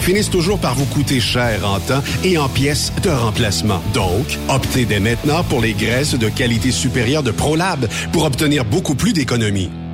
finissent toujours par vous coûter cher en temps et en pièces de remplacement. Donc, optez dès maintenant pour les graisses de qualité supérieure de ProLab pour obtenir beaucoup plus d'économies.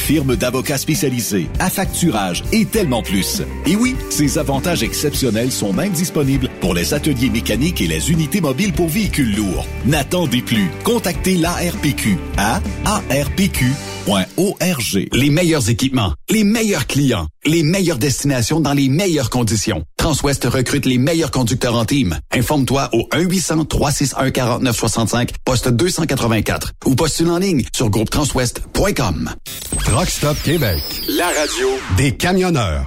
firme d'avocats spécialisés, affacturage et tellement plus. Et oui, ces avantages exceptionnels sont même disponibles pour les ateliers mécaniques et les unités mobiles pour véhicules lourds. N'attendez plus. Contactez l'ARPQ à arpq.org. Les meilleurs équipements, les meilleurs clients, les meilleures destinations dans les meilleures conditions. Transwest recrute les meilleurs conducteurs en team. Informe-toi au 1-800-361-4965, poste 284 ou postule en ligne sur groupetranswest.com. Truck Stop Québec. La radio Des camionneurs.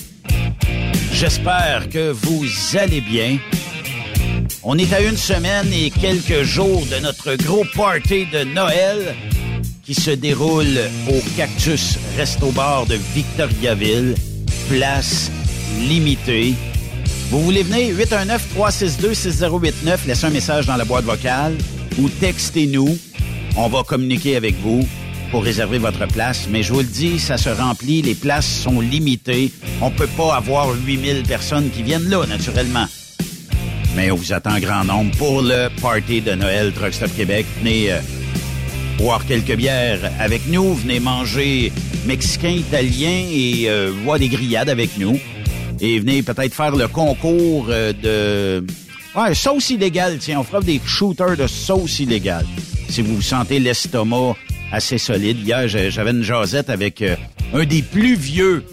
J'espère que vous allez bien. On est à une semaine et quelques jours de notre gros party de Noël qui se déroule au Cactus Resto Bar de Victoriaville. Place limitée. Vous voulez venir? 819-362-6089. Laissez un message dans la boîte vocale ou textez-nous. On va communiquer avec vous. Pour réserver votre place. Mais je vous le dis, ça se remplit, les places sont limitées. On peut pas avoir 8000 personnes qui viennent là, naturellement. Mais on vous attend grand nombre pour le party de Noël Truck Stop Québec. Venez euh, boire quelques bières avec nous. Venez manger mexicain, italien et euh, boire des grillades avec nous. Et venez peut-être faire le concours euh, de... Ouais, sauce illégale. Tiens, on fera des shooters de sauce illégale. Si vous vous sentez l'estomac assez solide. Hier, j'avais une jasette avec euh, un des plus vieux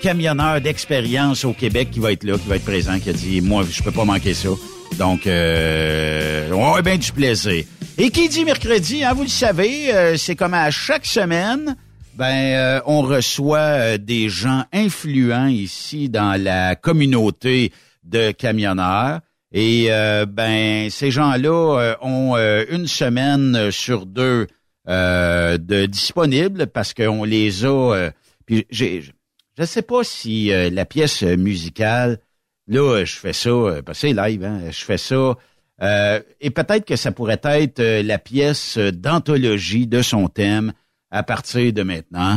camionneurs d'expérience au Québec qui va être là, qui va être présent, qui a dit, moi, je peux pas manquer ça. Donc, euh, on a bien du plaisir. Et qui dit mercredi, hein, vous le savez, euh, c'est comme à chaque semaine, ben, euh, on reçoit des gens influents ici dans la communauté de camionneurs. Et ben, ces gens-là ont une semaine sur deux de disponibles parce qu'on les a. puis j'ai, je ne sais pas si la pièce musicale Là, je fais ça, euh, parce que c'est live, hein, je fais ça. Euh, et peut-être que ça pourrait être euh, la pièce d'anthologie de son thème à partir de maintenant.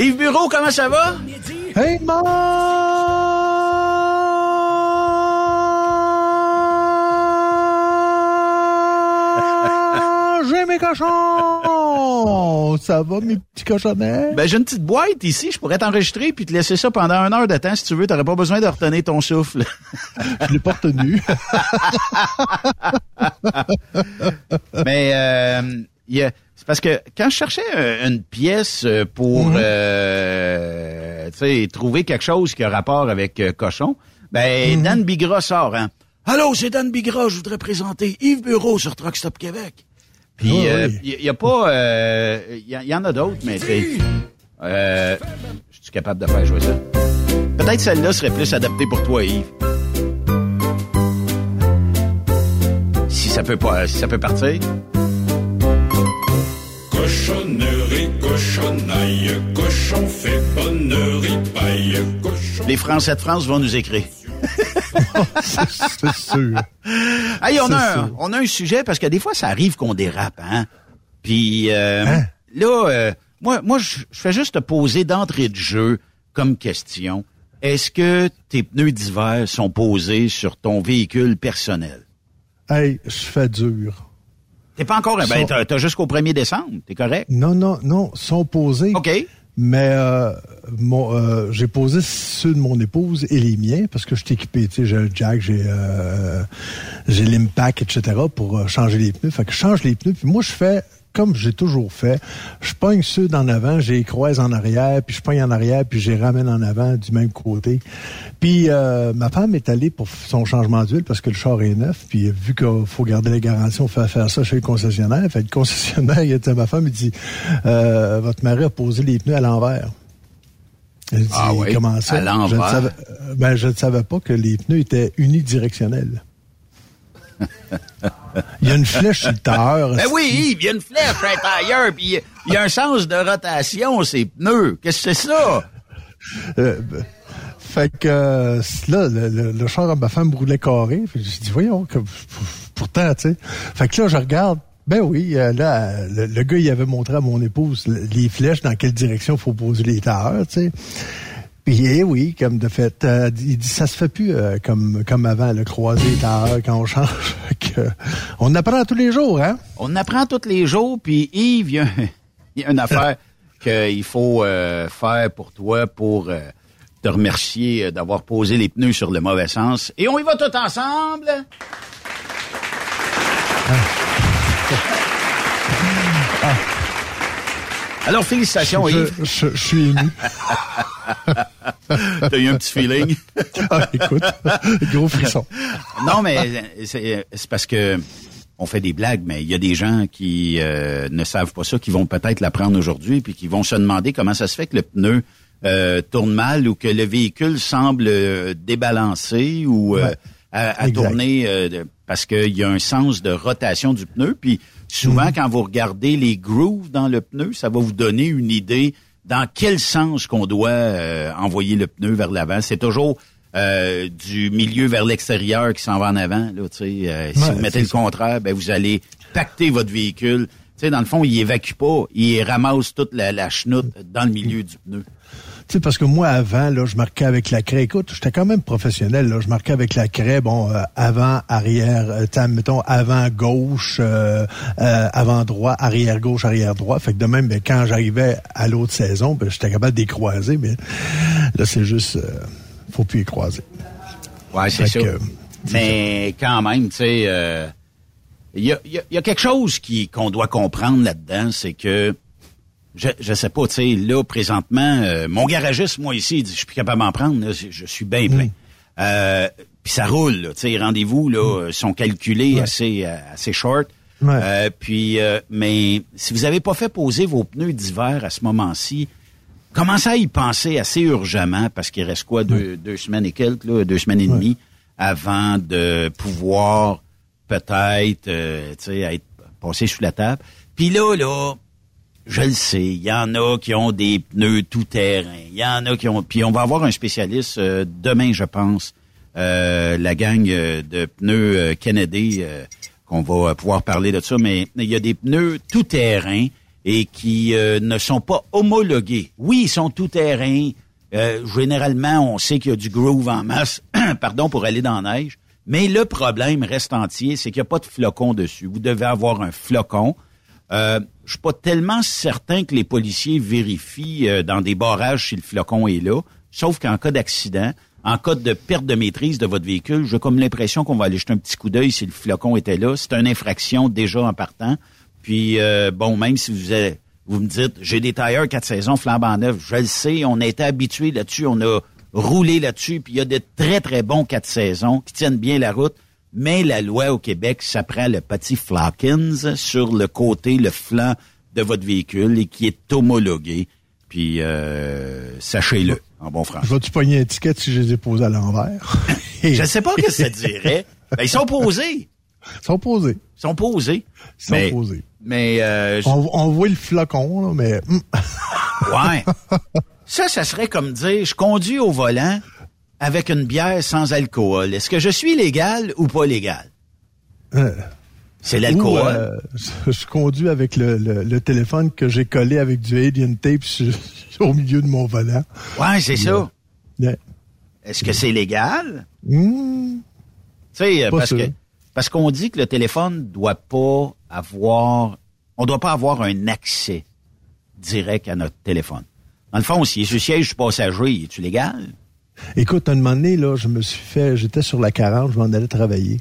Yves Bureau, comment ça va? Hey, mes cochons! Ça va, mes petits cochonnets? Ben, j'ai une petite boîte ici. Je pourrais t'enregistrer puis te laisser ça pendant une heure de temps si tu veux. T'aurais pas besoin de retenir ton souffle. je l'ai pas retenu. Mais, euh, c'est parce que quand je cherchais une pièce pour, mm-hmm. euh, trouver quelque chose qui a rapport avec euh, cochon, ben, mm-hmm. Dan Bigra sort, hein. Allô, c'est Dan Bigra, je voudrais présenter Yves Bureau sur Truck Stop Québec. Puis il euh, y, a pas, il euh, y, en a d'autres, mais euh, je suis capable de faire jouer ça. Peut-être celle-là serait plus adaptée pour toi, Yves. Si ça peut pas, si ça peut partir. Cochonnerie, cochonaille, cochon fait bonnerie, paille, cochon. Les Français de France vont nous écrire. c'est sûr. Hey, on, a un, on a un sujet parce que des fois, ça arrive qu'on dérape, hein? Puis euh, hein? là, euh, moi, moi je fais juste te poser d'entrée de jeu comme question. Est-ce que tes pneus d'hiver sont posés sur ton véhicule personnel? Hey, je fais dur. T'es pas encore... Ben, t'as jusqu'au 1er décembre, t'es correct? Non, non, non, sont posés. OK. Mais euh, euh, j'ai posé ceux de mon épouse et les miens parce que je suis équipé. Tu sais, j'ai le jack, j'ai euh, j'ai l'impact, etc. pour euh, changer les pneus. Fait que je change les pneus. Puis moi, je fais comme j'ai toujours fait, je pogne ceux d'en avant, j'ai croise en arrière, puis je pogne en arrière, puis je les ramène en avant du même côté. Puis euh, ma femme est allée pour son changement d'huile parce que le char est neuf, puis vu qu'il faut garder les garanties, on fait faire ça chez le concessionnaire. Fait le concessionnaire, il a ma femme, il dit euh, Votre mari a posé les pneus à l'envers. Elle dit, ah comment ça? À l'envers? ben, je ne savais pas que les pneus étaient unidirectionnels il y a une flèche sur le tailleur. Ben oui, il y a une flèche sur le tailleur, puis il y a un sens de rotation, ces pneus. Qu'est-ce que c'est ça? Euh, ben, fait que euh, là, le, char de ma femme roulait carré. Fait je dis, voyons, que, pourtant, tu sais. Fait que là, je regarde. Ben oui, euh, là, le, gars, il avait montré à mon épouse les flèches, dans quelle direction il faut poser les tailleurs, tu sais. Puis eh oui, comme de fait, euh, il dit ça se fait plus euh, comme comme avant le croisé tard quand on change. on apprend tous les jours, hein? On apprend tous les jours. Puis Yves, il y a, une affaire qu'il faut euh, faire pour toi pour te remercier d'avoir posé les pneus sur le mauvais sens. Et on y va tout ensemble. Ah. Ah. Alors, félicitations, Yves. Je, suis ému. T'as eu un petit feeling? ah, écoute, gros frisson. non, mais c'est parce que on fait des blagues, mais il y a des gens qui euh, ne savent pas ça, qui vont peut-être l'apprendre aujourd'hui, puis qui vont se demander comment ça se fait que le pneu euh, tourne mal ou que le véhicule semble euh, débalancé ou à, tourner parce qu'il y a un sens de rotation du pneu. Puis souvent, mhm. quand vous regardez les grooves dans le pneu, ça va vous donner une idée dans quel sens qu'on doit euh, envoyer le pneu vers l'avant. C'est toujours euh, du milieu vers l'extérieur qui s'en va en avant. Là, euh, si vous mettez le contraire, ben vous allez pacter votre véhicule. sais, dans le fond, il évacue pas, il ramasse toute la, la chenoute dans le milieu du pneu. Tu sais, parce que moi, avant, là, je marquais avec la craie. Écoute, j'étais quand même professionnel, là. Je marquais avec la craie, bon, euh, avant, arrière, euh, mettons, avant gauche, euh, avant droit, arrière gauche, arrière droit. Fait que de même, ben, quand j'arrivais à l'autre saison, ben, j'étais capable de les croiser, mais là, c'est juste, faut plus les croiser. Ouais, c'est sûr. mais quand même, tu sais, il y a, y a quelque chose qui qu'on doit comprendre là-dedans, c'est que je, je sais pas, tu sais, là, présentement, euh, mon garagiste, moi, ici, il dit, je suis plus capable d'en prendre, je, suis bien plein. Mm. Euh, puis ça roule, tu sais, rendez-vous, là, mm. sont calculés assez, euh, assez short. puis, mais si vous n'avez pas fait poser vos pneus d'hiver à ce moment-ci, commencez à y penser assez urgemment, parce qu'il reste quoi, deux, deux semaines et quelques, là, deux semaines et demie, avant de pouvoir peut-être, tu sais, être passé sous la table. Puis là, là, je le sais, il y en a qui ont des pneus tout terrain. Il y en a qui ont. Puis on va avoir un spécialiste euh, demain, je pense, euh, la gang euh, de pneus Kennedy, qu'on va pouvoir parler de ça. Mais il y a des pneus tout terrain et qui ne sont pas homologués. Oui, ils sont tout terrain. généralement, on sait qu'il y a du groove en masse, pardon, pour aller dans la neige. Mais le problème reste entier, c'est qu'il n'y a pas de flocon dessus. Vous devez avoir un flocon. Euh, je suis pas tellement certain que les policiers vérifient euh, dans des barrages si le flocon est là, sauf qu'en cas d'accident, en cas de perte de maîtrise de votre véhicule, j'ai comme l'impression qu'on va aller jeter un petit coup d'œil si le flocon était là. C'est une infraction déjà en partant. Puis euh, bon, même si vous vous me dites, j'ai des tailleurs quatre saisons flambant neuf, je le sais, on a été habitué là-dessus, on a roulé là-dessus, puis il y a de très très bons quatre saisons qui tiennent bien la route. Mais la loi au Québec, ça prend le petit Flockins sur le côté, le flanc de votre véhicule et qui est homologué. Puis, euh, sachez-le, en bon français. Je Vas-tu pogner une étiquette si je les ai posés à l'envers? je ne sais pas ce que ça dirait. Ben, ils sont posés. Ils sont posés. Ils sont posés. Ils sont mais, posés. Mais, euh, on, voit le flocon, là, mais... Hmm. ouais. Ça, ça serait comme dire, je conduis au volant, avec une bière sans alcool, est-ce que je suis légal ou pas légal? Euh, c'est l'alcool. Euh, je, conduis avec le, téléphone que j'ai collé avec du alien tape au milieu de mon volant. Ouais, c'est ça. Est-ce que c'est légal? Hmm. tu sais, parce que parce qu'on dit que le téléphone doit pas avoir, on doit pas avoir un accès direct à notre téléphone. Dans le fond, si est sur siège passager, est-tu légal? Écoute, un moment donné, là, je me suis fait, j'étais sur la 40, je m'en allais travailler.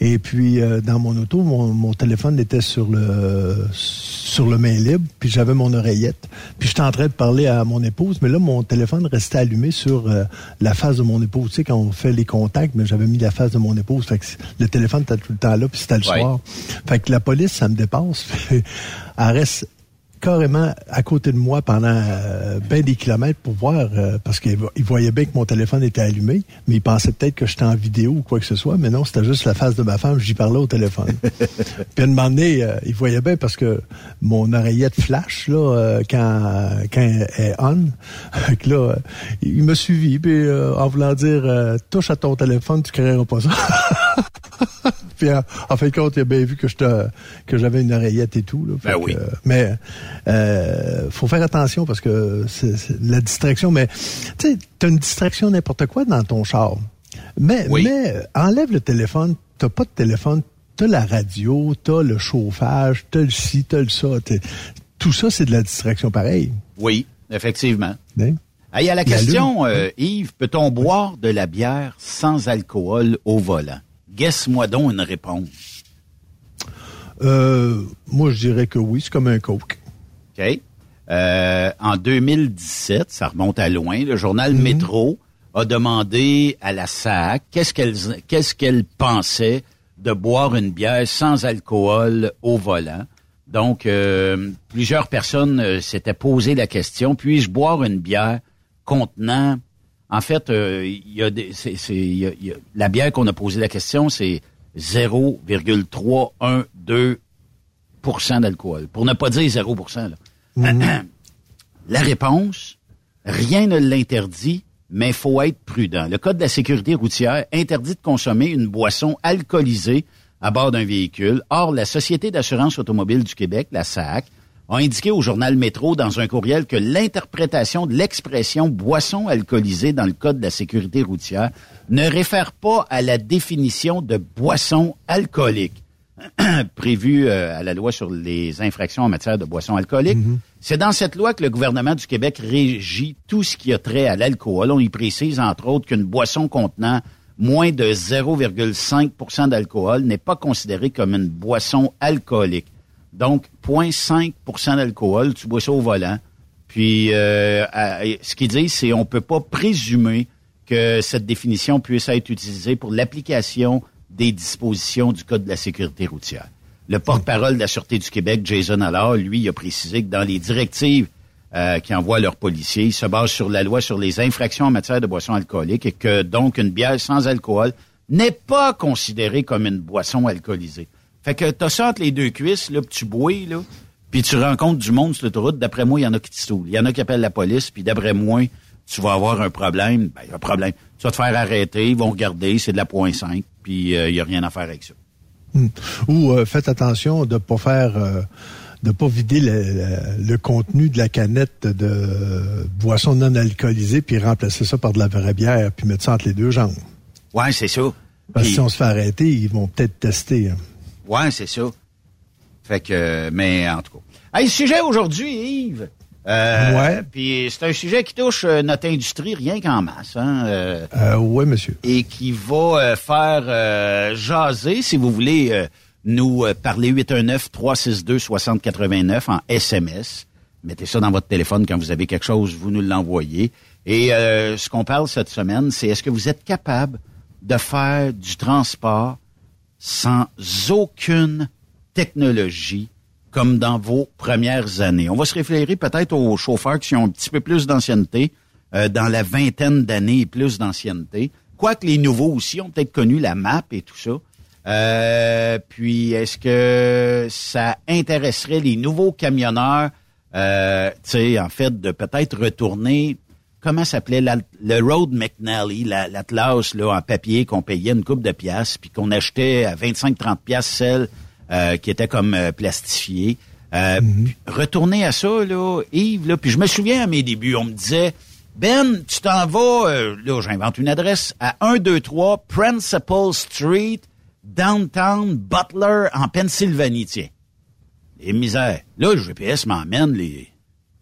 Et puis euh, dans mon auto, mon, téléphone était sur le sur le main libre, puis j'avais mon oreillette. Puis j'étais en train de parler à mon épouse, mais là mon téléphone restait allumé sur euh, la face de mon épouse. Tu sais quand on fait les contacts, mais j'avais mis la face de mon épouse. Fait que le téléphone était tout le temps là, puis c'était le soir. Fait que la police, ça me dépasse. Elle reste carrément à côté de moi pendant euh, ben des kilomètres pour voir, euh, parce qu'il voyait bien que mon téléphone était allumé, mais il pensait peut-être que j'étais en vidéo ou quoi que ce soit, mais non, c'était juste la face de ma femme, j'y parlais au téléphone. puis à un moment donné, euh, il voyait bien parce que mon oreillette flash, là, quand, quand elle est on, là, il m'a suivi, puis en voulant dire, touche à ton téléphone, tu créeras pas ça. Puis en, fin de compte, il a bien vu que que j'avais une oreillette et tout. Là, ben oui. mais euh, faut faire attention parce que c'est la distraction. Mais tu sais, t'as une distraction n'importe quoi dans ton char. Mais, mais enlève le téléphone. T'as pas de téléphone. T'as la radio, t'as le chauffage, t'as le ci, t'as le ça. Tout ça, c'est de la distraction pareil. Oui, effectivement. Hein? Hey, à la question, euh, Yves, peut-on boire de la bière sans alcool au volant? Guesse-moi donc une réponse. Euh, moi, je dirais que oui, c'est comme un coke. OK. Euh, en 2017, ça remonte à loin, le journal mhm. Métro a demandé à la SAC qu'est-ce qu'elle qu'est-ce qu'elle pensait de boire une bière sans alcool au volant. Donc, euh, plusieurs personnes s'étaient posé la question puis-je boire une bière contenant en fait, il y a des, c'est, la bière qu'on a posé la question, c'est 0,312% d'alcool. Pour ne pas dire 0 là. Mhm. La réponse, rien ne l'interdit, mais faut être prudent. Le Code de la sécurité routière interdit de consommer une boisson alcoolisée à bord d'un véhicule. Or, la Société d'assurance automobile du Québec, la SAC, a indiqué au journal Métro dans un courriel que l'interprétation de l'expression boisson alcoolisée dans le Code de la sécurité routière ne réfère pas à la définition de boisson alcoolique prévue euh, à la loi sur les infractions en matière de boissons alcooliques. C'est dans cette loi que le gouvernement du Québec régit tout ce qui a trait à l'alcool. On y précise, entre autres, qu'une boisson contenant moins de 0,5% d'alcool n'est pas considérée comme une boisson alcoolique. Donc, 0,5% d'alcool, tu bois ça au volant. Puis, euh, ce qu'ils disent, c'est on peut pas présumer que cette définition puisse être utilisée pour l'application des dispositions du Code de la sécurité routière. Le porte-parole de la Sûreté du Québec, Jason Allard, lui, a précisé que dans les directives euh, qui envoient leurs policiers, ils se basent sur la loi sur les infractions en matière de boissons alcooliques et que donc une bière sans alcool n'est pas considérée comme une boisson alcoolisée. Fait que t'as ça entre les deux cuisses, là, pis tu bois, là, puis tu rencontres du monde sur l'autoroute. D'après moi, il y en a qui te saoulent. Il y en a qui appellent la police, puis d'après moi, tu vas avoir un problème. Ben, un problème. Tu vas te faire arrêter, ils vont regarder, c'est de la point 5, puis il euh, n'y a rien à faire avec ça. Hmm. Ou euh, faites attention de pas faire... Euh, de pas vider le, contenu de la canette de boisson non alcoolisée puis remplacer ça par de la vraie bière puis mettre ça entre les deux jambes. Ouais, c'est ça. Parce que si on se fait arrêter, ils vont peut-être tester. Hein. Ouais, c'est ça. Fait que, mais en tout cas. Hey, sujet aujourd'hui, Yves. Euh, ouais. Puis c'est un sujet qui touche euh, notre industrie rien qu'en masse. Hein, euh, euh oui, monsieur. Et qui va faire jaser, si vous voulez nous parler 819-362-6089 en SMS. Mettez ça dans votre téléphone quand vous avez quelque chose, vous nous l'envoyez. Et ce qu'on parle cette semaine, c'est est-ce que vous êtes capable de faire du transport sans aucune technologie comme dans vos premières années. On va se référer peut-être aux chauffeurs qui ont un petit peu plus d'ancienneté, euh, dans la vingtaine d'années et plus d'ancienneté. Quoique les nouveaux aussi ont peut-être connu la map et tout ça. Euh, puis est-ce que ça intéresserait les nouveaux camionneurs, euh, tu sais, en fait, de peut-être retourner comment s'appelait le Road McNally, l'Atlas là en papier qu'on payait une coupe de pièces puis qu'on achetait à 25-30 pièces celle euh, qui était comme euh, plastifiée. Euh, mhm. Retourner à ça là, Yves là, puis je me souviens à mes débuts, on me disait Ben, tu t'en vas là, j'invente une adresse à 123 Principal Street, downtown Butler en Pennsylvanie, tiens. Les misères. Là, le GPS m'emmène les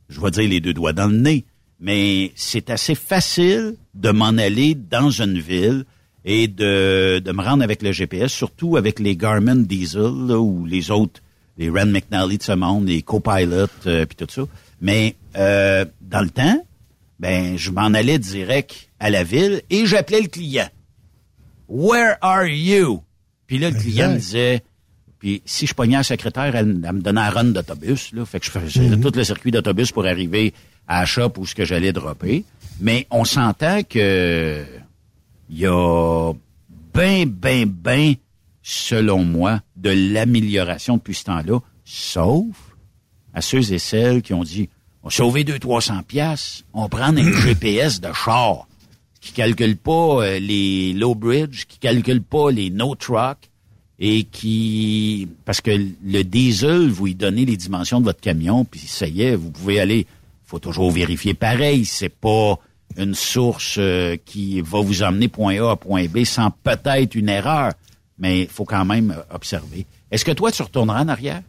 je vais dire les deux doigts dans le nez mais c'est assez facile de m'en aller dans une ville et de, de me rendre avec le GPS, surtout avec les Garmin Diesel ou les autres, les Rand McNally de ce monde, les Copilot, euh, puis tout ça. Mais euh, dans le temps, ben je m'en allais direct à la ville et j'appelais le client. Where are you? Puis là, le client me disait, puis si je pognais la secrétaire, elle, me donnait un run d'autobus, là, fait que je faisais mm-hmm. tout le circuit d'autobus pour arriver à la shop où ce que j'allais dropper. Mais on s'entend que il y a ben, ben, ben, selon moi, de l'amélioration depuis ce temps-là, sauf à ceux et celles qui ont dit, on sauver deux, 300 pièces, on prend un GPS de char qui calcule pas euh, les low bridge, qui calcule pas les no truck et qui parce que le diesel vous y donnez les dimensions de votre camion puis ça y est, vous pouvez aller faut toujours vérifier pareil. C'est pas une source euh, qui va vous emmener point A à point B sans peut-être une erreur, mais il faut quand même observer. Est-ce que toi, tu retourneras en arrière?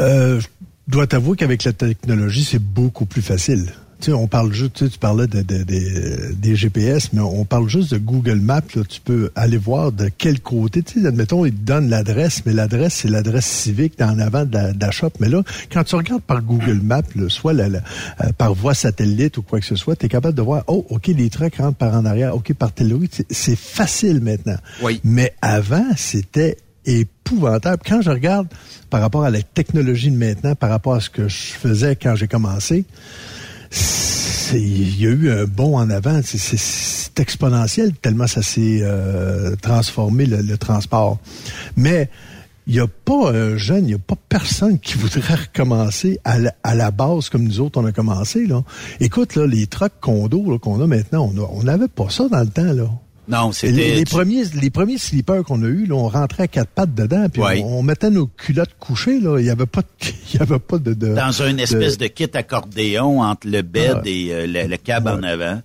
Euh, je dois t'avouer qu'avec la technologie, c'est beaucoup plus facile on parle juste, tu parlais de, des GPS, mais on parle juste de Google Maps. Tu peux aller voir de quel côté. Tu sais, admettons, il te donne l'adresse, mais l'adresse, c'est l'adresse civique en avant de la, shop. Mais là, quand tu regardes par Google Maps, soit euh, par voie satellite ou quoi que ce soit, tu es capable de voir, oh, OK, les trucks rentrent par en arrière, OK, par telle rue. C'est facile maintenant. Oui. Mais avant, c'était épouvantable. Quand je regarde par rapport à la technologie de maintenant, par rapport à ce que je faisais quand j'ai commencé, il y a eu un bond en avant. C'est exponentiel tellement ça s'est euh, transformé le, transport. Mais il n'y a pas un jeune, il n'y a pas personne qui voudrait recommencer à la, base comme nous autres, on a commencé. Là. Écoute, là, les trucks condos qu'on a maintenant, on n'avait pas ça dans le temps. là. Non, c'était... Les, premiers, les premiers slippers qu'on a eus, là, on rentrait à quatre pattes dedans, puis on, mettait nos culottes couchées. Là. Il n'y avait pas de... Il y avait pas de, Dans une espèce de, kit accordéon entre le bed ah. et euh, le, cab en avant.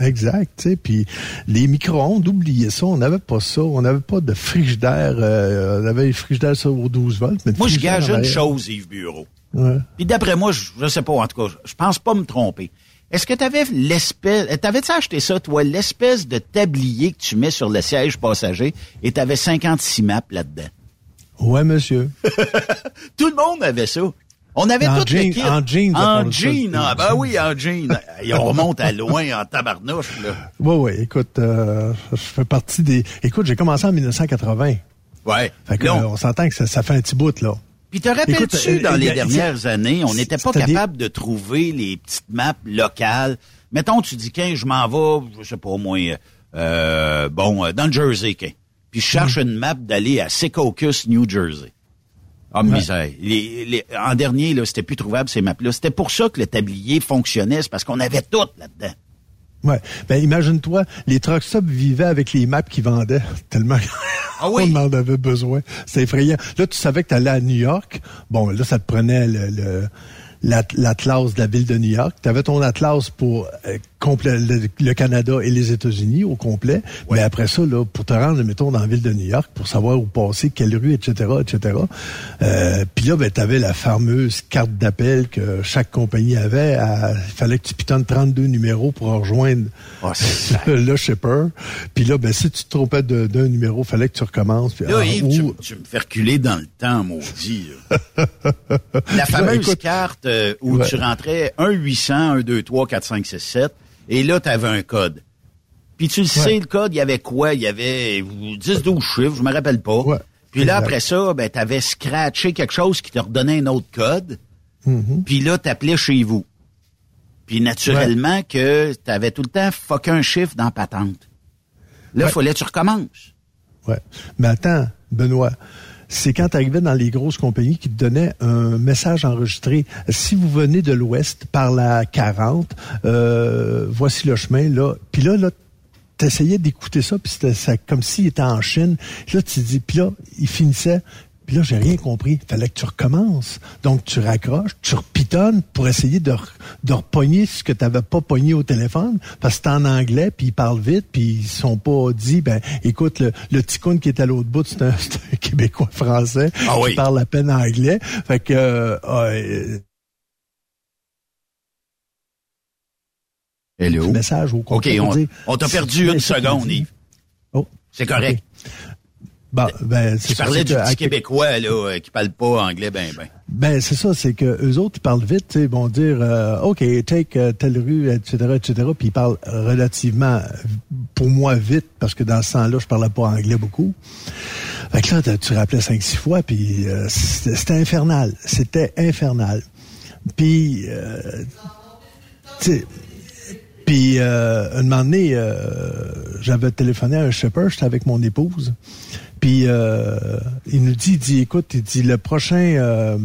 Exact, tu sais, puis les micro-ondes, oubliez ça, on n'avait pas ça, on n'avait pas de frigidaire, euh, on avait les frigidaires sur aux 12 volts. Mais moi, je gage une chose, Yves Bureau. Ouais. Puis d'après moi, je, je sais pas, en tout cas, je pense pas me tromper. Est-ce que tu avais l'espèce, t'avais-tu acheté ça, toi, l'espèce de tablier que tu mets sur le siège passager et t'avais 56 maps là-dedans? Ouais, monsieur. Tout le monde avait ça. On avait en tout jean, le En jeans. En jeans, ah, ben oui, en jeans. Et on remonte à loin en tabarnouche, là. Oui, oui, écoute, euh, je fais partie des... Écoute, j'ai commencé en 1980. Ouais. Fait que, on s'entend que ça, ça, fait un petit bout, là. Puis te rappelles-tu, euh, dans les dernières années, on n'était pas capable de trouver les petites maps locales? Mettons, tu dis, qu'un, je m'en vais, je sais pas, au moins, euh, bon, dans le Jersey, qu'un. Puis je cherche mm. une map d'aller à Secaucus, New Jersey. Ah, misère. en dernier, là, c'était plus trouvable, ces maps-là. C'était pour ça que le tablier fonctionnait, c'est parce qu'on avait tout là-dedans. Ouais. Ben, imagine-toi, les truck stops vivaient avec les maps qu'ils vendaient, tellement ah oui? on en avait besoin. C'est effrayant. Là, tu savais que tu allais à New York. Bon, là, ça te prenait le l'atlas de la ville de New York. Tu avais ton atlas pour euh, le, Canada et les États-Unis au complet. Mais après ça, là, pour te rendre, mettons, dans la ville de New York, pour savoir où passer, quelle rue, etc., etc. Euh, Puis là, ben, tu avais la fameuse carte d'appel que chaque compagnie avait. Il fallait que tu pitonnes 32 numéros pour rejoindre oh, le shipper. Puis là, ben, si tu te trompais d'un numéro, il fallait que tu recommences. là, ah, Yves, tu, me fais reculer dans le temps, maudit. la fameuse carte euh, où tu rentrais 1 800 1 2 3 4 5 6 7 et là, tu avais un code. Puis tu le sais, le code, il y avait quoi? Il y avait 10, 12 chiffres, je me rappelle pas. Puis là, après ça, ben, tu avais scratché quelque chose qui te redonnait un autre code. Mm-hmm. Puis là, tu appelais chez vous. Puis naturellement que tu avais tout le temps fuck un chiffre dans patente. Là, il fallait que tu recommences. Ouais. Mais attends, Benoît, c'est quand tu arrivais dans les grosses compagnies qui te donnaient un message enregistré. Si vous venez de l'Ouest par la 40, euh, voici le chemin, là. Puis là, là, t'essayais d'écouter ça, puis c'était comme s'il était en Chine. Puis là, tu dis, puis là, il finissait puis là, j'ai rien compris. Il fallait que tu recommences. Donc, tu raccroches, tu repitonnes pour essayer de, de repogner ce que tu n'avais pas pogné au téléphone, parce que c'est en anglais, puis ils parlent vite, puis ils sont pas dit, ben, écoute, le, le ticoun qui est à l'autre bout, c'est un, Québécois français ah qui parle à peine anglais. Fait que... Euh, euh Hello? Message au OK, on, t'a perdu une seconde, Yves. Oh. C'est correct. Bah, ben, tu parlais du petit Québécois là, euh, qui parle pas anglais ben ben. Ben c'est ça, c'est que eux autres ils parlent vite, ils vont dire euh, OK, take euh, telle rue, etc., etc. Puis ils parlent relativement, pour moi vite, parce que dans ce temps-là, je parlais pas anglais beaucoup. Fait que là, tu rappelais cinq six fois, puis c'était infernal, c'était infernal. Puis, tu sais puis, euh, un moment donné, j'avais téléphoné à un shopper, j'étais avec mon épouse. Puis euh, il nous dit, il dit, écoute, il dit le prochain, euh,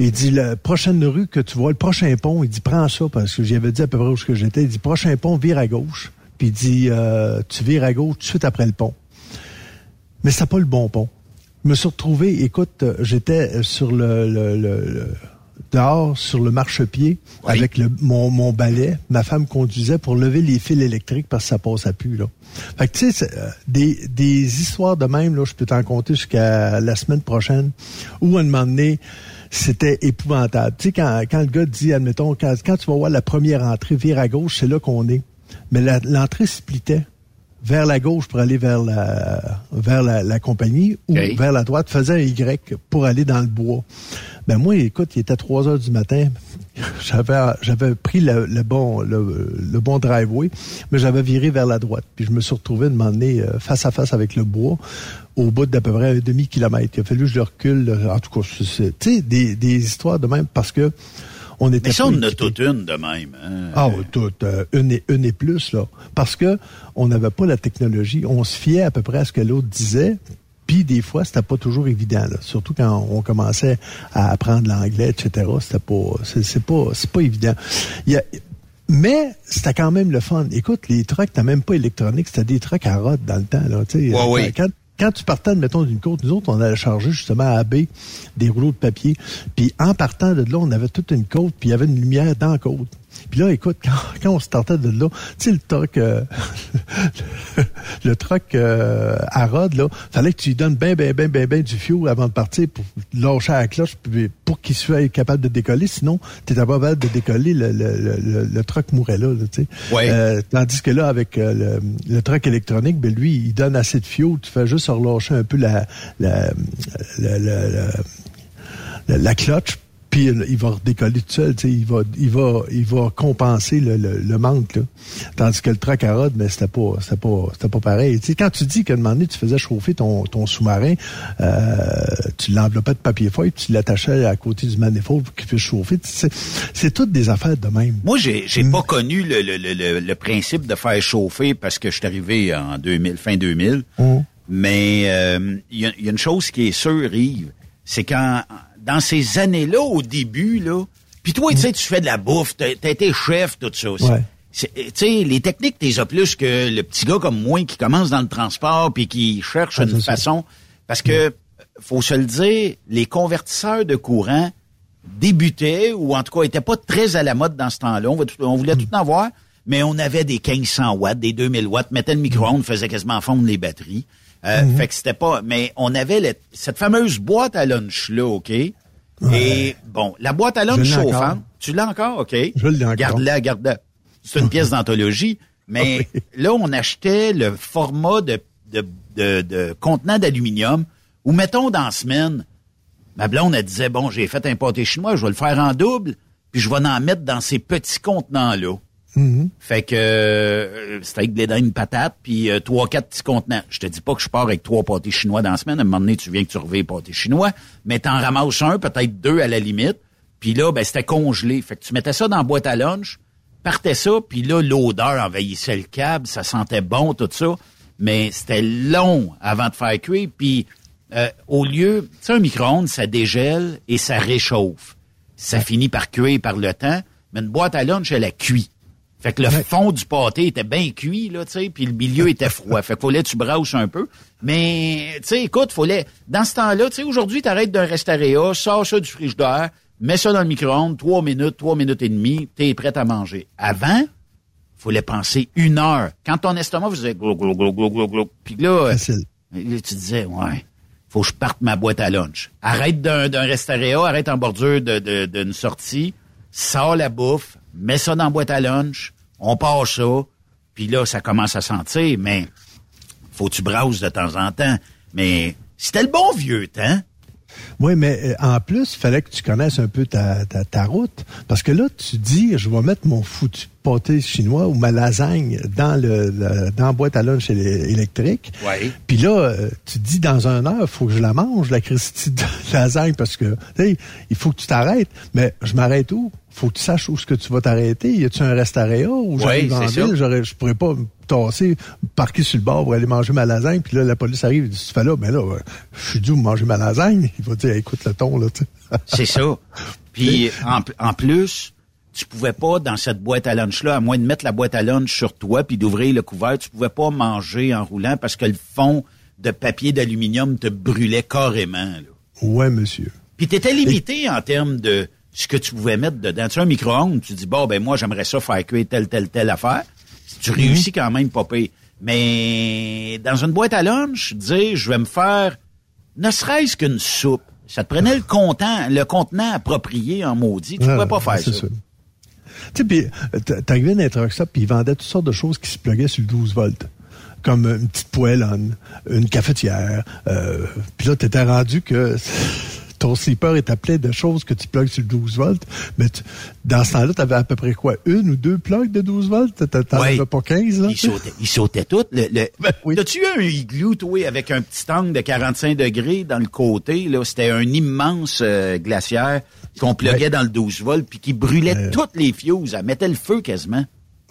il dit la prochaine rue que tu vois, le prochain pont, il dit prends ça parce que j'avais dit à peu près où j'étais. Il dit prochain pont, vire à gauche. Puis il dit euh, tu vires à gauche tout de suite après le pont. Mais c'est pas le bon pont. Je me suis retrouvé, écoute, j'étais sur le, le, le dehors sur le marchepied avec le, mon, mon balai. Ma femme conduisait pour lever les fils électriques parce que ça passe à plus. Là. Fait que tu sais, euh, des, des histoires de même, là, je peux t'en compter jusqu'à la semaine prochaine, où à un moment donné, c'était épouvantable. Tu sais, quand, quand le gars dit, admettons, quand, quand tu vas voir la première entrée, vire à gauche, c'est là qu'on est. Mais l'entrée splitait vers la gauche pour aller vers la vers la, compagnie ou vers la droite, faisait un Y pour aller dans le bois. Ben moi, écoute, il était 3 heures du matin. J'avais j'avais pris le, bon le, bon driveway, mais j'avais viré vers la droite. Puis je me suis retrouvé de m'emmener euh, face à face avec le bois au bout d'à peu près un demi-kilomètre. Il a fallu que je le recule. En tout cas, tu sais, des, des histoires de même parce que on était. Mais ça, on en a toute une de même. Hein? Ah, oui, toute. Euh, une, et, une et plus, là. Parce que on n'avait pas la technologie. On se fiait à peu près à ce que l'autre disait. Puis des fois, c'était pas toujours évident, là. surtout quand on commençait à apprendre l'anglais, etc. C'était pas, c'est pas, c'est pas évident. Il y a, mais c'était quand même le fun. Écoute, les trucks, t'as même pas électronique, c'était des trucks à rod dans le temps. Là, ouais. Quand, quand tu partais, mettons, d'une côte, nous autres, on allait charger justement à B des rouleaux de papier. Puis en partant de là, on avait toute une côte, puis il y avait une lumière dans la côte. Puis là, écoute, quand, quand on startait de là, tu sais, le truck, euh, le truck euh, à rod, là, fallait que tu lui donnes bien, bien, bien, bien, bien du fioul avant de partir pour lâcher la cloche pour qu'il soit capable de décoller. Sinon, tu pas capable de décoller, le, le, le, le truck mourait là, tu sais. Euh, tandis que là, avec euh, le, le truck électronique, ben lui, il donne assez de fioul. Tu fais juste relâcher un peu la, la, la, la, la, la cloche puis il va redécoller tout seul, il va, il va, il va compenser le, le, manque. Là. Tandis que le truck à rod, mais c'était pas, c'était pas, c'était pas pareil. sais, quand tu dis qu'à un moment donné, tu faisais chauffer ton, ton sous-marin, euh, tu l'enveloppais de papier feuille, puis tu l'attachais à côté du manifold pour qu'il puisse chauffer. C'est toutes des affaires de même. Moi, j'ai, j'ai hmm. pas connu le, le, le, le, principe de faire chauffer parce que je suis arrivé en 2000, fin 2000. Hmm. Mais euh, il y, y, a une chose qui est sûre, Yves, c'est quand dans ces années-là, au début, là, puis toi, tu sais, tu fais de la bouffe, t'as été chef, tout ça. Ouais. Tu sais, les techniques, t'es as plus que le petit gars comme moi qui commence dans le transport puis qui cherche ah, une façon. Parce que, faut se le dire, les convertisseurs de courant débutaient, ou en tout cas étaient pas très à la mode dans ce temps-là. On, voulait tout en avoir, mais on avait des 1500 watts, des 2000 watts, mettait le micro-ondes, faisait quasiment fondre les batteries. Euh, mhm. Fait que c'était pas. Mais on avait cette fameuse boîte à lunch là, ok? Et bon, la boîte à lunch chauffante, tu l'as encore, ok. Je l'ai encore. Garde-la, garde-la. C'est une pièce d'anthologie. Mais là, on achetait le format de, de, de, de contenant d'aluminium. Ou mettons dans la semaine, ma blonde elle disait bon, j'ai fait un pâté chinois, je vais le faire en double, puis je vais en mettre dans ces petits contenants là. Mm-hmm. Fait que euh, c'était avec des une patate, puis euh, trois, quatre petits contenants. Je te dis pas que je pars avec trois pâtés chinois dans la semaine. À un moment donné, tu viens que tu reviens pâtés chinois, mais t'en ramasses un, peut-être deux à la limite. Puis là, ben c'était congelé. Fait que tu mettais ça dans la boîte à lunch, partais ça, puis là, l'odeur envahissait le câble, ça sentait bon, tout ça. Mais c'était long avant de faire cuire. Puis euh, au lieu, tu sais, un micro-ondes, ça dégèle et ça réchauffe. Ça finit par cuire par le temps. Mais une boîte à lunch, elle a cuit. Fait que le fond du pâté était bien cuit, là, tu sais, puis le milieu était froid. fait qu'il fallait que tu brasses un peu. Mais, tu sais, écoute, fallait, dans ce temps-là, tu sais, aujourd'hui, t'arrêtes d'un restaurant, sors ça du frigidaire, mets ça dans le micro-ondes, trois minutes, trois minutes et demie, t'es prêt à manger. Avant, fallait penser une heure. Quand ton estomac faisait glou, glou, glou, glou, glou, glou, puis là, là, tu disais, ouais, faut que je parte ma boîte à lunch. Arrête d'un, restaurant, arrête en bordure de, de, d'une sortie, sors la bouffe, mets ça dans la boîte à lunch, on passe ça, puis là, ça commence à sentir, mais faut que tu browses de temps en temps. Mais c'était le bon vieux temps. Oui, mais euh, en plus, il fallait que tu connaisses un peu ta, ta, route. Parce que là, tu dis, je vais mettre mon foutu pâté chinois ou ma lasagne dans le, dans la boîte à lunch électrique. Oui. Puis là, euh, tu dis, dans un heure, il faut que je la mange, la Christie de lasagne, parce que, il faut que tu t'arrêtes. Mais je m'arrête où? Faut que tu saches où est-ce que tu vas t'arrêter. Y a-tu un restaurant ou j'arrive en ville, je pourrais pas me tasser, parquer sur le bord pour aller manger ma lasagne, puis là, la police arrive, et dit, tu fais là, ben là, je suis dû manger ma lasagne. Il va dire, écoute le ton, là, C'est ça. Puis, en, en, plus, tu pouvais pas, dans cette boîte à lunch-là, à moins de mettre la boîte à lunch sur toi puis d'ouvrir le couvert, tu pouvais pas manger en roulant parce que le fond de papier d'aluminium te brûlait carrément, là. Ouais, monsieur. Puis t'étais limité en termes de, ce que tu pouvais mettre dedans. Tu as un micro-ondes, tu dis, bon, ben moi, j'aimerais ça faire cuire telle, telle, telle affaire. Tu réussis quand même pas pire. Mais dans une boîte à lunch, dire, je vais me faire ne serait-ce qu'une soupe. Ça te prenait le content, le contenant approprié en maudit. Tu ne pouvais pas faire ça. Tu sais, puis t'arrivais dans un truck puis ils vendaient toutes sortes de choses qui se pluguaient sur le 12 volts comme une petite poêlonne, une cafetière. Euh, puis là, t'étais rendu que ton slipper est appelé de choses que tu plugues sur le 12 volts, mais dans ce temps-là, tu avais à peu près quoi? Une ou deux plugs de 12 volts? T'en avais pas 15, là? Ils sautaient, ils sautaient toutes. Le, ben T'as-tu eu un igloo, toi, avec un petit tank de 45 degrés dans le côté, là? C'était un immense euh, glaciaire qu'on pluguait dans le 12 volts puis qui brûlait euh. toutes les fuses. Elle mettait le feu quasiment?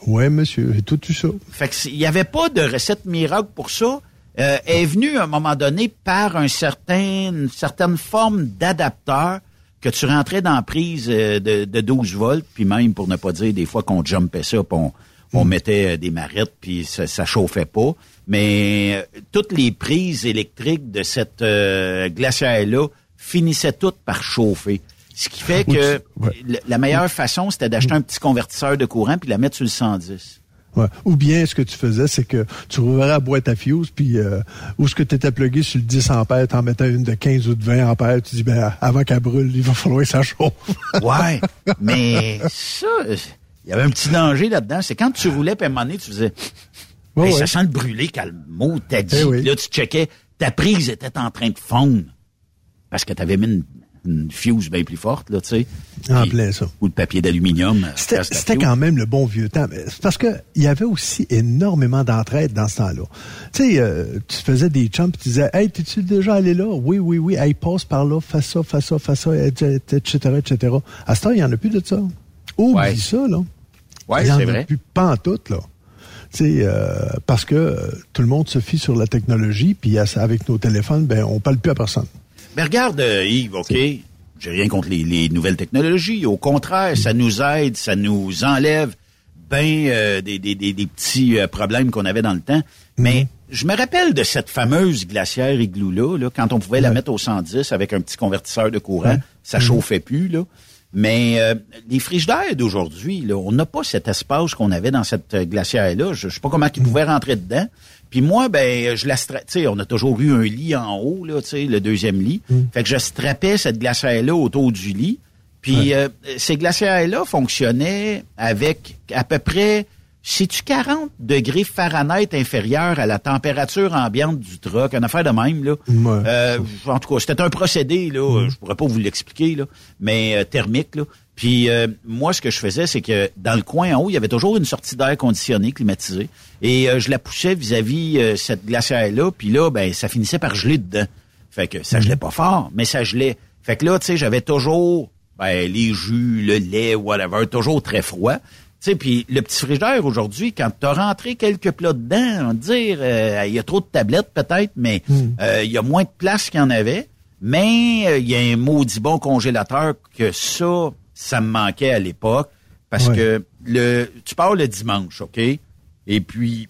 Oui, monsieur. Tout eu ça. Fait que il n'y avait pas de recette miracle pour ça. Euh, est venue à un moment donné par un certain, une certaine forme d'adapteur que tu rentrais dans la prise euh, de, de 12 volts, puis même pour ne pas dire des fois qu'on jumpait ça, puis on, on Mm. mettait euh, des marettes, puis ça, ça chauffait pas. Mais euh, toutes les prises électriques de cette euh, glacière-là finissaient toutes par chauffer. Ce qui fait que ouais. la meilleure façon, c'était d'acheter un petit convertisseur de courant puis la mettre sur le 110. Ouais. Ou bien, ce que tu faisais, c'est que tu rouvrais la boîte à fuse, puis euh, où ce que tu étais plugué sur le 10 ampères, t'en mettais une de 15 ou de 20 ampères, tu dis, ben, avant qu'elle brûle, il va falloir que ça chauffe. Ouais, mais ça, il y avait un petit danger là-dedans. C'est quand tu roulais, puis à un moment donné, tu faisais... Ouais, Hey, ouais. Ça sent le brûler, calme-mot, t'as dit. Eh oui. Là, tu checkais, ta prise était en train de fondre. Parce que t'avais mis une, une fuse bien plus forte, là, tu sais. En Puis- plein ça. Ou de papier d'aluminium. euh, C'était quand même le bon vieux temps. c'est Parce que il y avait aussi énormément d'entraide dans ce temps-là. Tu sais, euh, tu faisais des chums tu disais Hey, t'es-tu déjà allé là? Oui, oui, oui. Hey, passe par là, fais ça, fais ça, fais ça, etc., etc. À ce temps, il n'y en a plus de ça. Oublie Ouais. ça, là. Ouais, il y en c'est a vrai. plus pas en tout, là. Tu sais, euh, parce que euh, tout le monde se fie sur la technologie, puis avec nos téléphones, ben on parle plus à personne. Mais regarde, euh, Yves, OK, j'ai rien contre les, les nouvelles technologies. Au contraire, ça nous aide, ça nous enlève ben euh, des, des, des, des petits euh, problèmes qu'on avait dans le temps. Mais je me rappelle de cette fameuse glacière igloo-là, là, quand on pouvait la mettre au 110 avec un petit convertisseur de courant. Ouais. Ça chauffait plus, là. Mais euh, les frigidaires d'aujourd'hui, là, on n'a pas cet espace qu'on avait dans cette euh, glacière-là. Je, je sais pas comment ils pouvaient rentrer dedans. Puis moi, ben, je la tu sais, on a toujours eu un lit en haut, là, tu sais, le deuxième lit. Fait que je strappais cette glacière-là autour du lit. Puis euh, ces glacières-là fonctionnaient avec à peu près, sais-tu 40 degrés Fahrenheit inférieur à la température ambiante du truck, une affaire de même, là. Ouais. Euh, en tout cas, c'était un procédé, là, je pourrais pas vous l'expliquer, là, mais euh, thermique, là. Puis euh, moi, ce que je faisais, c'est que dans le coin en haut, il y avait toujours une sortie d'air conditionné, climatisée. Et euh, je la poussais vis-à-vis euh, cette glacière-là, puis là, ben, ça finissait par geler dedans. Fait que ça gelait pas fort, mais ça gelait. Fait que là, tu sais, j'avais toujours ben, les jus, le lait, whatever, toujours très froid. Tu sais, puis le petit frigidaire aujourd'hui, quand tu as rentré quelques plats dedans, on va dire, euh, il y a trop de tablettes peut-être, mais euh, il y a moins de place qu'il y en avait. Mais euh, il y a un maudit bon congélateur que ça, ça me manquait à l'époque. Parce Ouais. que le tu pars le dimanche, OK? Et puis,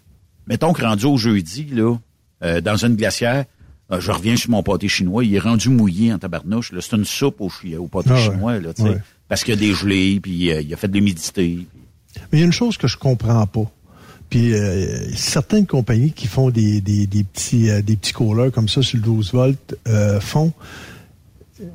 mettons que rendu au jeudi, là, euh, dans une glacière, euh, je reviens sur mon pâté chinois, il est rendu mouillé en tabarnouche. C'est une soupe au, au pâté Ah ouais. chinois, là. Ouais. Parce qu'il y a des gelées, puis euh, il a fait de l'humidité. Mais il y a une chose que je comprends pas. Puis euh, certaines compagnies qui font des, des, des petits euh, des petits coolers comme ça sur le 12 volts euh, font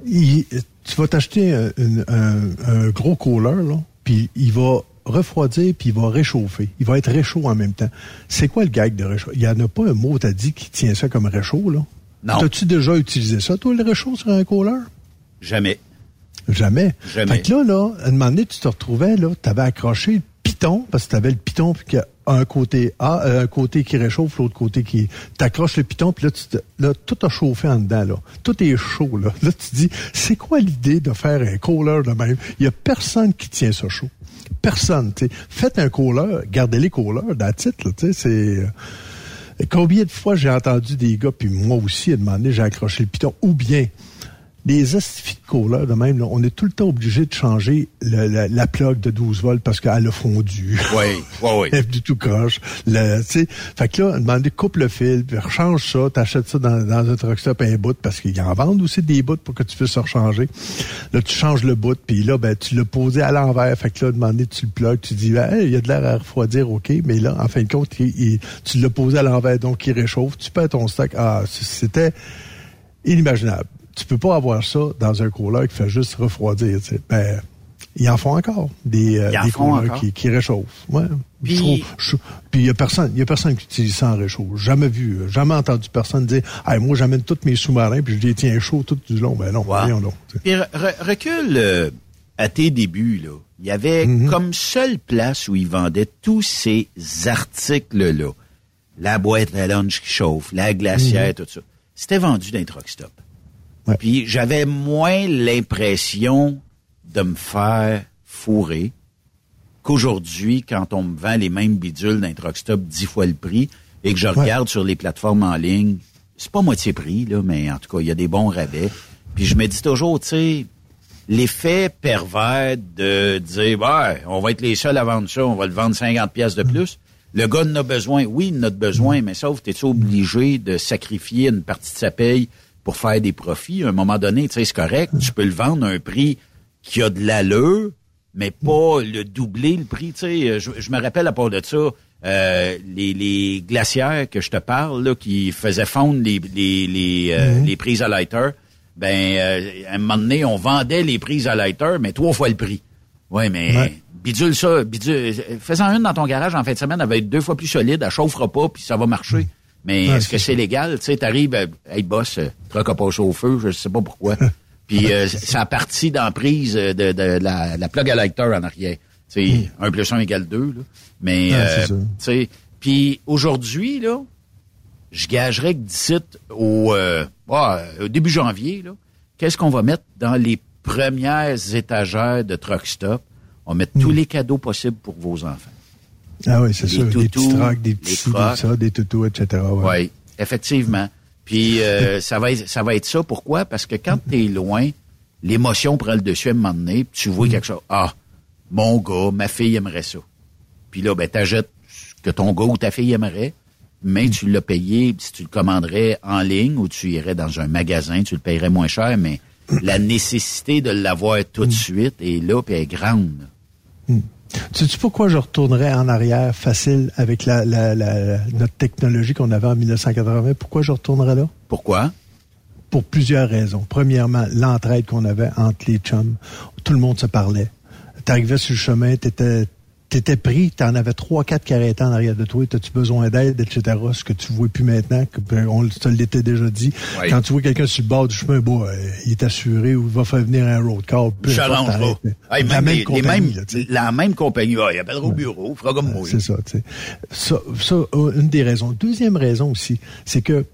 il- tu vas t'acheter un, une- un- un gros cooler là, puis il va refroidir puis il va réchauffer. Il va être réchaud en même temps. C'est quoi le gag de réchaud? Il y en a pas un mot t'as dit qui tient ça comme réchaud là? Non. T'as-tu déjà utilisé ça toi le réchaud sur un cooler? Jamais. Jamais. Jamais. Fait que là, là, à un moment donné, tu te retrouvais, là, tu avais accroché le piton, parce que tu avais le piton, puis qu'il y a un côté A, euh, un côté qui réchauffe, l'autre côté qui... T'accroches le piton, puis là, tu te- là, tout a chauffé en dedans, là. Tout est chaud, là. Là, tu te dis, c'est quoi l'idée de faire un cooler de même? Il y a personne qui tient ça chaud. Personne, tu. Faites un cooler, gardez les coolers, dans titre, tu sais, c'est... euh, Combien de fois j'ai entendu des gars, puis moi aussi, demander, j'ai accroché le piton, ou bien les estifs de couleur de même, là, on est tout le temps obligé de changer le- la, la plug de 12 volts parce qu'elle a fondu. Oui, oui, oui. Elle est du tout croche. Le, fait que là, demander coupe le fil, puis rechange ça, t'achètes ça dans, dans un truck stop un bout parce qu'ils en vendent aussi des bouts pour que tu puisses rechanger. Là, tu changes le bout, puis là, ben, tu l'as posé à l'envers. Fait que là, demander, tu le plugues, tu dis, Hey, il y a de l'air à refroidir, OK, mais là, en fin de compte, il- il- tu l'as posé à l'envers, donc il réchauffe. Tu perds ton stock. Ah, c'était inimaginable. Tu peux pas avoir ça dans un cooler qui fait juste refroidir. tu sais. Ben, ils en font encore des, euh, des coolers qui, qui réchauffent. Ouais. Puis- il y a personne, il y a personne qui utilise ça en réchaud. Jamais vu, euh, jamais entendu personne dire, hey, moi j'amène tous mes sous-marins puis je les tiens chauds tout du long. Ben non, Wow. sais. Puis re- re- recule euh, à tes débuts, là. Il y avait Mhm. comme seule place où ils vendaient tous ces articles-là. La boîte à lunch qui chauffe, la glacière, tout ça. C'était vendu dans les truck stop. Ouais. Puis j'avais moins l'impression de me faire fourrer qu'aujourd'hui, quand on me vend les mêmes bidules d'un truck stop dix fois le prix, et que je regarde sur les plateformes en ligne, c'est pas moitié prix, là, mais en tout cas, il y a des bons rabais. Puis je me dis toujours, tu sais, l'effet pervers de dire, ouais, on va être les seuls à vendre ça, on va le vendre 50 pièces de plus. Le gars en a besoin. Oui, il en a besoin, mais sauf que tu obligé de sacrifier une partie de sa paye pour faire des profits. À un moment donné, tu sais, c'est correct. Tu peux le vendre à un prix qui a de l'allure, mais pas le doubler le prix. Tu sais, je, je me rappelle à part de ça, euh, les, les glacières que je te parle, là, qui faisaient fondre les, les, les, euh, les prises à lighter, ben, euh, à un moment donné, on vendait les prises à lighter, mais trois fois le prix. Ouais, mais Ouais. bidule ça, bidule. Fais-en une dans ton garage en fin de semaine, elle va être deux fois plus solide, elle chauffera pas, puis ça va marcher. Mais est-ce que c'est légal? Tu sais, t'arrives, euh, hey boss, euh, truck a passé au feu, je sais pas pourquoi. puis euh, ça a parti dans la prise de, de, la, la plug à lighter en arrière. Tu sais, un plus un égale deux, là. Mais, euh, tu sais, puis aujourd'hui, là, je gagerais que d'ici au, euh, ouais, au début janvier, là, qu'est-ce qu'on va mettre dans les premières étagères de Truck Stop? On va mettre tous les cadeaux possibles pour vos enfants. Ah oui, c'est sûr. Des petits trucks, des petits des ça, des toutous, etc. Ouais. Oui, effectivement. Puis euh, ça va être ça va être ça. Pourquoi? Parce que quand tu es loin, l'émotion prend le dessus à un moment donné, puis tu vois quelque chose. Ah, mon gars, ma fille aimerait ça. Puis là, ben, t'achètes ce que ton gars ou ta fille aimerait, mais tu l'as payé, si tu le commanderais en ligne ou tu irais dans un magasin, tu le payerais moins cher, mais la nécessité de l'avoir tout de suite est là, puis elle est grande. Sais-tu pourquoi je retournerais en arrière facile avec la, la, la- notre technologie qu'on avait en 1980? Pourquoi je retournerais là? Pourquoi? Pour plusieurs raisons. Premièrement, l'entraide qu'on avait entre les chums. Tout le monde se parlait. T'arrivais sur le chemin, t'étais t'étais pris, t'en avais trois, quatre qui arrêtaient en arrière de toi, t'as-tu besoin d'aide, etc., ce que tu vois plus maintenant, que, ben, on te l'était déjà dit. Quand tu vois quelqu'un sur le bord du chemin, bon, euh, il est assuré ou il va faire venir un road importe, Challenge t'arrêtes. pas. Hey, La même les- compagnie, mêmes- là, la même compagnie. Ah, il appellera au bureau, fera comme moi. C'est ça, tu sais. Ça, ça, euh, une des raisons. Deuxième raison aussi, c'est que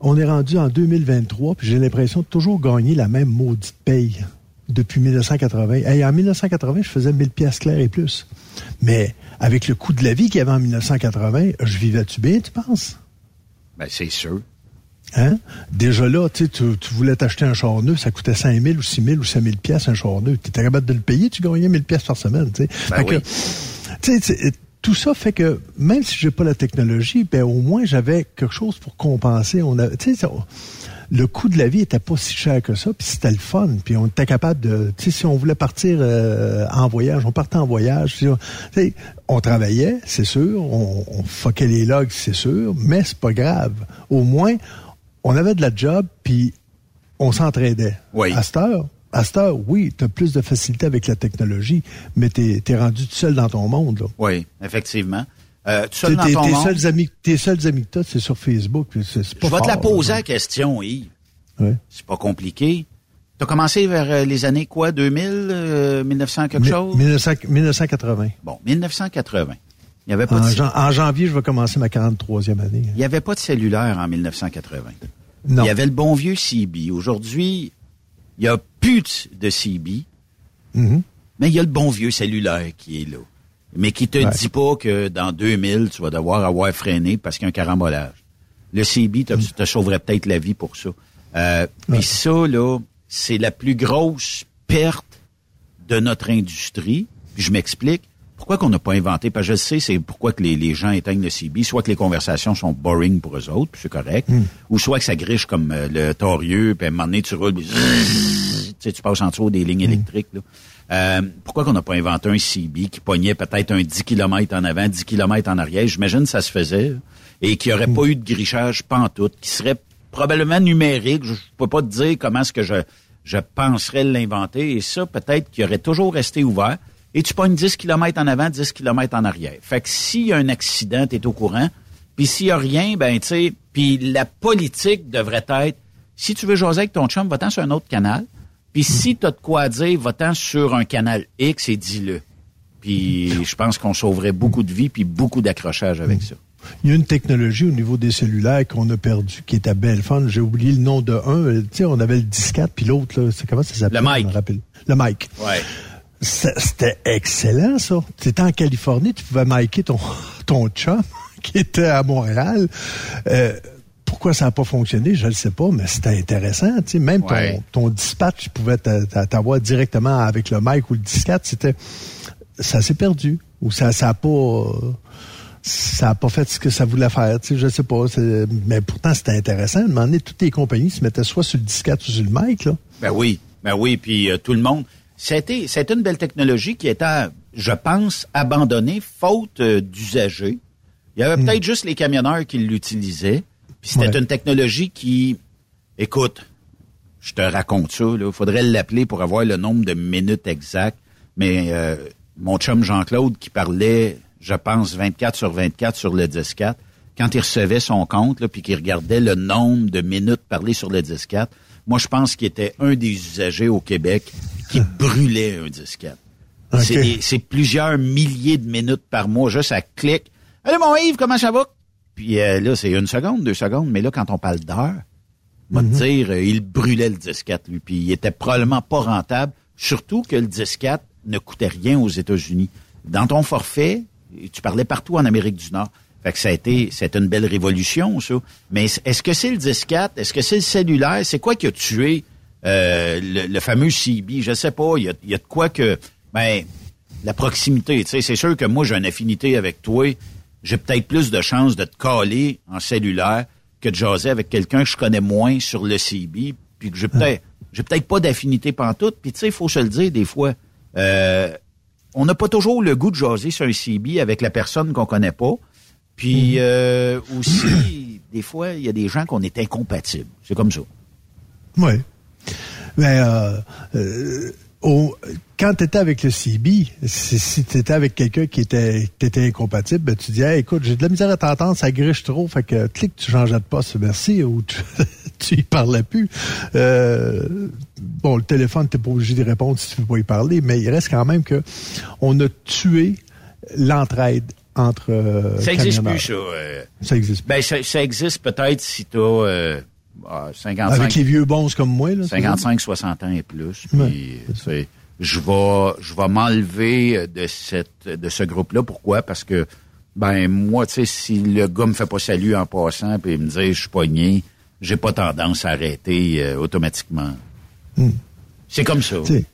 on est rendu en 2023, puis j'ai l'impression de toujours gagner la même maudite paye depuis 1980. Hey, en 1980, je faisais 1000 pièces claires et plus. Mais avec le coût de la vie qu'il y avait en 1980, je vivais-tu bien, tu penses? Ben, c'est sûr. Hein? Déjà là, tu, tu voulais t'acheter un char neuf, ça coûtait 5 000 ou 6 000 ou 5 000 pièces un char neuf. Tu étais capable de le payer, tu gagnais 1000 pièces par semaine. tu sais. Ben Fait que, oui. c'est- tout ça fait que même si j'ai pas la technologie, ben au moins j'avais quelque chose pour compenser. On a, le coût de la vie était pas si cher que ça, puis c'était le fun, puis on était capable de, tu sais, si on voulait partir euh, en voyage, on partait en voyage. Tu sais, on travaillait, c'est sûr, on, on fuckait les logs, c'est sûr, mais c'est pas grave. Au moins, on avait de la job, puis on s'entraidait. Oui. À cette heure, à cette heure, oui, tu as plus de facilité avec la technologie, mais tu es, rendu tout seul dans ton monde. Là. Oui, effectivement. Euh, tout T'es- seul dans t'es- ton tes, monde. seuls amis, tes seuls amis que t'as, c'est sur Facebook. C'est, c'est pas Je vais te la poser la question, Yves. Ouais. C'est pas compliqué. Tu as commencé vers euh, les années quoi, 2000, euh, 1900 quelque Mi- chose? 1900 1980. Bon, 1980. Il n'y avait, pas En, de- jan- en janvier, je vais commencer ma 43e année. il y avait pas de cellulaire en 1980. Non. Il y avait le bon vieux CB. Aujourd'hui, il n'y a plus de CB, Mhm. mais il y a le bon vieux cellulaire qui est là. Mais qui te Ouais. dit pas que dans 2000, tu vas devoir avoir freiné parce qu'il y a un carambolage. Le CB te, te sauverait peut-être la vie pour ça. Euh, Puis ça, là, c'est la plus grosse perte de notre industrie. Puis je m'explique. Pourquoi qu'on n'a pas inventé? Parce que je sais, c'est pourquoi que les, les gens éteignent le CB. Soit que les conversations sont boring pour eux autres, puis c'est correct. Ou soit que ça griche comme euh, le torieux, puis à un moment donné, tu roules, puis tu sais, tu passes en dessous des lignes électriques. Là. Euh, pourquoi qu'on n'a pas inventé un CB qui pognait peut-être un 10 km en avant, 10 km en arrière? J'imagine que ça se faisait. Et qu'il n'y aurait pas eu de grichage pantoute, qui serait probablement numérique. Je ne peux pas te dire comment est-ce que je, je penserais l'inventer. Et ça, peut-être qu'il aurait toujours resté ouvert. Et tu pognes 10 km en avant, 10 km en arrière. Fait que s'il y a un accident, tu au courant. Puis s'il y a rien, ben tu sais, puis la politique devrait être, si tu veux jaser avec ton chum, va-t'en sur un autre canal. Puis si tu as de quoi à dire, va-t'en sur un canal X et dis-le. Puis je pense qu'on sauverait beaucoup de vies puis beaucoup d'accrochages avec ça. Il y a une technologie au niveau des cellulaires qu'on a perdu qui était belle fun. J'ai oublié le nom de un. Euh, Tu sais, on avait le 14 puis l'autre, comment ça s'appelait? Le mic. Le mic. Ouais. C'était excellent, ça. Tu étais en Californie, tu pouvais micer ton, ton chum qui était à Montréal. Euh, pourquoi ça n'a pas fonctionné, je ne le sais pas, mais c'était intéressant. Tu sais, même ton, ton dispatch pouvait t'avoir directement avec le mic ou le disquette. C'était, ça s'est perdu ou ça, ça a pas, ça a pas fait ce que ça voulait faire. Tu sais, je sais pas. Mais pourtant, c'était intéressant. À un moment donné, toutes les compagnies se mettaient soit sur le disquette ou sur le mic. Là. Ben oui, ben oui. Puis euh, tout le monde. C'était, c'était une belle technologie qui était, je pense, abandonnée faute euh, d'usagers. Il y avait hmm. peut-être juste les camionneurs qui l'utilisaient. Puis c'était une technologie qui, écoute, je te raconte ça. Il faudrait l'appeler pour avoir le nombre de minutes exactes. Mais euh, mon chum Jean-Claude qui parlait je pense, 24 sur 24 sur le 10-4, quand il recevait son compte, là, puis qu'il regardait le nombre de minutes parlées sur le 10-4, moi, je pense qu'il était un des usagers au Québec qui brûlait un 10-4. C'est plusieurs milliers de minutes par mois, juste à clic. Allez, mon Yves, comment ça va? Puis euh, là, c'est une seconde, deux secondes, mais là, quand on parle d'heure, on va te mhm. dire, euh, il brûlait le 10-4, lui, puis il était probablement pas rentable, surtout que le 10-4 ne coûtait rien aux États-Unis. Dans ton forfait, tu parlais partout en Amérique du Nord. Fait que ça a été, c'est une belle révolution, ça. Mais est-ce que c'est le 10-4? Est-ce que c'est le cellulaire? C'est quoi qui a tué euh, le, fameux CB? Je sais pas. Il y a, de quoi que, ben, la proximité. Tu sais, c'est sûr que moi, j'ai une affinité avec toi. J'ai peut-être plus de chances de te caler en cellulaire que de jaser avec quelqu'un que je connais moins sur le CB. Puis que j'ai peut-être, j'ai peut-être pas d'affinité pantoute. Puis tu sais, il faut se le dire des fois. Euh, on n'a pas toujours le goût de jaser sur un CB avec la personne qu'on connaît pas. Puis mhm. euh, aussi, des fois, il y a des gens qu'on est incompatibles. C'est comme ça. Oui. Mais euh, quand tu étais avec le CB, si, tu étais avec quelqu'un qui était, était incompatible, ben, tu dis écoute, j'ai de la misère à t'entendre, ça griche trop, fait que clique, tu changeais de poste, merci, ou tu, tu y parlais plus. Euh, bon, le téléphone, t'es pas obligé de répondre si tu veux pas y parler, mais il reste quand même que on a tué l'entraide entre euh, Ça existe plus, ça. Euh, ça existe Ben, ça, existe peut-être si tu as 55... Avec les vieux bons comme moi, là. 55, 60 ans et plus. Puis, je vais, je vais m'enlever de cette, de ce groupe-là. Pourquoi? Parce que, ben, moi, tu sais, si le gars me fait pas salut en passant puis il me dit je suis pogné, j'ai pas tendance à arrêter euh, automatiquement. Hmm. C'est comme ça. Tu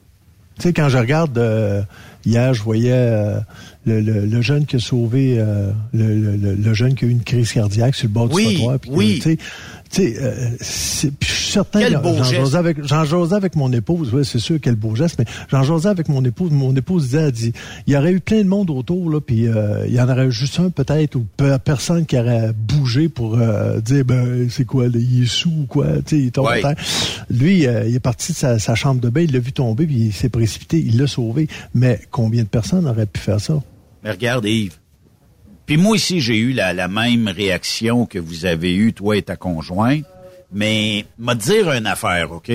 sais, quand je regarde, euh, hier, je voyais euh, le, le, jeune qui a sauvé, le, le, jeune qui a eu une crise cardiaque sur le bord du trottoir. oui tu sais, euh, je suis certain j'en avec j'en avec mon épouse, oui, c'est sûr quel beau geste, mais j'en jasais avec mon épouse, mon épouse disait, elle dit, il y aurait eu plein de monde autour là, puis euh, il y en aurait juste un peut-être ou personne qui aurait bougé pour euh, dire ben c'est quoi, il est sous ou quoi, tu sais, il tombe terre. Lui, il est parti de sa, sa, chambre de bain, il l'a vu tomber puis il s'est précipité, il l'a sauvé. Mais combien de personnes auraient pu faire ça? Mais regarde Yves, puis moi aussi, j'ai eu la, même réaction que vous avez eue, toi et ta conjointe. Mais, m'a dire une affaire, OK?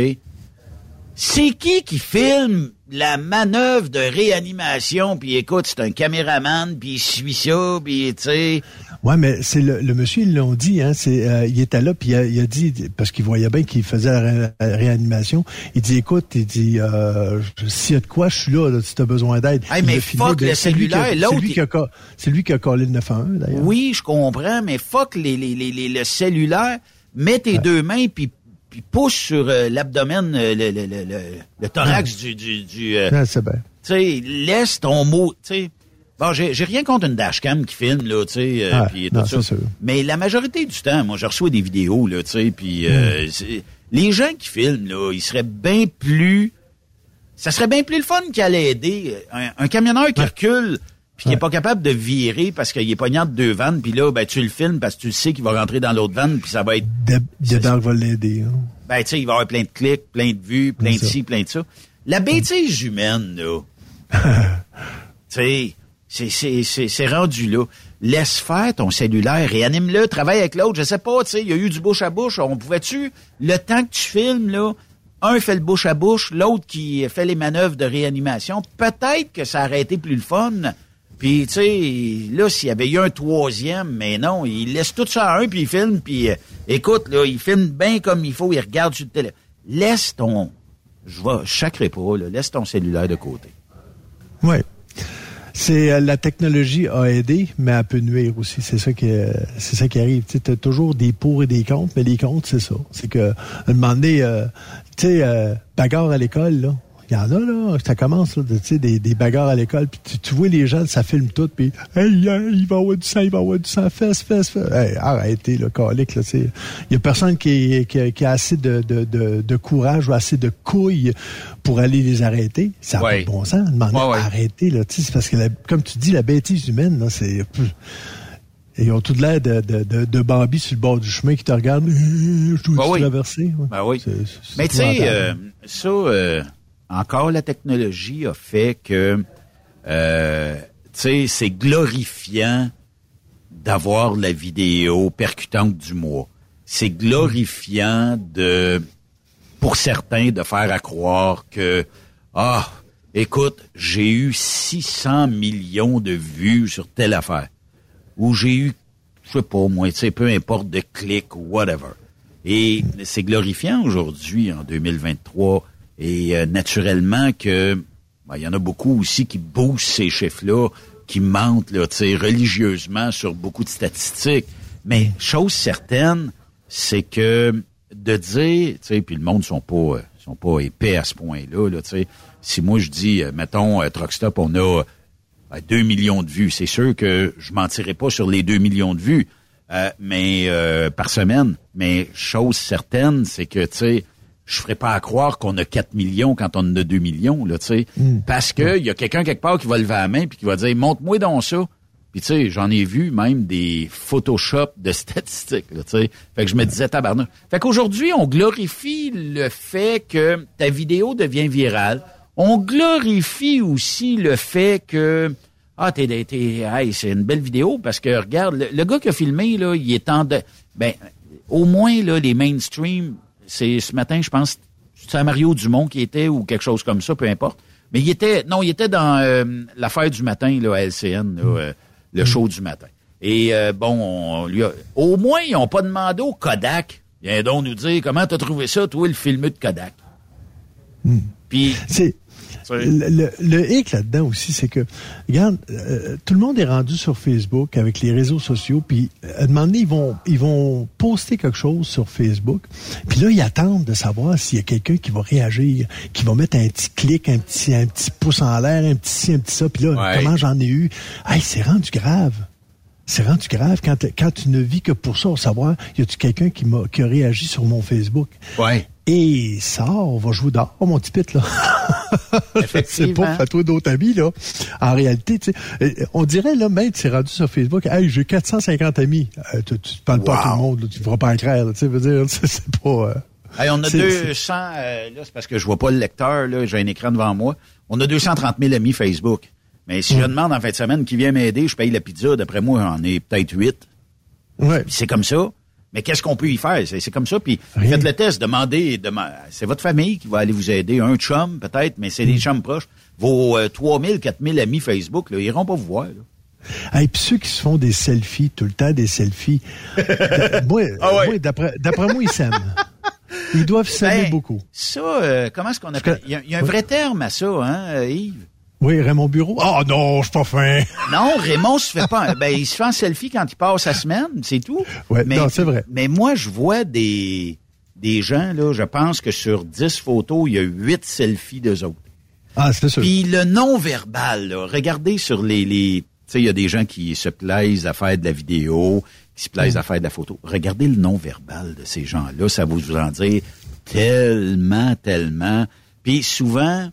C'est qui qui filme la manœuvre de réanimation, puis écoute, c'est un caméraman, puis il suit ça, puis tu sais... Ouais, mais c'est le, le, monsieur, ils l'ont dit, hein, c'est, euh, il était là, puis il, a, dit, parce qu'il voyait bien qu'il faisait la, réanimation, il dit, écoute, il dit, euh, s'il y a de quoi, je suis là, là si tu as besoin d'aide. Hey, mais fuck le cellulaire, l'autre... C'est lui, qui a, c'est lui qui a collé le 911, d'ailleurs. Oui, je comprends, mais fuck les, les, les, le cellulaire, mets tes deux mains, puis puis pousse sur euh, l'abdomen, euh, le, le, le, le, thorax du... du, du euh, c'est bien. Tu sais, laisse ton mot... Tu sais, Bon, j'ai, j'ai rien contre une dashcam qui filme, là, tu sais, ah, puis tout ça. Mais la majorité du temps, moi, je reçois des vidéos, là, tu sais, puis euh, hmm. les gens qui filment, là, ils seraient bien plus... Ça serait bien plus le fun qu'à l'aider. Un, un camionneur qui recule puis qui est pas capable de virer parce qu'il est pognant de deux vannes, puis là, ben, tu le filmes parce que tu le sais qu'il va rentrer dans l'autre vanne, puis ça va être... Dedans va l'aider. Hein. Ben, tu sais, il va avoir plein de clics, plein de vues, plein de ci, plein de ça. La bêtise humaine, là, tu sais, c'est rendu là. Laisse faire ton cellulaire, réanime-le, travaille avec l'autre, je sais pas, tu sais, il y a eu du bouche à bouche, on pouvait-tu, le temps que tu filmes, là, un fait le bouche à bouche, l'autre qui fait les manœuvres de réanimation, peut-être que ça aurait été plus le fun puis, tu sais, là, s'il y avait eu un troisième, mais non, il laisse tout ça à un, puis il filme, puis euh, écoute, là, il filme bien comme il faut, il regarde sur le téléphone. Laisse ton... Je vais, je pas, là, laisse ton cellulaire de côté. Oui. C'est euh, la technologie a aidé, mais elle peut nuire aussi. C'est ça qui, c'est ça qui arrive. Tu as toujours des pour et des contre, mais les contre, c'est ça. C'est que, un moment donné, euh, tu sais, euh, bagarre à l'école, là. Il y en a, là, ça commence, là, tu sais, des, des bagarres à l'école, puis tu, tu, vois les gens, ça filme tout, puis hey, il va avoir du sang, il va avoir du sang, fesse, fesse, fesse. Hey, arrêtez, le calique, là, il y a personne qui, qui, qui a assez de, de, de, de, courage ou assez de couilles pour aller les arrêter. Ça n'a pas de bon sens, demander ouais, ouais. arrêter, là, tu sais, parce que, la, comme tu dis, la bêtise humaine, là, c'est... ils ont tout l'air de, de, de, de, Bambi sur le bord du chemin qui te regarde. Je dois ben oui. traverser. Ouais. Ben oui. Mais tu sais, euh, ça, euh, encore la technologie a fait que, euh, c'est glorifiant d'avoir la vidéo percutante du mois. C'est glorifiant de, pour certains, de faire à croire que, ah, écoute, j'ai eu 600 millions de vues sur telle affaire. Ou j'ai eu, je sais pas, moi, tu sais, peu importe de clics ou whatever. Et c'est glorifiant aujourd'hui, en 2023, et euh, naturellement que ben, il y en a beaucoup aussi qui boostent ces chiffres-là, qui mentent là, religieusement sur beaucoup de statistiques. Mais chose certaine, c'est que de dire, puis le monde sont pas euh, sont pas épais à ce point-là. Là, si moi je dis, euh, mettons, euh, Truckstop, on a euh, 2 millions de vues, c'est sûr que je mentirai pas sur les 2 millions de vues, mais par semaine. Mais chose certaine, c'est que tu sais je ferais pas à croire qu'on a 4 millions quand on en a 2 millions, là, tu sais. Mm. Parce que il y a quelqu'un quelque part qui va lever la main puis qui va dire, montre-moi donc ça. Puis tu sais, j'en ai vu même des Photoshop de statistiques, là, tu sais. Fait que je me disais, tabarnak. Fait qu'aujourd'hui, on glorifie le fait que ta vidéo devient virale. On glorifie aussi le fait que ah, t'es, t'es, hey, c'est une belle vidéo parce que regarde, le, le, gars qui a filmé là, il est en de, ben, au moins là, les mainstream c'est ce matin, je pense, c'est Mario Dumont qui était ou quelque chose comme ça, peu importe. Mais il était, non, il était dans euh, l'affaire du matin, là, à LCN, là, euh, le show du matin. Et euh, bon, on lui a, au moins, ils n'ont pas demandé au Kodak. Viens donc nous dire comment t'as trouvé ça, toi, le film de Kodak. Hmm. Puis. Le, le, hic là-dedans aussi, c'est que, regarde, euh, tout le monde est rendu sur Facebook avec les réseaux sociaux, puis à un moment donné, ils vont, ils vont poster quelque chose sur Facebook, puis là, ils attendent de savoir s'il y a quelqu'un qui va réagir, qui va mettre un petit clic, un petit, un petit pouce en l'air, un petit ci, un petit ça, puis là, ouais. comment j'en ai eu? Hey, c'est rendu grave c'est rendu grave quand, quand tu ne vis que pour ça, savoir, y a-tu quelqu'un qui m'a qui a réagi sur mon Facebook? Ouais. Et ça, on va jouer dehors, mon petit pit, là. c'est pas, fais-toi d'autres amis, là. En réalité, tu sais, on dirait, là, même, c'est rendu sur Facebook, hey, j'ai 450 amis. Euh, tu, tu parles wow. pas à tout le monde, là, tu ne feras pas écrire, tu sais, veux dire, c'est pas... Euh, hey, on a 200, euh, là, c'est parce que je vois pas le lecteur, là, j'ai un écran devant moi. On a 230 000 amis Facebook. Mais si mmh. je demande en fin de semaine qui vient m'aider, je paye la pizza, d'après moi, j'en ai peut-être 8. Ouais. C'est comme ça. Mais qu'est-ce qu'on peut y faire? C'est comme ça. Puis faites le test, demandez, demandez c'est votre famille qui va aller vous aider, un chum peut-être, mais c'est mmh. des chums proches. Vos euh, 3000, 4000 amis Facebook, là, ils iront pas vous voir. Là. Et puis ceux qui se font des selfies, tout le temps des selfies, moi, ah ouais. moi d'après moi, ils s'aiment. Ils doivent s'aimer ben, beaucoup. Ça, euh, comment est-ce qu'on appelle? Il y, a, il y a un vrai terme à ça, hein, Yves? Oui, Raymond Bureau. Ah oh, non, je suis pas fin. non, Raymond se fait pas. Ben, il se fait un selfie quand il passe sa semaine, c'est tout. Mais, non, c'est vrai. Mais moi, je vois des des gens là. Je pense que sur 10 photos, il y a 8 selfies d'eux autres. Ah, c'est sûr. Puis le non verbal. Là, regardez sur les les. Tu sais, il y a des gens qui se plaisent à faire de la vidéo, qui se plaisent mmh. à faire de la photo. Regardez le non verbal de ces gens-là. Ça vous en dire tellement, tellement. Puis souvent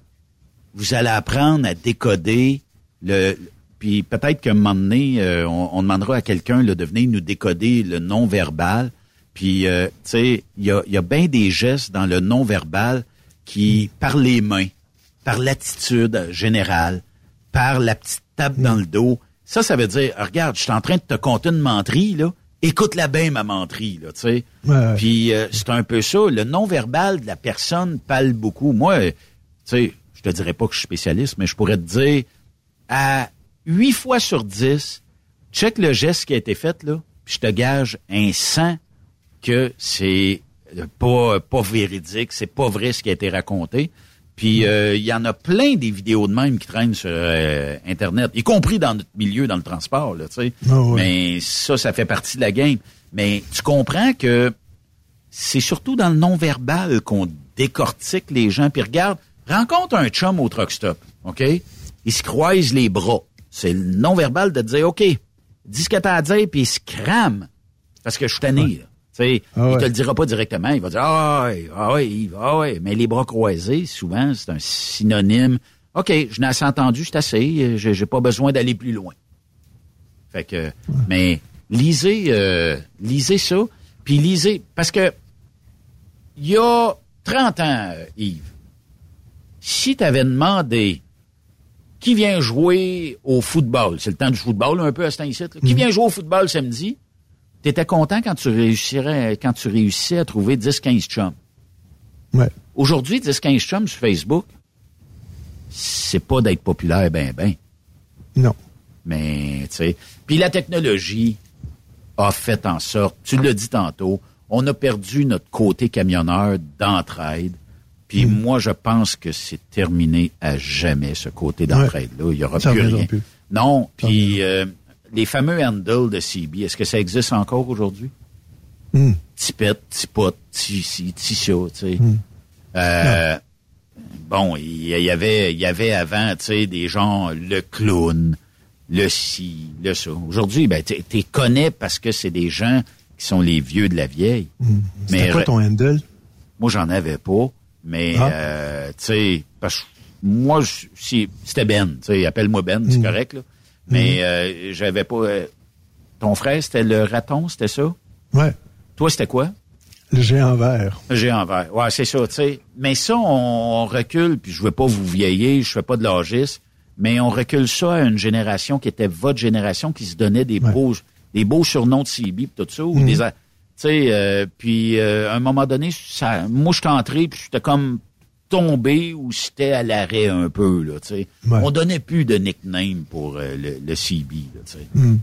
vous allez apprendre à décoder le. Puis peut-être qu'à un moment donné, euh, on, on, demandera à quelqu'un de venir nous décoder le non-verbal. Puis, euh, tu sais, il y a, y a bien des gestes dans le non-verbal qui, par les mains, par l'attitude générale, par la petite tape dans le dos, ça, ça veut dire, regarde, je suis en train de te compter une menterie, là. Écoute-la bien, ma menterie, là, tu sais. Ouais. Puis, euh, c'est un peu ça. Le non-verbal de la personne parle beaucoup. Moi, tu sais, te dirais pas que je suis spécialiste, mais je pourrais te dire, à huit fois sur dix, check le geste qui a été fait, là, puis je te gage un sang que c'est pas, pas véridique, c'est pas vrai ce qui a été raconté. Puis euh, il y en a plein des vidéos de même qui traînent sur euh, Internet, y compris dans notre milieu, dans le transport, là, tu sais. Ah. Mais ça, ça fait partie de la game. Mais tu comprends que c'est surtout dans le non-verbal qu'on décortique les gens. Puis regarde, rencontre un chum au truck stop, OK? Il se croise les bras. C'est le non-verbal de te dire, OK, dis ce que t'as à dire, puis il se crame. Parce que je suis tanné, là. Tu sais, Ah il te le dira pas directement. Il va dire, ah ouais, ah ouais, Yves, ah ouais. Mais les bras croisés, souvent, c'est un synonyme. OK, je n'ai assez entendu, c'est assez. J'ai j'ai pas besoin d'aller plus loin. Fait que, mais lisez, euh, lisez ça, puis lisez, parce que il y a 30 ans, euh, Yves, si tu avais demandé qui vient jouer au football, c'est le temps du football un peu à cet incite, qui vient jouer au football samedi, tu étais content quand tu réussirais, quand tu réussissais à trouver 10-15 chums. Ouais. Aujourd'hui, 10-15 chums sur Facebook, c'est pas d'être populaire ben ben. Non. Mais, tu sais. Puis la technologie a fait en sorte, tu l'as dit tantôt, on a perdu notre côté camionneur d'entraide. Puis moi, je pense que c'est terminé à jamais, ce côté d'entraide-là. Il n'y aura Ça plus rien. plus. Non, puis euh, les fameux handles de CB, est-ce que ça existe encore aujourd'hui? Hmm. Petit ci, petit ça, tu sais. Hmm. Euh, bon, il y, avait, il y avait avant, tu sais, des gens, le clown, le ci, le ça. Aujourd'hui, ben, tu les connais parce que c'est des gens qui sont les vieux de la vieille. C'était quoi ton handle? Moi, j'en avais pas, mais, Ah. euh, tu sais, parce que moi, si- c'était Ben, tu sais, appelle-moi Ben, c'est Mm. correct, là. Mais euh, j'avais pas... euh, ton frère, c'était le raton, c'était ça? Ouais. Toi, c'était quoi? Le géant vert. Le géant vert. Ouais, c'est ça, tu sais. Mais ça, on, on recule, puis je veux pas vous vieillir, je fais pas de l'âgisme, mais on recule ça à une génération qui était votre génération, qui se donnait des beaux des beaux surnoms de CB pis tout ça, ou Mhm. des... Tu sais, euh, puis euh, à un moment donné, ça, moi, je suis entré, puis j'étais comme tombé ou c'était à l'arrêt un peu, là, tu sais. Ouais. On donnait plus de nickname pour euh, le, le CB, là, tu sais. Hmm.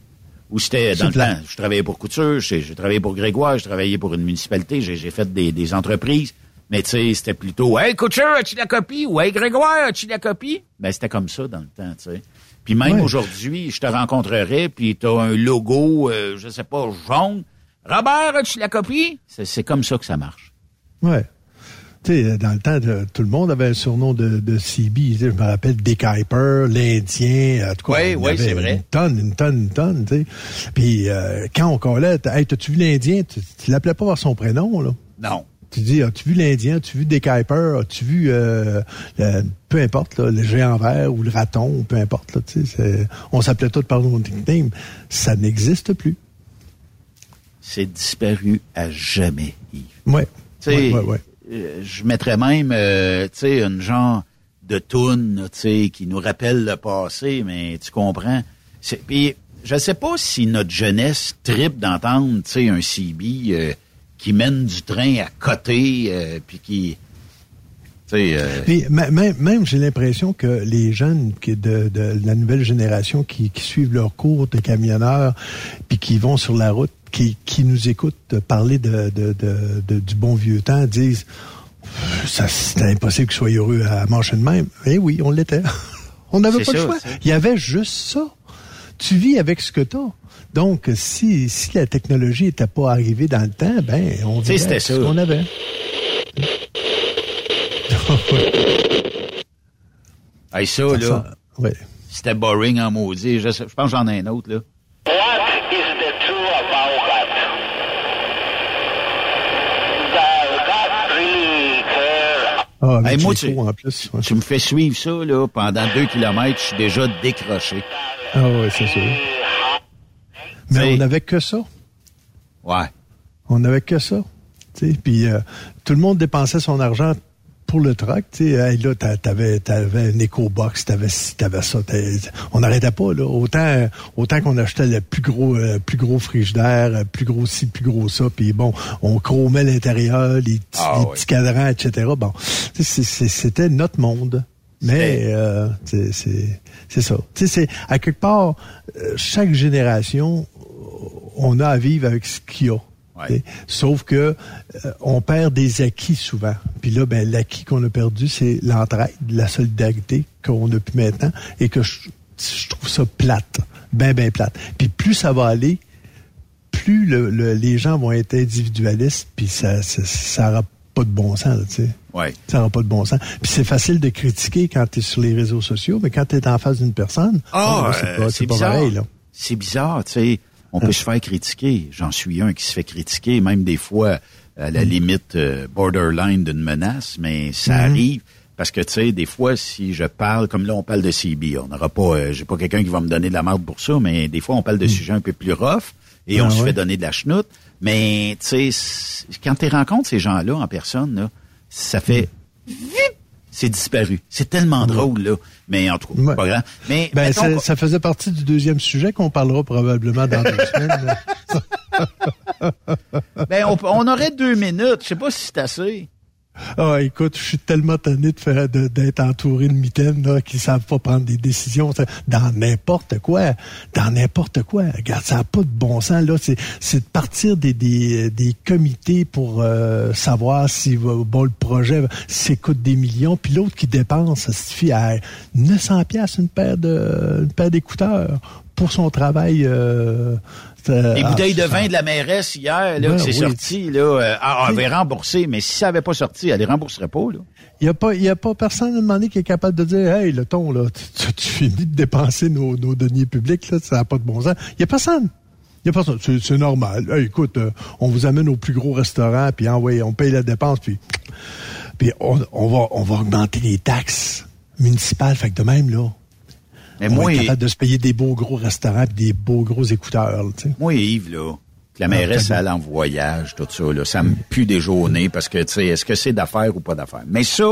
Ou c'était dans le temps, je travaillais pour Couture, j'ai travaillé pour Grégoire, j'ai travaillé pour une municipalité, j'ai fait des, des entreprises. Mais tu sais, c'était plutôt Hey Couture, as-tu la copie? Ou Hey Grégoire, as-tu la copie? Ben c'était comme ça dans le temps, tu sais. Puis même Ouais. aujourd'hui, je te rencontrerai, puis t'as un logo, euh, je sais pas, jaune. Robert, as-tu la copie? C'est c'est comme ça que ça marche. Ouais. Tu sais, dans le temps, de- tout le monde avait un surnom de, de CB. Je me rappelle Dick Hyper, l'Indien, en tout cas. Oui, il y oui, avait c'est vrai. Une tonne, une tonne, une tonne, tu sais. Puis euh, quand on collait, t'as- hey, t'as-tu vu l'Indien? Tu, tu l'appelais pas par son prénom, là. Non. Tu dis, as-tu vu l'Indien? As-tu vu Dick Hyper? As-tu vu, euh, le- peu importe, là, le géant vert ou le raton, peu importe, là, tu sais. c'est- On s'appelait tous par nos nicknames. Ça n'existe plus. C'est disparu à jamais, Yves. Ouais. Tu sais, Ouais, ouais, ouais. euh, je mettrais même, euh, tu sais, une genre de toune, tu sais, qui nous rappelle le passé, mais tu comprends. C'est- Puis, je sais pas si notre jeunesse tripe d'entendre, tu sais, un CB euh, qui mène du train à côté, euh, puis qui, euh, Puis même, même j'ai l'impression que les jeunes qui de, de la nouvelle génération qui, qui suivent leur cours de camionneurs puis qui vont sur la route, qui, qui nous écoutent parler de, de, du bon vieux temps, disent ça c'est impossible qu'ils soient heureux à marcher de même. Eh oui, on l'était. on n'avait pas le choix. Il y avait juste ça. Tu vis avec ce que tu as. Donc, si, si la technologie n'était pas arrivée dans le temps, ben, on vivait c'était ce qu'on avait. hey, ça, Ça là, ouais. c'était boring en maudit. Je, pense que j'en ai un autre, là. Ah, avec Hey, moi, l'écho tu, en plus. ouais. tu me fais suivre ça, là, pendant deux kilomètres, je suis déjà décroché. Ah oui, c'est sûr. Mais on n'avait que ça. Ouais. On n'avait que ça. Tu Puis euh, tout le monde dépensait son argent pour le truck. tu sais. Là, t'a- t'avais, t'avais un éco-box, t'avais ci, t'avais ça. t'avais- On n'arrêtait pas. Là. Autant, autant qu'on achetait le plus gros, euh, plus gros frigidaire, euh, plus gros ci, plus gros ça. Puis bon, on chromait l'intérieur, les, petits, Ah les oui. petits cadrans, etc. Bon, c'est- c'est- c'était notre monde. Mais euh, c'est c'est- c'est ça. Tu sais, c'est à quelque part, euh, chaque génération, on a à vivre avec ce qu'il y a. Ouais. Sauf que euh, on perd des acquis souvent. Puis là, ben, l'acquis qu'on a perdu, c'est l'entraide, la solidarité qu'on a plus maintenant et que je, je trouve ça plate, ben, ben plate. Puis plus ça va aller, plus le, le- les gens vont être individualistes, puis ça ça, ça pas de bon sens, tu sais. Ouais. Ça n'aura pas de bon sens. Puis c'est facile de critiquer quand tu es sur les réseaux sociaux, mais quand tu es en face d'une personne, Ah, c'est euh, pas, pas bizarre. pareil. C'est bizarre, tu sais. On peut se faire critiquer. J'en suis un qui se fait critiquer, même des fois à la limite euh, borderline d'une menace, mais ça Mhm. arrive. Parce que, tu sais, des fois, si je parle, comme là, on parle de CB, on n'aura pas, euh, j'ai pas quelqu'un qui va me donner de la marde pour ça, mais des fois, on parle de sujets un peu plus rough et Ah on se fait donner de la chenoute. Mais, tu sais, quand tu rencontres ces gens-là en personne, là, ça fait vip, c'est disparu. C'est tellement drôle, là. Mais en tout cas, Ouais. pas grave. Mais, Ben, mettons ça, faisait partie du deuxième sujet qu'on parlera probablement dans deux semaines. Ben, on, on aurait deux minutes. Je sais pas si c'est assez. Ah, écoute, je suis tellement tanné d'être entouré de mitaines là, qui savent pas prendre des décisions dans n'importe quoi. Dans n'importe quoi. Regarde, ça n'a pas de bon sens. là. C'est de partir des, des, des comités pour euh, savoir si va- bon, le projet ça coûte des millions, puis l'autre qui dépense, ça suffit à 900 pièces une paire de une paire d'écouteurs pour son travail. Euh, euh, Les ah, bouteilles de ça- vin de la mairesse hier, là, Ben c'est oui. sorti, là, euh, ah, elle avait remboursé, mais si ça avait pas sorti, elle les rembourserait pas, là. Il n'y a pas, il a pas personne à demander qui est capable de dire, hey, le ton, là, tu, finis de dépenser nos, nos deniers publics, là, ça n'a pas de bon sens. Il n'y a personne. Il a personne. C'est, normal. Hey, écoute, euh, on vous amène au plus gros restaurant, puis ah, ouais, on paye la dépense, puis, puis on, on va, on va augmenter les taxes municipales. Fait que de même, là, Mais on moi, et- capable de se payer des beaux gros restaurants puis des beaux gros écouteurs, tu sais. moi et Yves, là, la mairesse Ah, elle en voyage, tout ça, là, ça me pue des journées parce que, tu sais, est-ce que c'est d'affaires ou pas d'affaires? Mais ça,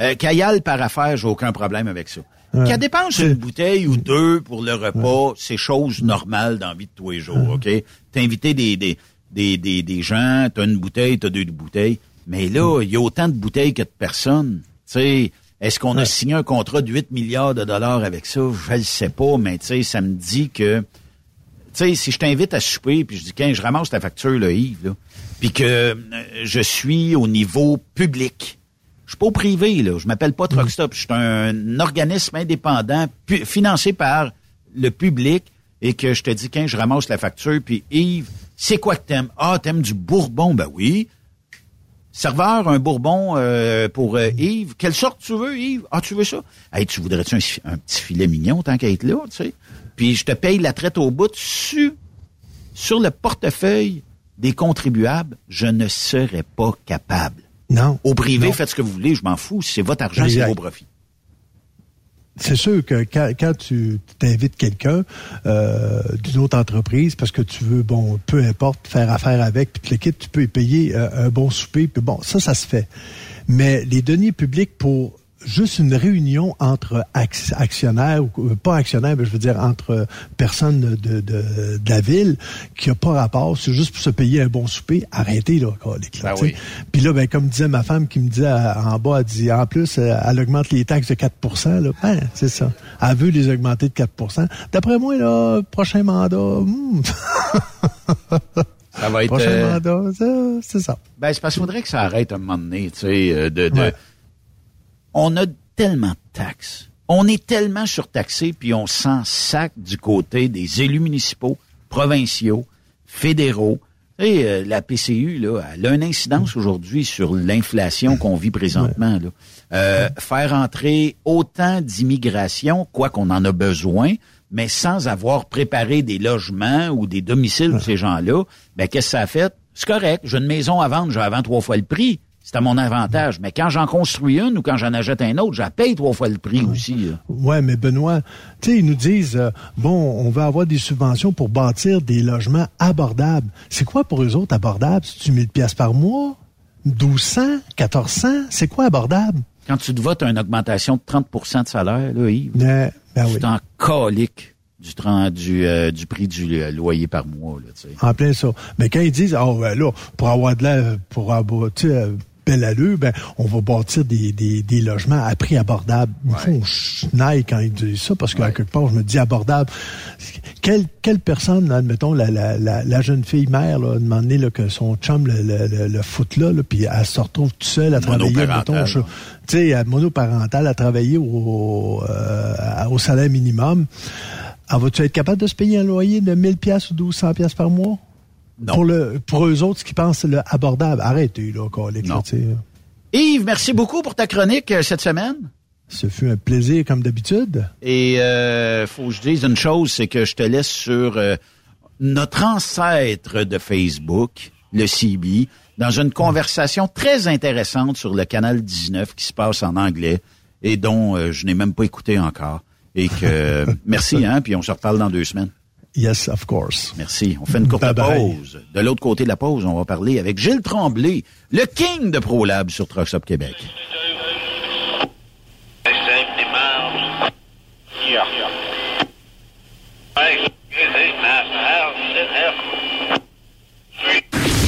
euh, qu'elle y aille par affaires, j'ai aucun problème avec ça. Ouais. Qu'elle dépense une bouteille ou deux pour le repas, c'est chose normale dans la vie de tous les jours, OK? T'as invité des, des, des, des, des gens, t'as une bouteille, t'as deux bouteilles, mais là, il y a autant de bouteilles que de personnes. Tu sais, est-ce qu'on a signé un contrat de 8 milliards de dollars avec ça? Je le sais pas, mais tu sais, ça me dit que tu sais, si je t'invite à souper, puis je dis, quand je ramasse ta facture, là, Yves, là, puis que euh, je suis au niveau public, je suis pas au privé, là, je m'appelle pas Truckstop, je suis un organisme indépendant pu- financé par le public, et que je te dis, quand je ramasse la facture, puis Yves, c'est quoi que t'aimes? Ah, t'aimes du bourbon? Ben oui. Serveur, un bourbon euh, pour euh, Yves. Quelle sorte tu veux, Yves? Ah, tu veux ça? Hey, tu voudrais-tu un, petit filet mignon tant qu'à être là, tu sais? Puis je te paye la traite au bout sur, sur le portefeuille des contribuables. Je ne serais pas capable. Non. Au privé, Non. faites ce que vous voulez, je m'en fous. C'est votre argent, c'est vos profits. C'est sûr que quand, quand tu t'invites quelqu'un euh, d'une autre entreprise parce que tu veux, bon, peu importe, faire affaire avec, puis le kit, tu peux y payer euh, un bon souper, puis bon, ça, ça se fait. Mais les deniers publics pour juste une réunion entre ac- actionnaires, ou euh, pas actionnaires, mais je veux dire entre personnes de, de, de la ville qui a pas rapport, c'est juste pour se payer un bon souper, arrêtez là, là, Ben oui. Puis là, ben, comme disait ma femme qui me disait en bas, elle dit, en plus, euh, elle augmente les taxes de 4 là. Ben, c'est ça. Elle veut les augmenter de 4 D'après moi, là, prochain mandat, hmm, Ça va être... prochain euh, mandat, c'est ça. Ben, c'est parce qu'il faudrait que ça arrête à un moment donné, tu sais, de, de- Ouais. On a tellement de taxes. On est tellement surtaxé, puis on s'en sac du côté des élus municipaux, provinciaux, fédéraux. Et euh, la PCU, là, elle a une incidence aujourd'hui sur l'inflation qu'on vit présentement. Là. Euh, Faire entrer autant d'immigration, quoi qu'on en a besoin, mais sans avoir préparé des logements ou des domiciles pour ces gens-là, ben qu'est-ce que ça a fait? C'est correct, j'ai une maison à vendre, j'ai à vendre trois fois le prix. C'est à mon avantage. Mais quand j'en construis une ou quand j'en achète un autre, je la paye trois fois le prix aussi. Ouais, mais Benoît, tu sais, ils nous disent, euh, bon, on va avoir des subventions pour bâtir des logements abordables. C'est quoi pour eux autres abordable? C'est-tu 1000 pièces par mois? 1200? 1400? C'est quoi abordable? Quand tu te votes une augmentation de 30% de salaire, là, Yves, Ben, ben oui. tu t'en du, euh, du prix du euh, loyer par mois. Là, tu sais. En plein ça. Mais quand ils disent, oh, ben là, pour avoir de l'air, pour avoir, tu sais, belle allure, ben, on va bâtir des, des, des logements à prix abordable. Il faut que quand ils disent ça, parce qu'à quelque part, je me dis abordable. Quelle, quelle personne, admettons, la, la, la, jeune fille mère, là, demandé là, que son chum le, le, le, foot là, puis elle se retrouve toute seule à travailler, admettons, tu sais, monoparentale, à travailler au, euh, au salaire minimum. Ah, vas-tu être capable de se payer un loyer de 1000 pièces ou 1200 pièces par mois? Pour, le, pour eux autres, ce qui pensent le abordable. Arrêtez, là, Yves, merci beaucoup pour ta chronique euh, cette semaine. Ce fut un plaisir comme d'habitude. Et euh, faut que je dise une chose, c'est que je te laisse sur euh, notre ancêtre de Facebook, le CB, dans une conversation très intéressante sur le canal 19 qui se passe en anglais et dont euh, je n'ai même pas écouté encore. Et que merci, hein, puis on se reparle dans deux semaines. Yes, of course. Merci. On fait une courte pause. De l'autre côté de la pause, on va parler avec Gilles Tremblay, le king de ProLab sur Trucks Québec.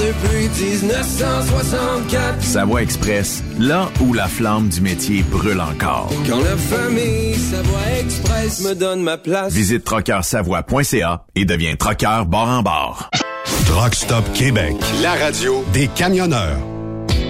depuis 1964. Savoie Express, là où la flamme du métier brûle encore. Quand la famille Savoie Express me donne ma place. Visite trockeursavoie.ca et deviens trockeur bord en bord. Truck Stop Québec, la radio des camionneurs.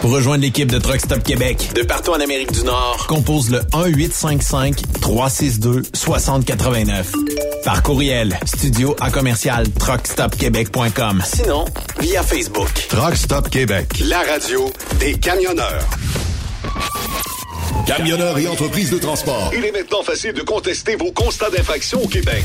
Pour rejoindre l'équipe de Truck Stop Québec, de partout en Amérique du Nord, compose le 1-855-362-6089. Par courriel, studio à commercial truckstopquebec.com. Sinon, via Facebook. Truck Stop Québec, la radio des camionneurs. Camionneurs et entreprises de transport. Il est maintenant facile de contester vos constats d'infraction au Québec.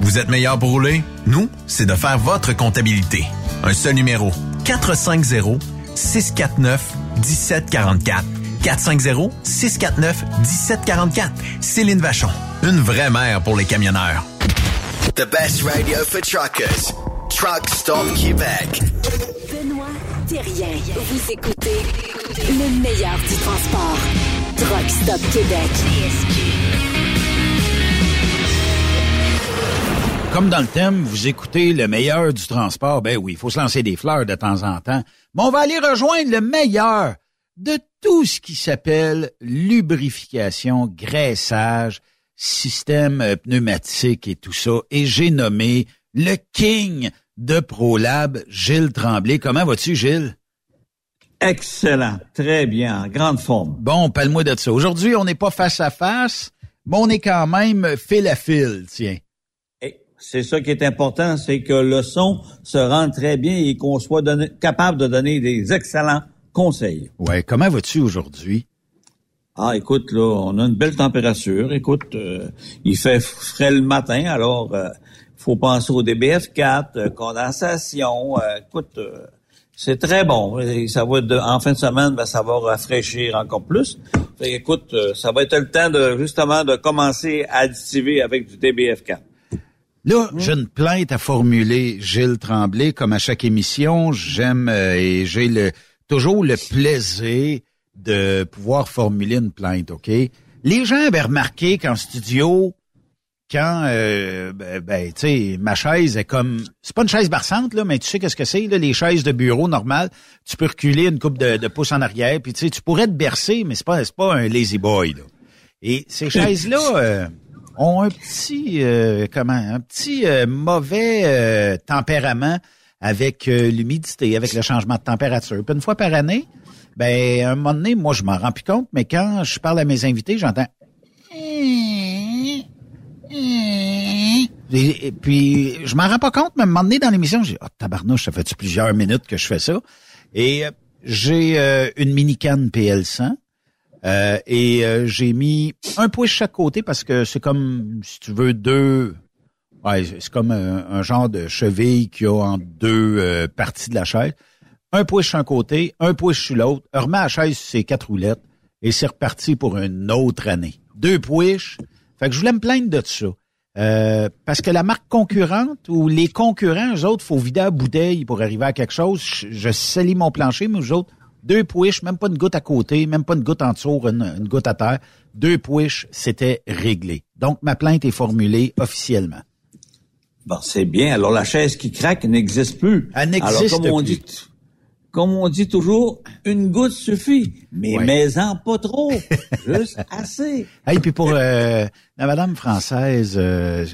Vous êtes meilleur pour rouler? Nous, c'est de faire votre comptabilité. Un seul numéro. 450-649-1744. 450-649-1744. Céline Vachon. Une vraie mère pour les camionneurs. The best radio for truckers. Truck Stop Québec. Benoît Thérien. Vous écoutez le meilleur du transport. Truck Stop Québec. Comme dans le thème, vous écoutez le meilleur du transport. Ben oui, il faut se lancer des fleurs de temps en temps. Mais on va aller rejoindre le meilleur de tout ce qui s'appelle lubrification, graissage, système euh, pneumatique et tout ça. Et j'ai nommé le king de ProLab, Gilles Tremblay. Comment vas-tu, Gilles? Excellent. Très bien. En grande forme. Bon, parle-moi de ça. Aujourd'hui, on n'est pas face à face, mais on est quand même fil à fil, tiens. C'est ça qui est important, c'est que le son se rende très bien et qu'on soit capable de donner des excellents conseils. Ouais, comment vas-tu aujourd'hui? Ah, écoute, là, on a une belle température. Écoute, euh, il fait frais le matin, alors il euh, faut penser au DBF4, euh, condensation. écoute, c'est très bon. ça va en fin de semaine, ben, ça va rafraîchir encore plus. écoute, ça va être le temps de justement de commencer à additiver avec du DBF4. Là, j'ai une plainte à formuler, Gilles Tremblay, comme à chaque émission, j'aime euh, et j'ai le toujours le plaisir de pouvoir formuler une plainte, OK? Les gens avaient remarqué qu'en studio, quand euh, ben, ben tu sais, ma chaise est comme c'est pas une chaise barsante là, mais tu sais qu'est-ce que c'est là, les chaises de bureau normales, tu peux reculer une coupe de, de pouces en arrière, puis tu sais, tu pourrais te bercer, mais c'est pas c'est pas un lazy boy là. Et ces chaises là euh, ont un petit euh, comment un petit euh, mauvais euh, tempérament avec l'humidité, avec le changement de température. Une fois par année, ben un moment donné, moi je m'en rends plus compte, mais quand je parle à mes invités, j'entends et, puis je m'en rends pas compte, mais un moment donné dans l'émission, j'ai oh tabarnouche, ça fait plusieurs minutes que je fais ça? Et j'ai une mini canne PL100 euh, et euh, j'ai mis un push chaque côté parce que c'est comme, si tu veux, deux... Ouais, c'est comme un, genre de cheville qu'il y a en deux euh, parties de la chaise. Un push sur un côté, un push sur l'autre. Remets la chaise sur ses quatre roulettes et c'est reparti pour une autre année. Deux push. Fait que je voulais me plaindre de ça. parce que la marque concurrente ou les concurrents, eux autres, faut vider la bouteille pour arriver à quelque chose. Je, je salis mon plancher, mais eux autres, deux pouiches, même pas une goutte à côté, même pas une goutte en dessous, une, goutte à terre. Deux pouiches, c'était réglé. Donc, ma plainte est formulée officiellement. Bon, c'est bien. Alors, la chaise qui craque n'existe plus. Elle n'existe Alors, comme on Dit, comme on dit toujours, une goutte suffit. Mais mais-en pas trop. juste assez. Et puis pour euh, la madame française, euh,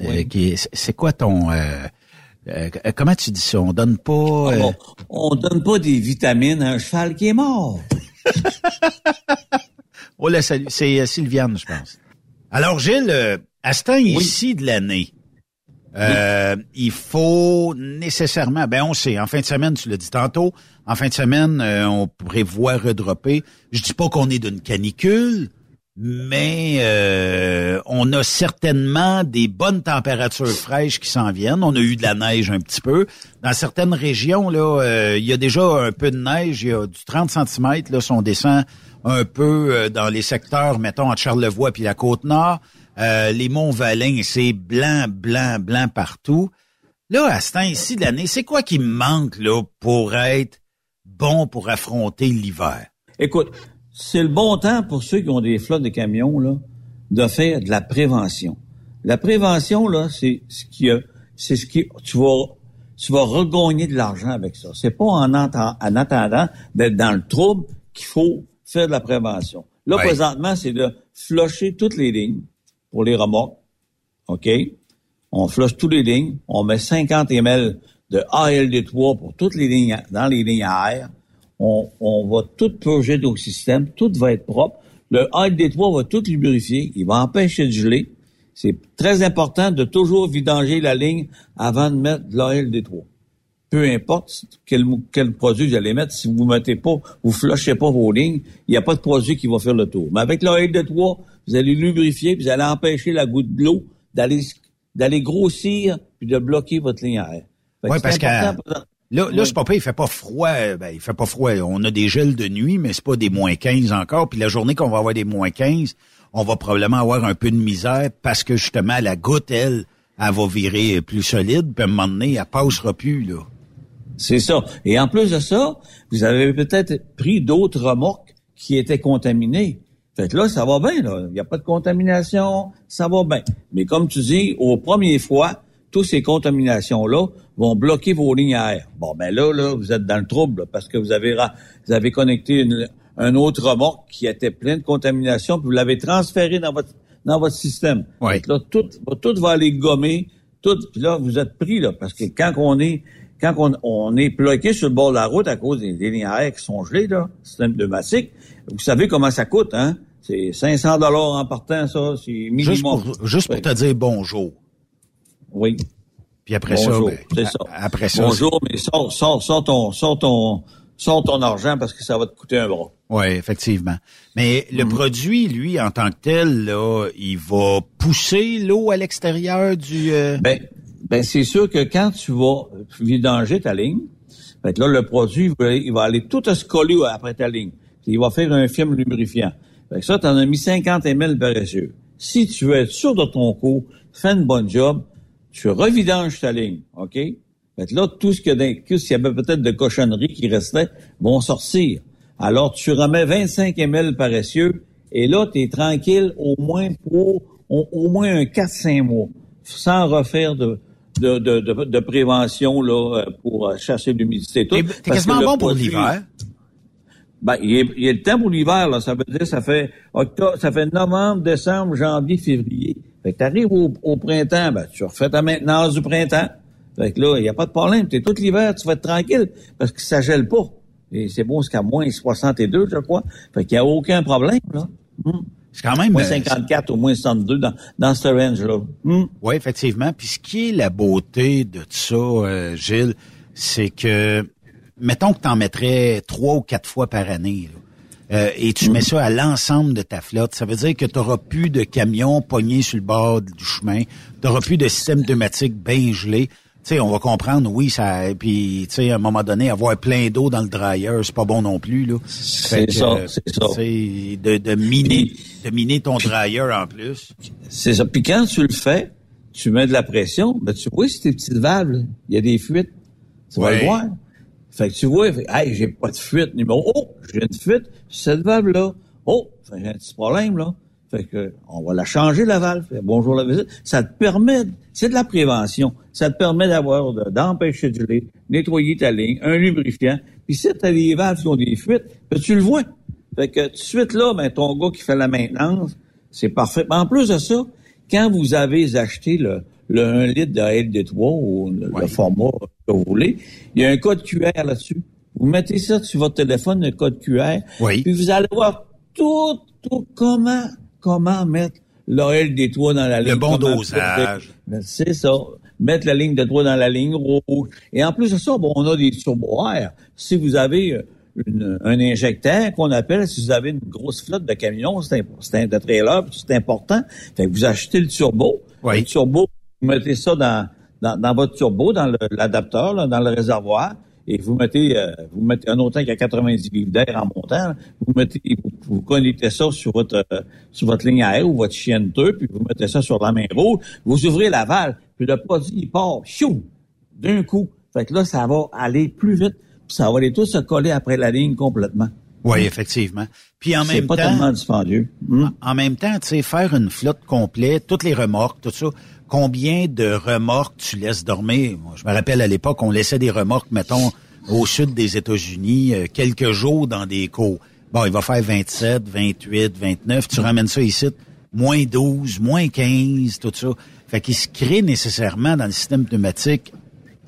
euh, qui c'est quoi ton euh, comment tu dis ça? On donne pas... Ah euh, on, donne pas des vitamines à un cheval qui est mort. oh là, salut. C'est euh, Sylviane, je pense. Alors, Gilles, à ce temps ici de l'année, il faut nécessairement, ben on sait, en fin de semaine, tu l'as dit tantôt, en fin de semaine, on prévoit redropper. Je dis pas qu'on est d'une canicule, mais euh, on a certainement des bonnes températures fraîches qui s'en viennent. On a eu de la neige un petit peu. Dans certaines régions, là, euh, il y a déjà un peu de neige, il y a du 30 cm, là, si on descend un peu euh, dans les secteurs, mettons, entre Charlevoix puis la Côte-Nord. les Monts-Valin, c'est blanc, blanc, blanc partout. Là, à ce temps-ci de l'année, c'est quoi qui manque là pour être bon pour affronter l'hiver? Écoute, c'est le bon temps pour ceux qui ont des flottes de camions là, de faire de la prévention. La prévention là, c'est ce qui c'est ce qui tu vas tu vas regagner de l'argent avec ça. C'est pas en, en attendant d'être dans le trouble qu'il faut faire de la prévention. Là présentement, c'est de flusher toutes les lignes pour les remorques. OK? On flush toutes les lignes, on met 50 ml de ALD3 pour toutes les lignes dans les lignes à air on, va tout purger nos systèmes, tout va être propre. Le ALD3 va tout lubrifier, il va empêcher de geler. C'est très important de toujours vidanger la ligne avant de mettre de l'ALD3. Peu importe quel, quel produit vous allez mettre, si vous ne mettez pas, vous flushez pas vos lignes, il n'y a pas de produit qui va faire le tour. Mais avec l'ALD3, vous allez lubrifier, puis vous allez empêcher la goutte de l'eau d'aller d'aller grossir puis de bloquer votre ligne à air. Oui, parce que Là, là c'est pas il fait pas froid. Ben, il fait pas froid. On a des gels de nuit, mais c'est pas des moins 15 encore. Puis la journée qu'on va avoir des moins 15, on va probablement avoir un peu de misère parce que justement, la goutte, elle, elle va virer plus solide, puis à un moment donné, elle passera plus, là. C'est ça. Et en plus de ça, vous avez peut-être pris d'autres remorques qui étaient contaminées. Fait que là, ça va bien, là. Il n'y a pas de contamination, ça va bien. Mais comme tu dis, aux premières fois, toutes ces contaminations-là vont bloquer vos lignes à air. Bon, ben là, là, vous êtes dans le trouble parce que vous avez, vous avez connecté une, un autre remorque qui était plein de contamination, puis vous l'avez transféré dans votre dans votre système. Ouais. Là, tout, tout va aller gommer, tout, puis là, vous êtes pris, là, parce que quand on est quand on, on est bloqué sur le bord de la route à cause des, des lignes à air qui sont gelées, là, système pneumatique, vous savez comment ça coûte, hein? C'est 500 dollars en partant, ça, c'est minimum. Juste pour, juste pour te dire bonjour. Oui. Puis après Bonjour, ça, ben, ça. après ça, Bonjour, mais sors, sors, sors ton, sors ton, sors ton argent parce que ça va te coûter un bras. Oui, effectivement. Mais le produit, lui, en tant que tel, là, il va pousser l'eau à l'extérieur du. euh, Ben, ben c'est sûr que quand tu vas vidanger ta ligne, fait que là, le produit, il va, aller tout se coller après ta ligne. Il va faire un film lubrifiant. Fait que ça, tu en as mis 50 ml paresseux. Si tu veux être sûr de ton coup, fais une bonne job, tu revidanges ta ligne, OK? Fait que là, tout ce que tout s'il y avait peut-être de cochonneries qui restaient vont sortir. Alors, tu remets 25 ml paresseux et là, tu es tranquille au moins pour au, au moins un 4-5 mois, sans refaire de, de, de, de, de prévention là, euh, pour euh, chasser l'humidité. tout. T'es quasiment bon pour l'hiver. Ben, il est, il est le temps pour l'hiver, là. Ça veut dire, ça fait octobre, ça fait novembre, décembre, janvier, février. Fait que t'arrives au, au printemps, ben, tu refais ta maintenance du printemps. Fait que là, il n'y a pas de problème. T'es tout l'hiver, tu vas être tranquille, parce que ça gèle pas. Et c'est bon jusqu'à moins 62, je crois. Fait qu'il n'y a aucun problème, là. C'est quand même. Moins euh, 54 ou moins 62 dans, dans ce range-là. Hmm. Oui, effectivement. Puis ce qui est la beauté de ça, euh, Gilles, c'est que, mettons que tu en mettrais trois ou quatre fois par année, là, euh, et tu mets ça à l'ensemble de ta flotte, ça veut dire que tu n'auras plus de camions pognés sur le bord du chemin, tu n'auras plus de système pneumatique bien gelé. Sais, on va comprendre, oui, ça, puis tu sais, à un moment donné, avoir plein d'eau dans le dryer, c'est pas bon non plus, là. C'est ça, c'est ça. De, de miner, de miner ton dryer en plus. C'est ça. Puis quand tu le fais, tu mets de la pression, ben tu vois, c'est tes petites valves, il y a des fuites. Tu vas Ouais. le voir. Fait que tu vois, fait, hey, j'ai pas de fuite. Numéro, oh, j'ai une fuite, cette valve-là. Oh, j'ai un petit problème, là. Fait que, on va la changer, la valve. Bonjour, la visite. Ça te permet, c'est de la prévention. Ça te permet d'avoir, de- d'empêcher de geler, nettoyer ta ligne, un lubrifiant. Puis si t'as des valves qui ont des fuites, ben, tu le vois. Fait que, tout de suite là, ben, ton gars qui fait la maintenance, c'est parfait. En plus de ça, quand vous avez acheté le, le 1 litre de LD3 ou le, le format que vous voulez, il y a un code QR là-dessus. Vous mettez ça sur votre téléphone, le code QR, Oui. puis vous allez voir tout, tout comment, comment mettre le LD3 dans la ligne. bon comment dosage. C'est ça. Mettre la ligne de 3 dans la ligne rouge. Et en plus de ça, bon, on a des turbo-air. Si vous avez euh, une- un injecteur qu'on appelle, si vous avez une grosse flotte de camions, c'est de trailer, c'est important. Fait que vous achetez le turbo. Oui. Le turbo, vous mettez ça dans, dans, votre turbo, dans l'adapteur, dans le réservoir, et vous mettez, euh, vous mettez un autre tank à 90 livres d'air en montant. Vous mettez, vous, connectez ça sur votre, euh, sur votre ligne à air ou votre chienne 2, puis vous mettez ça sur la main rouge. Vous ouvrez la valve, puis le produit, part, chou, d'un coup. Fait que là, ça va aller plus vite, puis ça va aller tout se coller après la ligne complètement. Oui, effectivement. Puis en même pas temps, tellement dispendieux. Hmm. en même temps, tu sais, faire une flotte complète, toutes les remorques, tout ça, combien de remorques tu laisses dormir? Moi, je me rappelle à l'époque, on laissait des remorques, mettons, au sud des États-Unis, euh, quelques jours dans des cours. Bon, il va faire 27, 28, 29. Tu ramènes ça ici, moins 12, moins 15, tout ça. Fait qu'il se crée nécessairement dans le système pneumatique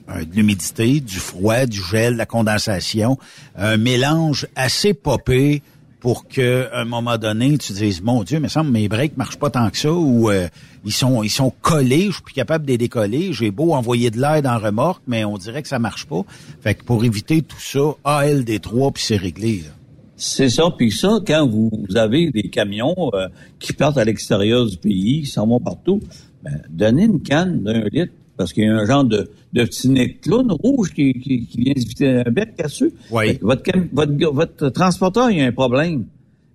de l'humidité, du froid, du gel, de la condensation, un mélange assez popé pour que à un moment donné, tu dises Mon Dieu, mais semble mes breaks marchent pas tant que ça ou euh, ils sont ils sont collés, je suis plus capable de les décoller, j'ai beau envoyer de l'air dans remorque, mais on dirait que ça marche pas. Fait que pour éviter tout ça, ALD3 puis c'est réglé. là. C'est ça. Puis ça, quand vous, vous avez des camions euh, qui partent à l'extérieur du pays, qui s'en vont partout, ben, donnez une canne d'un litre, parce qu'il y a un genre de, de petit nez clown rouge qui, qui, qui vient un bec là-dessus. Oui. Que Votre, votre, votre transporteur, il y a un problème.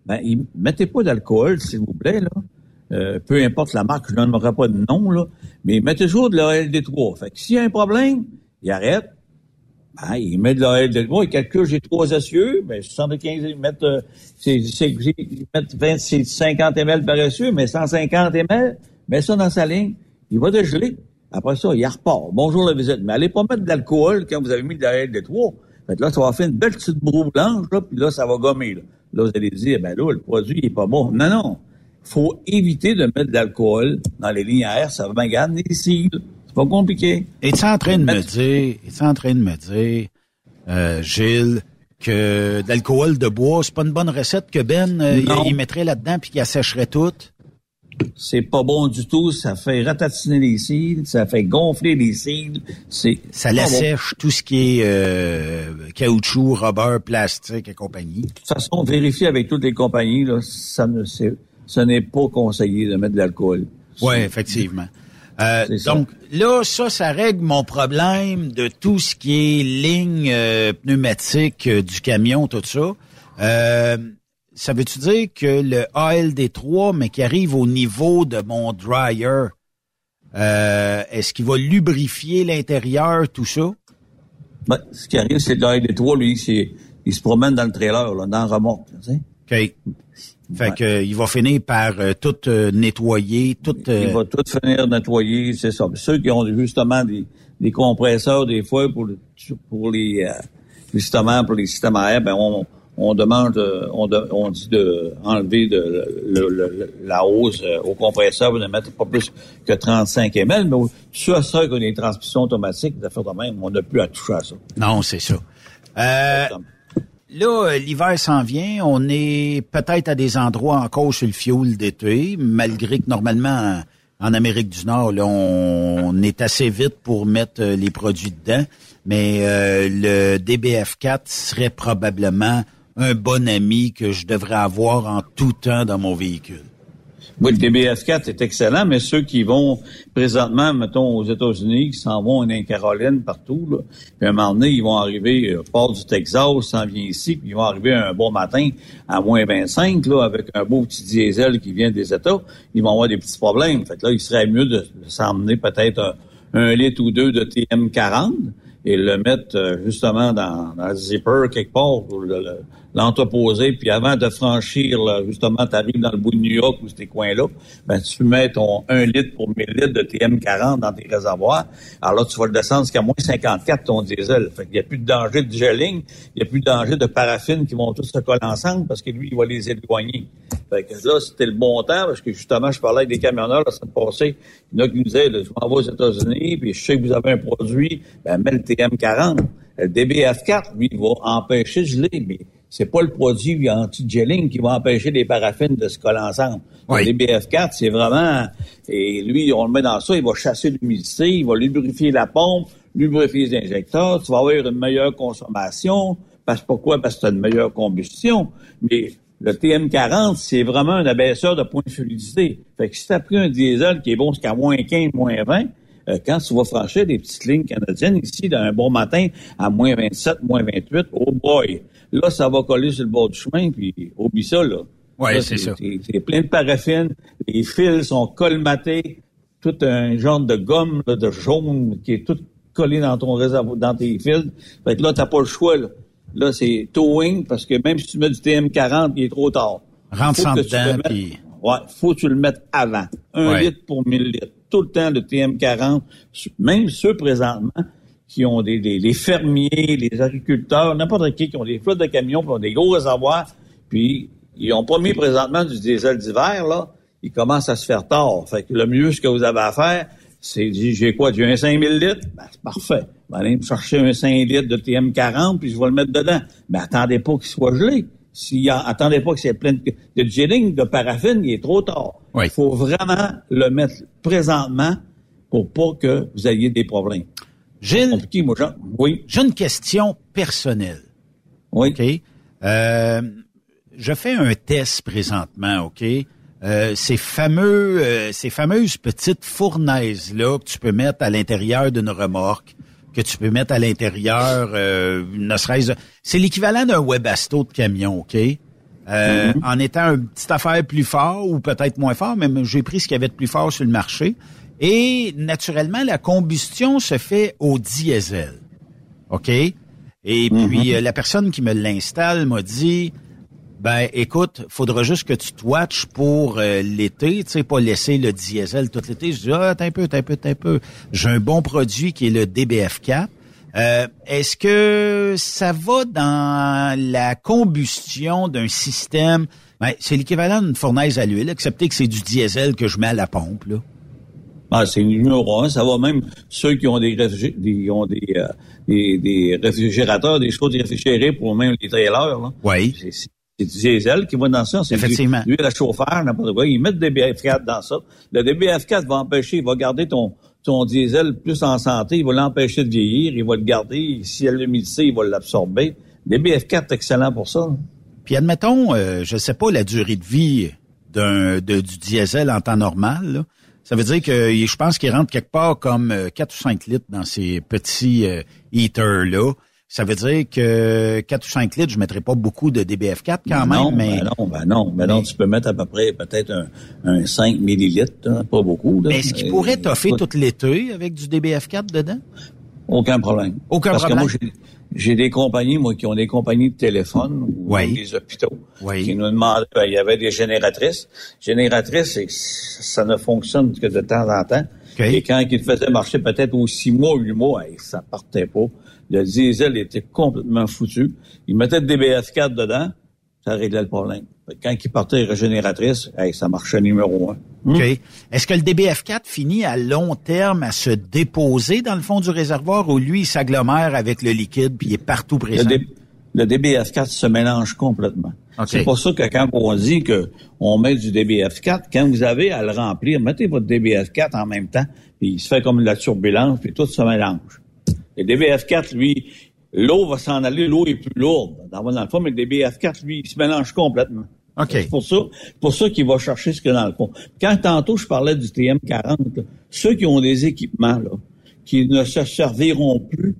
Ben, il, mettez pas d'alcool, s'il vous plaît, là. Euh, peu importe la marque, je ne donnerai pas de nom, là. Mais mettez toujours de la LD3. Fait que s'il y a un problème, il arrête, ben, il met de la LD3, il calcule, j'ai trois essieux, ben, 75, ils mettent, euh, c'est, c'est, c'est- ils mettent 20, c'est 50 ml par essieu, mais 150 ml, met ça dans sa ligne, il va dégeler. Après ça, il repart. Bonjour la visite. Mais allez pas mettre de l'alcool quand vous avez mis de la L3. Fait que là, ça va faire une belle petite broue blanche, là, puis là, ça va gommer. Là, là vous allez dire, ben là, le produit il est pas bon. Non, non. faut éviter de mettre de l'alcool dans les lignes à air. Ça va garder les cils. C'est pas compliqué. Es-tu en train de me dire, es en train de me dire, euh, Gilles, que d'alcool de bois, c'est pas une bonne recette que Ben euh, il, il mettrait là-dedans puis qu'il assècherait tout? C'est pas bon du tout. Ça fait ratatiner les cils, ça fait gonfler les cils. C'est Ça l'assèche tout ce qui est euh, caoutchouc, rubber, plastique et compagnie. De toute façon, vérifiez avec toutes les compagnies, là, ça ne, ce n'est pas conseillé de mettre de l'alcool. Oui, effectivement. Euh, donc là, ça, ça règle mon problème de tout ce qui est ligne euh, pneumatique euh, du camion, tout ça. Ça veut-tu dire que le ALD3, mais qui arrive au niveau de mon dryer, euh, est-ce qu'il va lubrifier l'intérieur, tout ça? Ben, ce qui arrive, c'est que l'air des trois, lui, c'est, il se promène dans le trailer, là, dans le remorque. Tu sais. OK. Fait que euh, il va finir par euh, tout euh, nettoyer, tout. euh, Il va tout finir nettoyer, c'est ça. Ceux qui ont justement des, des compresseurs, des fois, pour, pour les, justement, pour les systèmes à air, ben, on, on demande, euh, on, de- on dit de enlever de, le- le- le- la hausse euh, au compresseur, de mettre pas plus que 35 ml, mais sur ça, que les transmissions automatiques, des affaires de même, on n'a plus à toucher à ça. Non, c'est ça. Euh, là, euh, l'hiver s'en vient. On est peut-être à des endroits encore sur le fioul d'été, malgré que normalement, en, Amérique du Nord, là, on, on est assez vite pour mettre les produits dedans. Mais euh, le DBF4 serait probablement un bon ami que je devrais avoir en tout temps dans mon véhicule. Oui, le DBF4 est excellent, mais ceux qui vont présentement, mettons, aux États-Unis, qui s'en vont en Caroline, partout, là, puis un moment donné, ils vont arriver euh, port du Texas, s'en vient ici, puis ils vont arriver un bon matin à moins 25, là, avec un beau petit diesel qui vient des États, ils vont avoir des petits problèmes. Fait que là, il serait mieux de, s'emmener peut-être un, litre ou deux de TM40 et le mettre euh, justement dans, dans le zipper quelque part pour le- l'entreposer. Puis avant de franchir, là, justement, tu arrives dans le bout de New York ou ces coins-là, ben tu mets ton 1 litre pour 1000 litres de TM40 dans tes réservoirs. Alors là, tu vas le descendre jusqu'à moins 54 ton diesel. Fait qu'il n'y a plus de danger de gelling, il n'y a plus de danger de paraffine qui vont tous se coller ensemble parce que lui, il va les éloigner. Fait que là, c'était le bon temps parce que justement, je parlais avec des camionneurs la semaine passée. Il y en a qui nous disaient, je m'en vais aux États-Unis, puis je sais que vous avez un produit, ben mets le TM40. Le DBF4, lui, va empêcher de geler, mais c'est pas le produit anti-gelling qui va empêcher les paraffines de se coller ensemble. Le DBF4, c'est vraiment, et lui, on le met dans ça, il va chasser l'humidité, il va lubrifier la pompe, lubrifier les injecteurs, tu vas avoir une meilleure consommation. Parce pourquoi? Parce que tu as une meilleure combustion. Mais le TM40, c'est vraiment un abaisseur de point de fluidité. Fait que si tu as pris un diesel qui est bon jusqu'à moins 15, moins 20, euh, quand tu vas franchir des petites lignes canadiennes ici, d'un bon matin, à moins 27, moins 28, oh boy! Là, ça va coller sur le bord du chemin, puis oublie ça, là. Ouais, Là, c'est ça. C'est plein de paraffine, les fils sont colmatés, tout un genre de gomme là, de jaune qui est tout collé dans ton réservoir, dans tes fils. Fait que là, t'as pas le choix, là. Là, c'est towing, parce que même si tu mets du TM40, il est trop tard. Rentre sans dedans, puis- Ouais, faut que tu le mettes avant. Un Ouais. litre pour 1000 litres. Tout le temps, le TM40, même ceux présentement qui ont des, des- les fermiers, les agriculteurs, n'importe qui, qui ont des flottes de camions, qui ont des gros réservoirs, puis ils ont pas mis présentement du diesel d'hiver, là, ils commencent à se faire tard. Fait que le mieux, ce que vous avez à faire, c'est dire, j'ai quoi, j'ai un 5000 litres? Ben, c'est parfait. Ben, allez me chercher un 5 litres de TM40, puis je vais le mettre dedans. Mais attendez pas qu'il soit gelé. S'il y a, attendez pas que c'est plein de, de gelling, de paraffine, il est trop tard. Il faut vraiment le mettre présentement pour pas que vous ayez des problèmes. Gilles, moi, Jean. Oui. J'ai une question personnelle. Oui. OK? Euh, je fais un test présentement, OK? Euh, ces fameux, euh, ces fameuses petites fournaises là que tu peux mettre à l'intérieur d'une remorque, que tu peux mettre à l'intérieur, euh, ne serait-ce, c'est l'équivalent d'un webasto de camion, ok? Euh, En étant une petite affaire plus fort ou peut-être moins fort, mais j'ai pris ce qu'il y avait de plus fort sur le marché. Et naturellement, la combustion se fait au diesel, ok? Et puis euh, la personne qui me l'installe m'a dit Ben, écoute, faudra juste que tu te watches pour euh, l'été, tu sais, pas laisser le diesel tout l'été. Je dis, ah, t'as un peu, t'as un peu, t'as un peu. J'ai un bon produit qui est le DBF4. Euh, Est-ce que ça va dans la combustion d'un système? Ben, c'est l'équivalent d'une fournaise à l'huile, excepté que c'est du diesel que je mets à la pompe, là. Ah, c'est numéro un. Ça va même ceux qui ont des, des, ont des, euh, des, des réfrigérateurs, des choses réfrigérées pour même les trailers. Là. Oui. C'est, du diesel qui va dans ça. C'est Effectivement. L'huile à chauffeur, n'importe quoi. Ils mettent le DBF4 dans ça. Le DBF4 va empêcher, il va garder ton, ton diesel plus en santé. Il va l'empêcher de vieillir. Il va le garder. Si elle l'humidité, il va l'absorber. Le DBF4 est excellent pour ça. Puis admettons, euh, je sais pas la durée de vie d'un de, du diesel en temps normal. là. Ça veut dire que je pense qu'il rentre quelque part comme euh, 4 ou 5 litres dans ces petits euh, heaters-là. Ça veut dire que 4 ou 5 litres, je mettrais pas beaucoup de DBF4 quand même, non, mais... ben non, ben non, ben non, tu peux mettre à peu près peut-être un, un 5 millilitres, hein, pas beaucoup. Là. Mais est-ce qu'il Euh, pourrait toffer tout l'été avec du DBF4 dedans? Aucun problème. Aucun Parce problème. que moi, j'ai- des compagnies, moi, qui ont des compagnies de téléphone ou Oui. des hôpitaux Oui. qui nous demandaient, ben, il y avait des génératrices. Génératrices, ça ne fonctionne que de temps en temps. Et quand ils faisaient marcher peut-être aux six mois, huit mois, hey, ça partait pas. Le diesel était complètement foutu. Ils mettaient le DBF4 dedans, ça réglait le problème. Quand ils partaient régénératrice, hey, ça marchait numéro un. OK. Est-ce que le DBF4 finit à long terme à se déposer dans le fond du réservoir ou lui, il s'agglomère avec le liquide puis il est partout Le, présent? D- le DBF4 se mélange complètement. OK. C'est pour ça que quand on dit que on met du DBF4, quand vous avez à le remplir, mettez votre DBF4 en même temps, puis il se fait comme de la turbulence, puis tout se mélange. Le DBF4, lui, l'eau va s'en aller, l'eau est plus lourde dans, dans le fond, mais le DBF4, lui, il se mélange complètement. OK. C'est pour ça, pour ça qu'il va chercher ce qu'il y a dans le fond. Quand tantôt je parlais du TM40, là, ceux qui ont des équipements là, qui ne se serviront plus,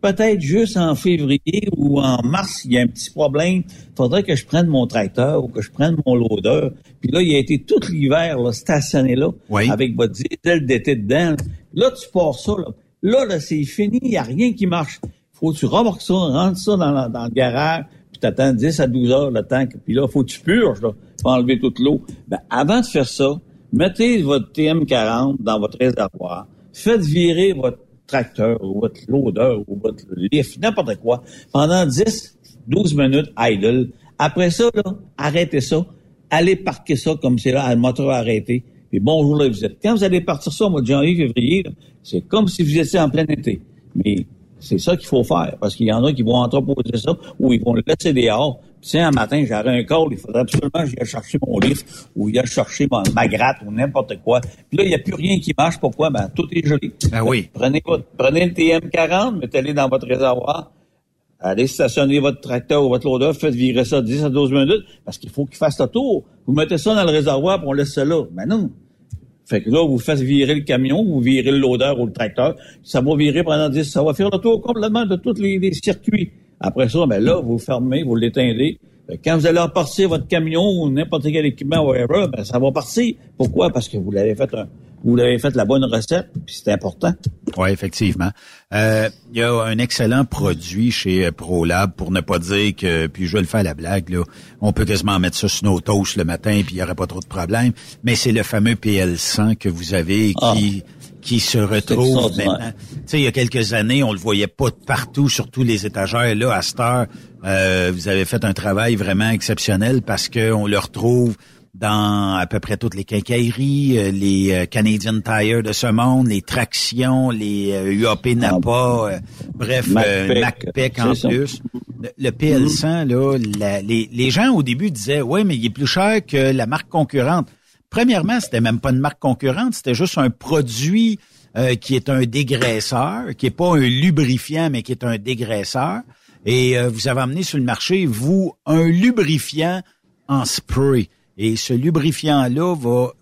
peut-être juste en février ou en mars, il y a un petit problème. Il faudrait que je prenne mon tracteur ou que je prenne mon loader. Puis là, il a été tout l'hiver là, stationné là, avec votre diesel d'été dedans. Là, tu pars ça. Là, là, là c'est fini, il n'y a rien qui marche. Faut que tu remorques ça, rentres ça dans, le garage, puis t'attends 10 à 12 heures le temps. Puis là, faut que tu purges, là, pour enlever toute l'eau. Ben, avant de faire ça, mettez votre TM40 dans votre réservoir. Faites virer votre tracteur ou votre loader ou votre lift, n'importe quoi, pendant 10, 12 minutes idle. Après ça, là, arrêtez ça. Allez parquer ça comme c'est là, le moteur arrêté. Puis bonjour là, vous êtes. Quand vous allez partir ça au mois de janvier, février, c'est comme si vous étiez en plein été. Mais c'est ça qu'il faut faire, parce qu'il y en a qui vont entreposer ça ou ils vont le laisser dehors. Sais, un matin, j'aurais un call, il faudrait absolument que j'aille chercher mon livre ou j'aille chercher ma, ma gratte ou n'importe quoi. Puis là, il n'y a plus rien qui marche. Pourquoi? Ben, tout est joli. Ben oui. Prenez, votre, prenez le TM40, mettez-le dans votre réservoir. Allez stationner votre tracteur ou votre loader, faites virer ça 10 à 12 minutes, parce qu'il faut qu'il fasse le tour. Vous mettez ça dans le réservoir, puis on laisse ça là. Ben non. Fait que là, vous faites virer le camion, vous virez le loader ou le tracteur, ça va virer pendant 10, ça va faire le tour complètement de tous les, circuits. Après ça, ben là, vous fermez, vous l'éteindez. Quand vous allez repartir votre camion ou n'importe quel équipement, whatever, ben ça va partir. Pourquoi? Parce que vous l'avez fait un, vous l'avez fait la bonne recette, puis c'est important. Oui, effectivement. Euh, Il y a un excellent produit chez euh, ProLab, pour ne pas dire que, puis je vais le faire à la blague, là, on peut quasiment mettre ça sur nos toasts le matin, puis il n'y aurait pas trop de problème, mais c'est le fameux PL100 que vous avez et qui, qui se retrouve maintenant. Tu sais, il y a quelques années, on le voyait pas de partout sur tous les étagères. Là, à cette heure, euh, vous avez fait un travail vraiment exceptionnel parce que on le retrouve dans à peu près toutes les quincailleries, euh, les euh, Canadian Tire de ce monde, les tractions, les euh, UAP Napa, euh, bref, euh, Macpec, MacPec en plus. Le, le PL100, là, la- les, les gens au début disaient, ouais, mais il est plus cher que la marque concurrente. Premièrement, c'était même pas une marque concurrente, c'était juste un produit euh, qui est un dégraisseur, qui est pas un lubrifiant, mais qui est un dégraisseur. Et euh, vous avez amené sur le marché, vous, un lubrifiant en spray. Et ce lubrifiant-là va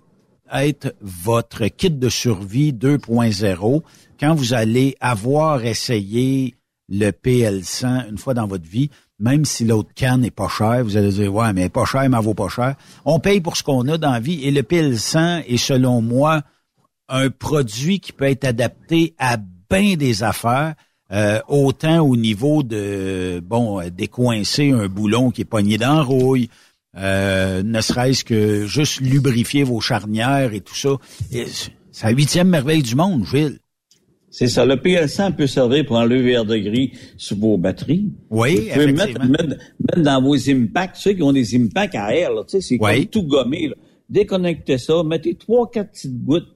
être votre kit de survie 2.0 quand vous allez avoir essayé le PL100 une fois dans votre vie, même si l'autre canne n'est pas cher, vous allez dire, ouais, mais pas cher, mais vaut pas cher. On paye pour ce qu'on a dans la vie et le PL100 est, selon moi, un produit qui peut être adapté à bien des affaires. euh, autant au niveau de, bon, décoincer un boulon qui est pogné dans la rouille, euh, ne serait-ce que juste lubrifier vos charnières et tout ça. C'est la huitième merveille du monde, Gilles. C'est ça. Le PL100 peut servir pour enlever verre de gris sur vos batteries. Oui, Vous pouvez mettre, mettre, mettre, dans vos impacts, ceux qui ont des impacts à air, tu sais, c'est comme tout gommé. Là. Déconnectez ça, mettez trois, quatre petites gouttes,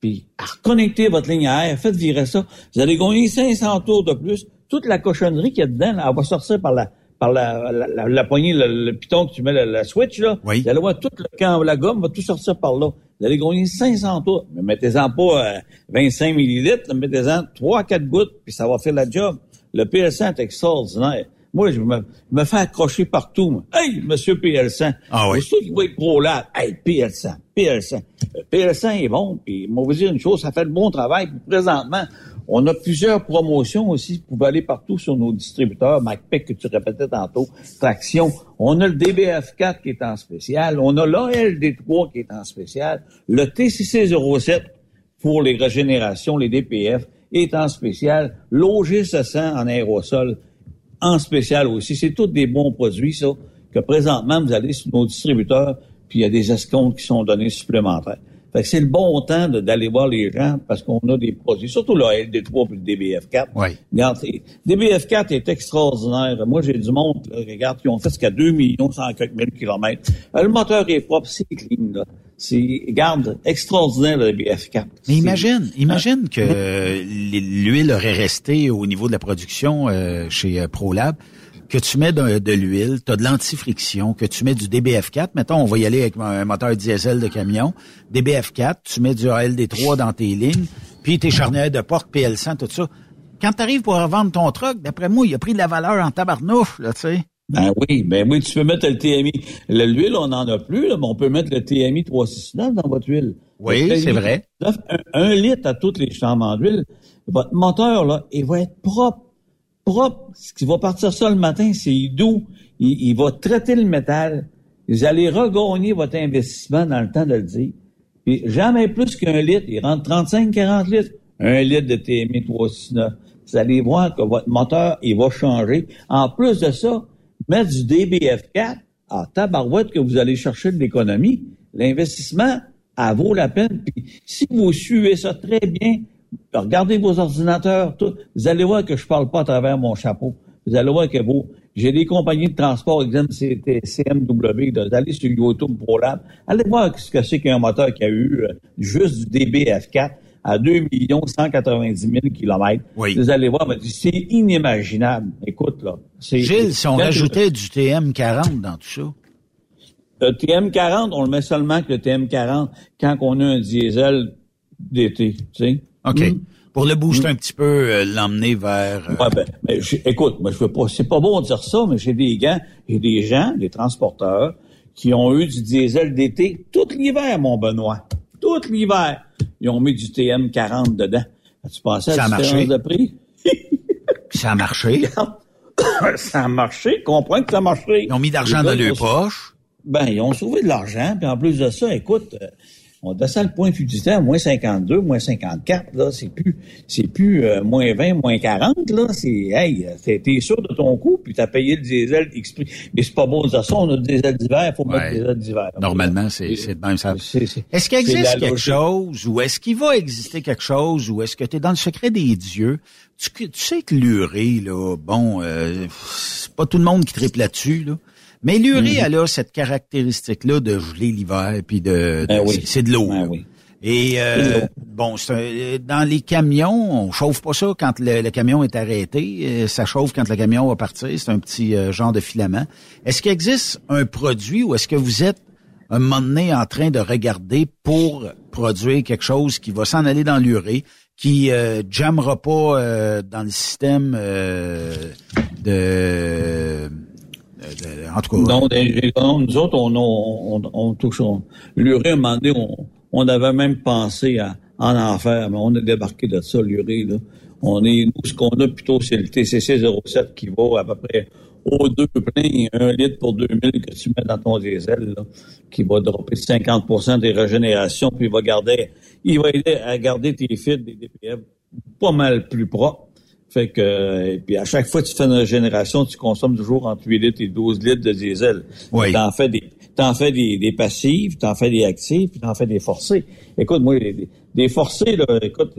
puis reconnectez votre ligne à air, faites virer ça. Vous allez gagner 500 tours de plus. Toute la cochonnerie qu'il y a dedans, là, elle va sortir par la par la, la, la, poignée, le, piton que tu mets la, switch, là. Oui. Vous allez voir tout le camp, la gomme va tout sortir par là. Vous allez gagner 500 tours. Mais mettez-en pas 25 euh, millilitres, mettez-en 3-4 gouttes, puis ça va faire la job. Le PL100 est extraordinaire. Moi, je me, me fais accrocher partout. Moi. Hey, monsieur PL100. Ah oui. C'est qui va être pro là? Hey, PL100, PL100. Le PL100 est bon, puis moi, vous dire une chose, ça fait le bon travail. Puis présentement, on a plusieurs promotions aussi. Vous pouvez aller partout sur nos distributeurs. MacPac, que tu répétais tantôt. Traction. On a le DBF4 qui est en spécial. On a l'ALD3 qui est en spécial. Le TCC07 pour les régénérations, les DPF, est en spécial. L'OG 700 en aérosol en spécial aussi. C'est tous des bons produits, ça, que présentement, vous allez sur nos distributeurs, puis il y a des escomptes qui sont donnés supplémentaires. C'est le bon temps d'aller voir les gens parce qu'on a des produits, surtout le LD3 et le DBF4. Oui. Regarde, DBF4 est extraordinaire. Moi, j'ai du monde, là, regarde, qui ont fait jusqu'à 2 millions 100 quelques mille kilomètres. Euh, le moteur est propre, c'est clean, là. C'est, regarde, extraordinaire, le DBF4. Mais imagine, imagine que l'huile aurait resté au niveau de la production euh, chez euh, ProLab que tu mets de, de l'huile, tu as de l'antifriction, que tu mets du DBF4, mettons, on va y aller avec un moteur diesel de camion, DBF4, tu mets du ALD3 dans tes lignes, puis tes charnières de porte, PL100, tout ça. Quand tu arrives pour revendre ton truck, d'après moi, il a pris de la valeur en tabarnouf, là, tu sais. Ben oui, ben oui, tu peux mettre le TMI. L'huile, on n'en a plus, là, mais on peut mettre le TMI 369 dans votre huile. Oui, c'est vrai. Un, litre à toutes les chambres d'huile. Votre moteur, là, il va être propre propre. Ce qui va partir ça le matin, c'est doux. Il, va traiter le métal. Vous allez regagner votre investissement dans le temps de le dire. Puis jamais plus qu'un litre. Il rentre 35-40 litres. Un litre de TMI 369. Vous allez voir que votre moteur, il va changer. En plus de ça, mettre du DBF4 à tabarouette que vous allez chercher de l'économie. L'investissement, elle vaut la peine. Puis si vous suivez ça très bien, regardez vos ordinateurs, tout. Vous allez voir que je parle pas à travers mon chapeau. Vous allez voir que vous, j'ai des compagnies de transport, exemple CMW, vous allez sur YouTube ProLab, allez voir ce que c'est qu'un moteur qui a eu euh, juste du DBF4 à 2 190 000 kilomètres. Vous allez voir, c'est inimaginable. Écoute, là. Gilles, si on rajoutait du TM40 dans tout ça? Le TM40, on le met seulement que le TM40 quand on a un diesel d'été, tu sais. OK. Hmm. Pour le booster hmm. un petit peu, euh, l'emmener vers... Euh, ouais, ben, ben écoute, moi, je veux pas... C'est pas bon de dire ça, mais j'ai des gars, j'ai des gens, des transporteurs, qui ont eu du diesel d'été tout l'hiver, mon Benoît. Tout l'hiver. Ils ont mis du TM40 dedans. Tu pensais à la différence de prix? ça a marché. ça a marché. Comprends que ça a marché. Ils ont mis d'argent dans leurs poches. Ben, ils ont sauvé de l'argent. Puis en plus de ça, écoute, euh, on descend le point fugitif moins 52, moins 54, là, c'est plus, c'est plus euh, moins 20, moins 40, là, c'est, hey, t'es sûr de ton coup, puis t'as payé le diesel exprès. Mais c'est pas bon de dire ça, on a du diesel d'hiver, faut mettre du diesel d'hiver. Normalement, c'est, c'est même ça. Est-ce qu'il existe quelque chose, ou est-ce qu'il va exister quelque chose, ou est-ce que tu es dans le secret des dieux? Tu, tu sais que l'urée, là, bon, euh, c'est pas tout le monde qui triple là-dessus, là. Mais l'urée, mhm. elle a cette caractéristique-là de geler l'hiver, puis de, ben c'est de l'eau. Ben Et euh, bon, dans les camions, on chauffe pas ça quand le, camion est arrêté. Euh, ça chauffe quand le camion va partir. C'est un petit euh, genre de filament. Est-ce qu'il existe un produit ou est-ce que vous êtes un moment donné en train de regarder pour produire quelque chose qui va s'en aller dans l'urée, qui euh, jammera pas dans le système de euh, en tout cas. Nous autres, on, on, on, touche. L'urée, à un moment donné, on, on avait même pensé à en enfer, mais on a débarqué de ça, l'urée. Là. On est, nous, ce qu'on a plutôt, c'est le TCC 07 qui vaut à peu près au deux plein, un litre pour 2000 que tu mets dans ton diesel, là, qui va dropper 50% des régénérations, puis il va garder, il va aider à garder tes fils des DPF pas mal plus propres. Fait que, et puis à chaque fois que tu fais une régénération, tu consommes toujours entre 8 litres et 12 litres de diesel. Oui. T'en fais des, t'en fais des, des passives, t'en fais des actifs, puis t'en fais des forcés. Écoute, moi, des, des forcés, là, écoute,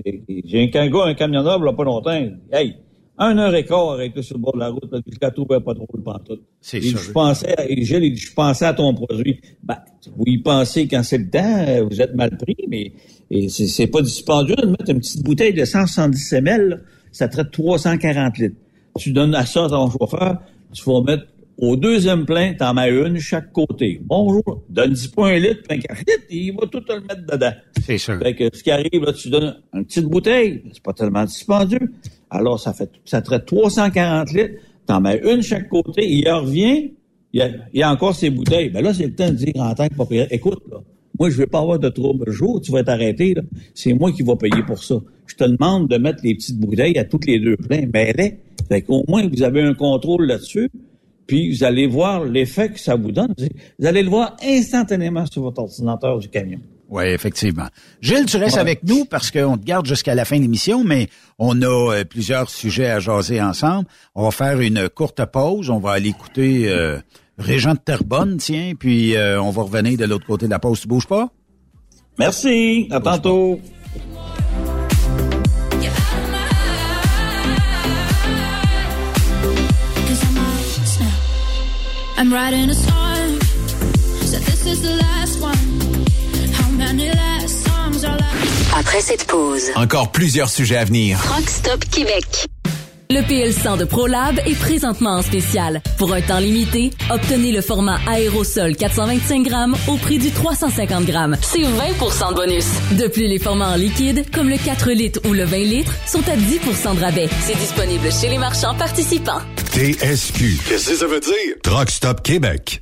j'ai un, un gars, un camionneur, là, pas longtemps, hey, un heure et quart arrêté sur le bord de la route, là, je la trouvais pas trop le pantoute. C'est ça. Je pensais, à- et Gilles, je pensais à ton produit. Ben, vous y pensez quand c'est le temps, vous êtes mal pris, mais et c'est pas dispendieux de mettre une petite bouteille de 170 ml, là, ça traite 340 litres. Tu donnes à ça à ton chauffeur, tu vas mettre au deuxième plein, t'en mets une chaque côté. Bonjour, donne 10 pas un litre, puis un quart litre, il va tout te le mettre dedans. C'est sûr. Fait que ce qui arrive, là, tu donnes une petite bouteille, c'est pas tellement dispendieux. Alors, ça fait, ça traite 340 litres, t'en mets une chaque côté, il en revient, il y a, il y a encore ses bouteilles. Ben là, c'est le temps de dire en tant que propriétaire, écoute, là, moi, je vais pas avoir de trouble. Le jour où tu vas être arrêté, là, c'est moi qui vais payer pour ça. Je te demande de mettre les petites bouteilles à toutes les deux pleins. Ben, les. Fait qu'au moins, vous avez un contrôle là-dessus. Puis, vous allez voir l'effet que ça vous donne. Vous allez le voir instantanément sur votre ordinateur du camion. Oui, effectivement. Gilles, tu restes Ouais. avec nous parce qu'on te garde jusqu'à la fin de l'émission, mais on a euh, plusieurs sujets à jaser ensemble. On va faire une courte pause. On va aller écouter euh, Régent de Terrebonne, tiens, puis euh, on va revenir de l'autre côté de la pause. Tu bouges pas? Merci. À tantôt. Cause I'm lost now. I'm writing a song. So this is the last one. How many last songs are left? Après cette pause, Encore plusieurs sujets à venir. Truck Stop Québec. Le PL100 de ProLab est présentement en spécial. Pour un temps limité, obtenez le format aérosol 425 grammes au prix du 350 grammes. C'est 20% de bonus. De plus, les formats en liquide, comme le 4 litres ou le 20 litres, sont à 10% de rabais. C'est disponible chez les marchands participants. TSQ. Qu'est-ce que ça veut dire? Truck Stop Québec.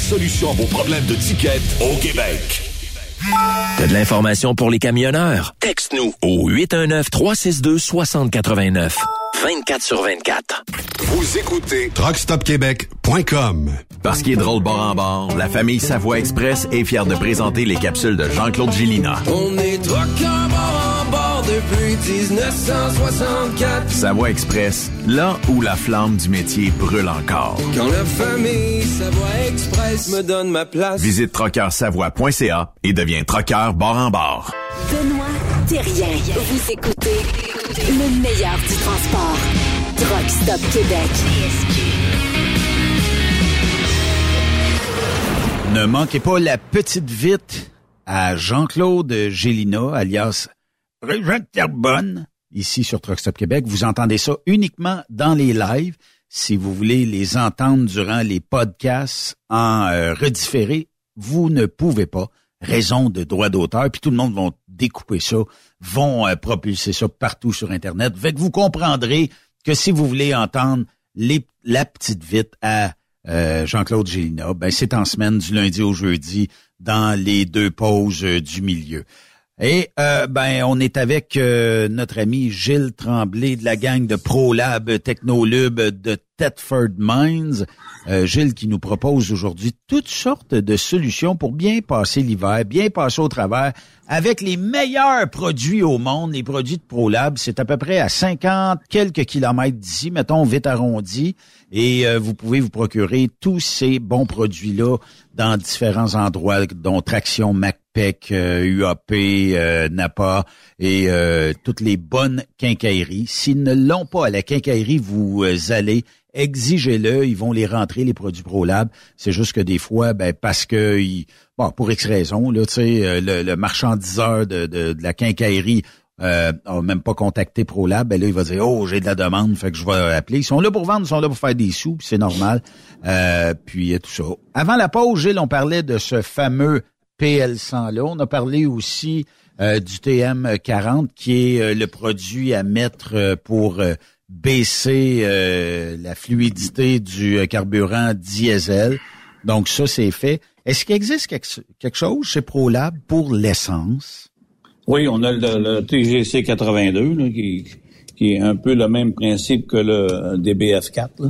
solution à vos problèmes de ticket au Québec. T'as de l'information pour les camionneurs? Texte-nous au 819-362-6089. 24 sur 24. Vous écoutez TruckStopQuébec.com Parce qu'il est drôle bord en bord, la famille Savoie Express est fière de présenter les capsules de Jean-Claude Gillina. On est en bord depuis 1964. Savoie Express, là où la flamme du métier brûle encore. Quand la famille Savoie Express me donne ma place. Visite trockeursavoie.ca et deviens trockeur bord en bord. Benoît Thérien. Vous écoutez le meilleur du transport. Truck Stop Québec. Ne manquez pas la petite vite à Jean-Claude Gélina, alias Régent Terbonne, ici sur Truck Stop Québec. Vous entendez ça uniquement dans les lives. Si vous voulez les entendre durant les podcasts en euh, redifféré, vous ne pouvez pas. Raison de droit d'auteur, puis tout le monde va découper ça, vont euh, propulser ça partout sur Internet. Fait que vous comprendrez que si vous voulez entendre la petite vite à euh, Jean-Claude Gélina, ben c'est en semaine du lundi au jeudi dans les deux pauses du milieu. Et euh, ben on est avec euh, notre ami Gilles Tremblay de la gang de ProLab Technolub de Thetford Mines. Euh, Gilles qui nous propose aujourd'hui toutes sortes de solutions pour bien passer l'hiver, bien passer au travers avec les meilleurs produits au monde, les produits de ProLab. C'est à peu près à 50 quelques kilomètres d'ici, mettons vite arrondi. Et euh, vous pouvez vous procurer tous ces bons produits-là dans différents endroits, dont Traction MacPec, euh, UAP, euh, Napa et euh, toutes les bonnes quincailleries. S'ils ne l'ont pas à la quincaillerie, vous euh, allez exigez-le, ils vont les rentrer les produits ProLab. C'est juste que des fois, ben parce que ils, bon pour X raisons, là, tu sais, euh, le, le marchandiseur de, de, de la quincaillerie euh, a même pas contacté ProLab, ben là, il va dire Oh, j'ai de la demande, fait que je vais appeler. Ils sont là pour vendre, ils sont là pour faire des sous, c'est normal. Euh, puis tout ça. Avant la pause, Gilles, on parlait de ce fameux PL100-là. On a parlé aussi euh, du TM40, qui est euh, le produit à mettre euh, pour euh, baisser euh, la fluidité du euh, carburant diesel. Donc ça, c'est fait. Est-ce qu'il existe quelque chose chez ProLab pour l'essence? Oui, on a le, TGC 82, là, qui, est un peu le même principe que le DBF4, là,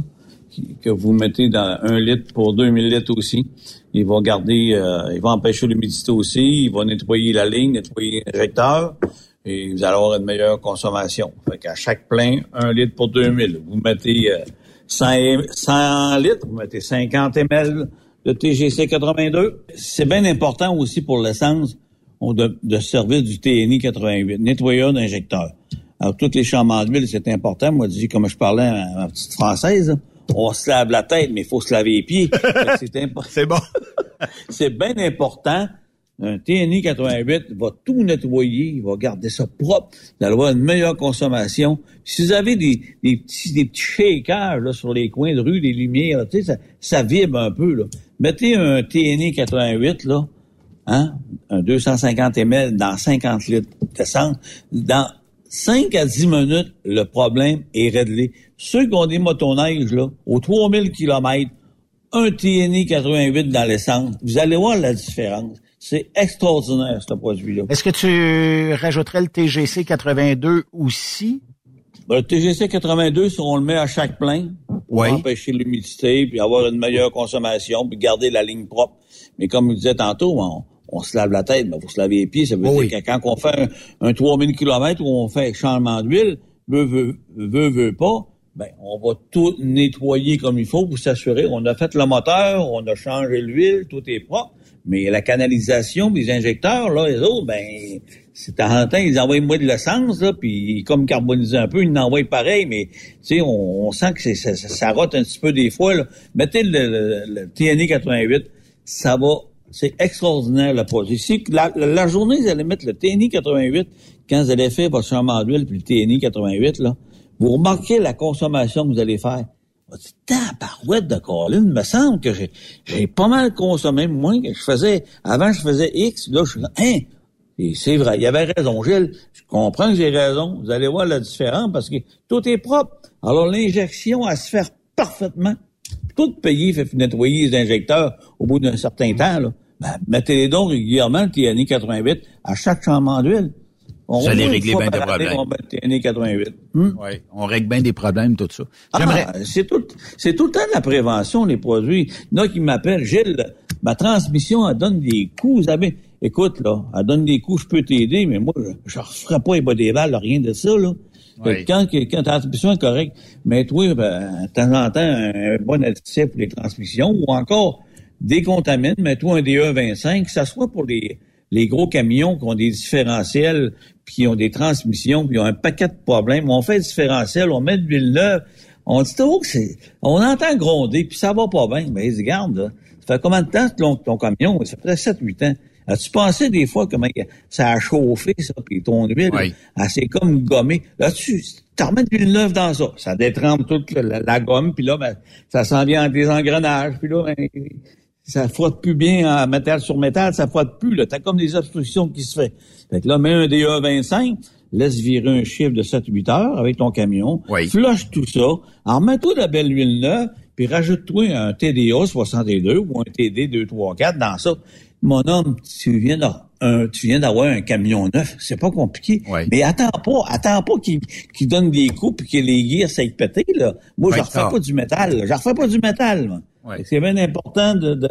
qui- que vous mettez dans un litre pour 2000 litres aussi. Il va garder, euh, il va empêcher l'humidité aussi, il va nettoyer la ligne, nettoyer l'injecteur, et vous allez avoir une meilleure consommation. Fait qu'à chaque plein, un litre pour 2000. Vous mettez euh, 100, 100 litres, vous mettez 50 ml de TGC 82. C'est bien important aussi pour l'essence de, de servir du TNI 88, nettoyeur d'injecteur. Alors, toutes les chambres d'huile, c'est important. Moi, je dis, comme je parlais à ma petite française, on se lave la tête, mais il faut se laver les pieds. c'est bon. c'est bien important. Un TNI 88 va tout nettoyer, il va garder ça propre, vous allez avoir une meilleure consommation. Si vous avez des, des petits des petits shakers là, sur les coins de rue, des lumières, là, tu sais, ça, ça vibre un peu. Là. Mettez un TNI 88, là, hein, un 250 ml dans 50 litres d'essence, dans 5 à 10 minutes, le problème est réglé. Ceux qui ont des motoneiges, là, aux 3000 km, un TNI 88 dans l'essence, vous allez voir la différence. C'est extraordinaire, ce produit-là. Est-ce que tu rajouterais le TGC 82 aussi? Ben, le TGC 82, si on le met à chaque plein, pour Oui. empêcher l'humidité, puis avoir une meilleure consommation, puis garder la ligne propre. Mais comme je disais tantôt, on, on se lave la tête, mais faut se laver les pieds. Ça veut Oui. dire que quand on fait un, un 3000 km où on fait changement d'huile, veut, veut, veut, veut pas, ben, on va tout nettoyer comme il faut pour s'assurer. On a fait le moteur, on a changé l'huile, tout est propre. Mais la canalisation, les injecteurs, là, les autres, ben, c'est en temps, ils envoient moins de l'essence, là, puis comme carboniser un peu, ils en envoient pareil, mais, tu sais, on, on sent que c'est, ça, ça, ça rote un petit peu des fois, là. Mettez le, le, le TNI 88, ça va, c'est extraordinaire le produit. Si la, la, la journée, vous allez mettre le TNI 88, quand vous allez faire votre changement d'huile puis le TNI 88, là, vous remarquez la consommation que vous allez faire. Tabarouette de Colin, il me semble que j'ai, j'ai pas mal consommé moins que je faisais. Avant, je faisais X, là, je suis là, hein? Et c'est vrai, il y avait raison, Gilles. Je comprends que j'ai raison. Vous allez voir la différence parce que tout est propre. Alors, l'injection, elle se fait parfaitement. Tout pays fait nettoyer les injecteurs au bout d'un certain temps, là. Ben, mettez-les donc régulièrement, le TNI 88, à chaque changement d'huile. On Vous allez voit une régler bien des problèmes. on met le TNI 88. Hmm? Oui, on règle bien des problèmes, tout ça. J'aimerais... Ah, c'est tout, c'est tout le temps de la prévention, les produits. Il y en a qui m'appellent, Gilles, ma transmission, elle donne des coups. Vous savez, écoute, là, elle donne des coups, je peux t'aider, mais moi, je ne referai pas les bas des balles, rien de ça, là. Oui. Quand, quand la transmission est correcte, mets-toi, ben, de temps en temps, un bon additif pour les transmissions, ou encore, décontamine, mets-toi un DE25, que ça soit pour les, les gros camions qui ont des différentiels, puis qui ont des transmissions, puis qui ont un paquet de problèmes. On fait le différentiel, on met de l'huile neuve, on dit oh, que c'est. On entend gronder, puis ça va pas bien. Mais regarde, là, ça fait combien de temps que ton, ton camion? Ça fait 7-8 ans. As-tu pensé des fois comment ça a chauffé, ça, puis ton huile, Oui. elle s'est comme gommée? Là, tu t'en remets de l'huile neuve dans ça. Ça détrempe toute la, la gomme, puis là, ben, ça s'en vient entre les engrenages, puis là, ben, ça frotte plus bien en métal sur métal, ça frotte plus. Là, t'as comme des obstructions qui se fait. Fait que là, mets un DA25, laisse virer un chiffre de 7-8 heures avec ton camion, Oui. flush tout ça, en remets-toi de la belle huile neuve, puis rajoute-toi un TDA 62 ou un TD 234 dans ça. Mon homme, tu viens d'a- un- tu viens d'avoir un camion neuf, c'est pas compliqué. Mais attends pas, attends pas qu'il qu'il donne des coups puis que les gears s'aillent péter, là. Moi, Oui, je refais pas du métal. Je refais pas du métal, C'est bien important de, de,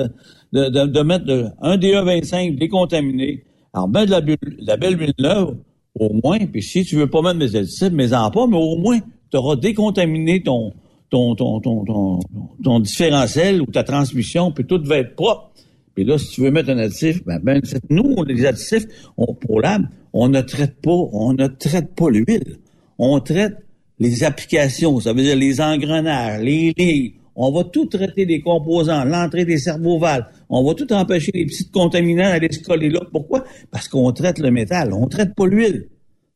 de, de, mettre un DA25 décontaminé. Alors, mets de la, bulle, de la belle huile neuve, au moins, puis si tu veux pas mettre mes additifs, mets-en pas, mais au moins, tu auras décontaminé ton, ton, ton, ton, ton, ton différentiel ou ta transmission, puis tout va être propre. Puis là, si tu veux mettre un additif, ben, ben nous, les additifs, on, pour l'âme, on ne traite pas, on ne traite pas l'huile. On traite les applications, ça veut dire les engrenages, les lignes. On va tout traiter les composants, l'entrée des cerveaux-valves. On va tout empêcher les petites contaminants d'aller se coller là. Pourquoi? Parce qu'on traite le métal, on traite pas l'huile.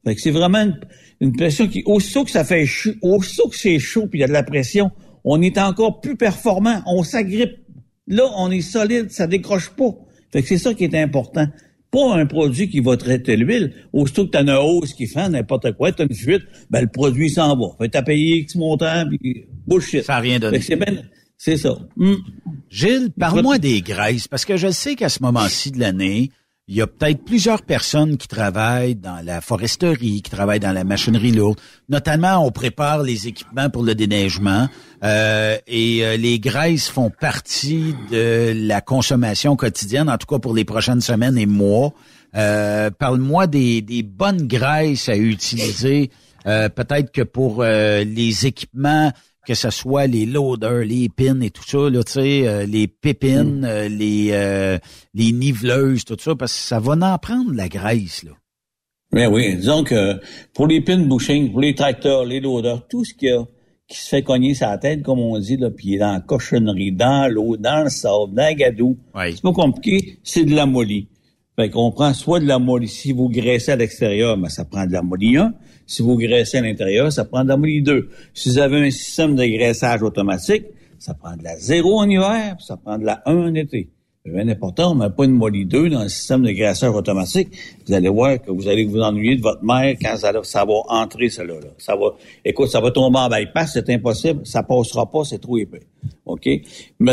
Fait que c'est vraiment une, une pression qui, aussitôt que ça fait chaud, aussitôt que c'est chaud puis il y a de la pression, on est encore plus performant, on s'agrippe. Là, on est solide, ça décroche pas. Fait que c'est ça qui est important. Pas un produit qui va traiter l'huile. Aussitôt que t'as une hausse qui fait n'importe quoi, t'as une fuite, ben le produit s'en va. Fait que t'as payé X montant, puis bullshit. Ça n'a rien donné. C'est ben, c'est ça. Hum. Gilles, parle-moi des graisses, parce que je sais qu'à ce moment-ci de l'année, il y a peut-être plusieurs personnes qui travaillent dans la foresterie, qui travaillent dans la machinerie lourde. Notamment, on prépare les équipements pour le déneigement euh, et euh, les graisses font partie de la consommation quotidienne, en tout cas pour les prochaines semaines et mois. Euh, Parle-moi des, des bonnes graisses à utiliser, euh, peut-être que pour euh, les équipements que ce soit les loaders, les pins et tout ça, là, tu sais, euh, les pépines, euh, les euh, les niveleuses, tout ça, parce que ça va en prendre la graisse, là. Ben oui, disons que pour les pin bushing, pour les tracteurs, les loaders, tout ce qui, a, qui se fait cogner sa tête, comme on dit, là, puis il est dans la cochonnerie, dans l'eau, dans le sable, dans le gadou, c'est pas compliqué, c'est de la molly. Fait qu'on prend soit de la molly, si vous graissez à l'extérieur, ben, ça prend de la molly 1. Si vous graissez à l'intérieur, ça prend de la molly 2. Si vous avez un système de graissage automatique, ça prend de la 0 en hiver, puis ça prend de la 1 en été. Bien important, on pas une molly 2 dans le système de graissage automatique. Vous allez voir que vous allez vous ennuyer de votre mère quand ça, va entrer, cela. Là. Ça va, écoute, ça va tomber en bypass, c'est impossible. Ça passera pas, c'est trop épais. OK? Mais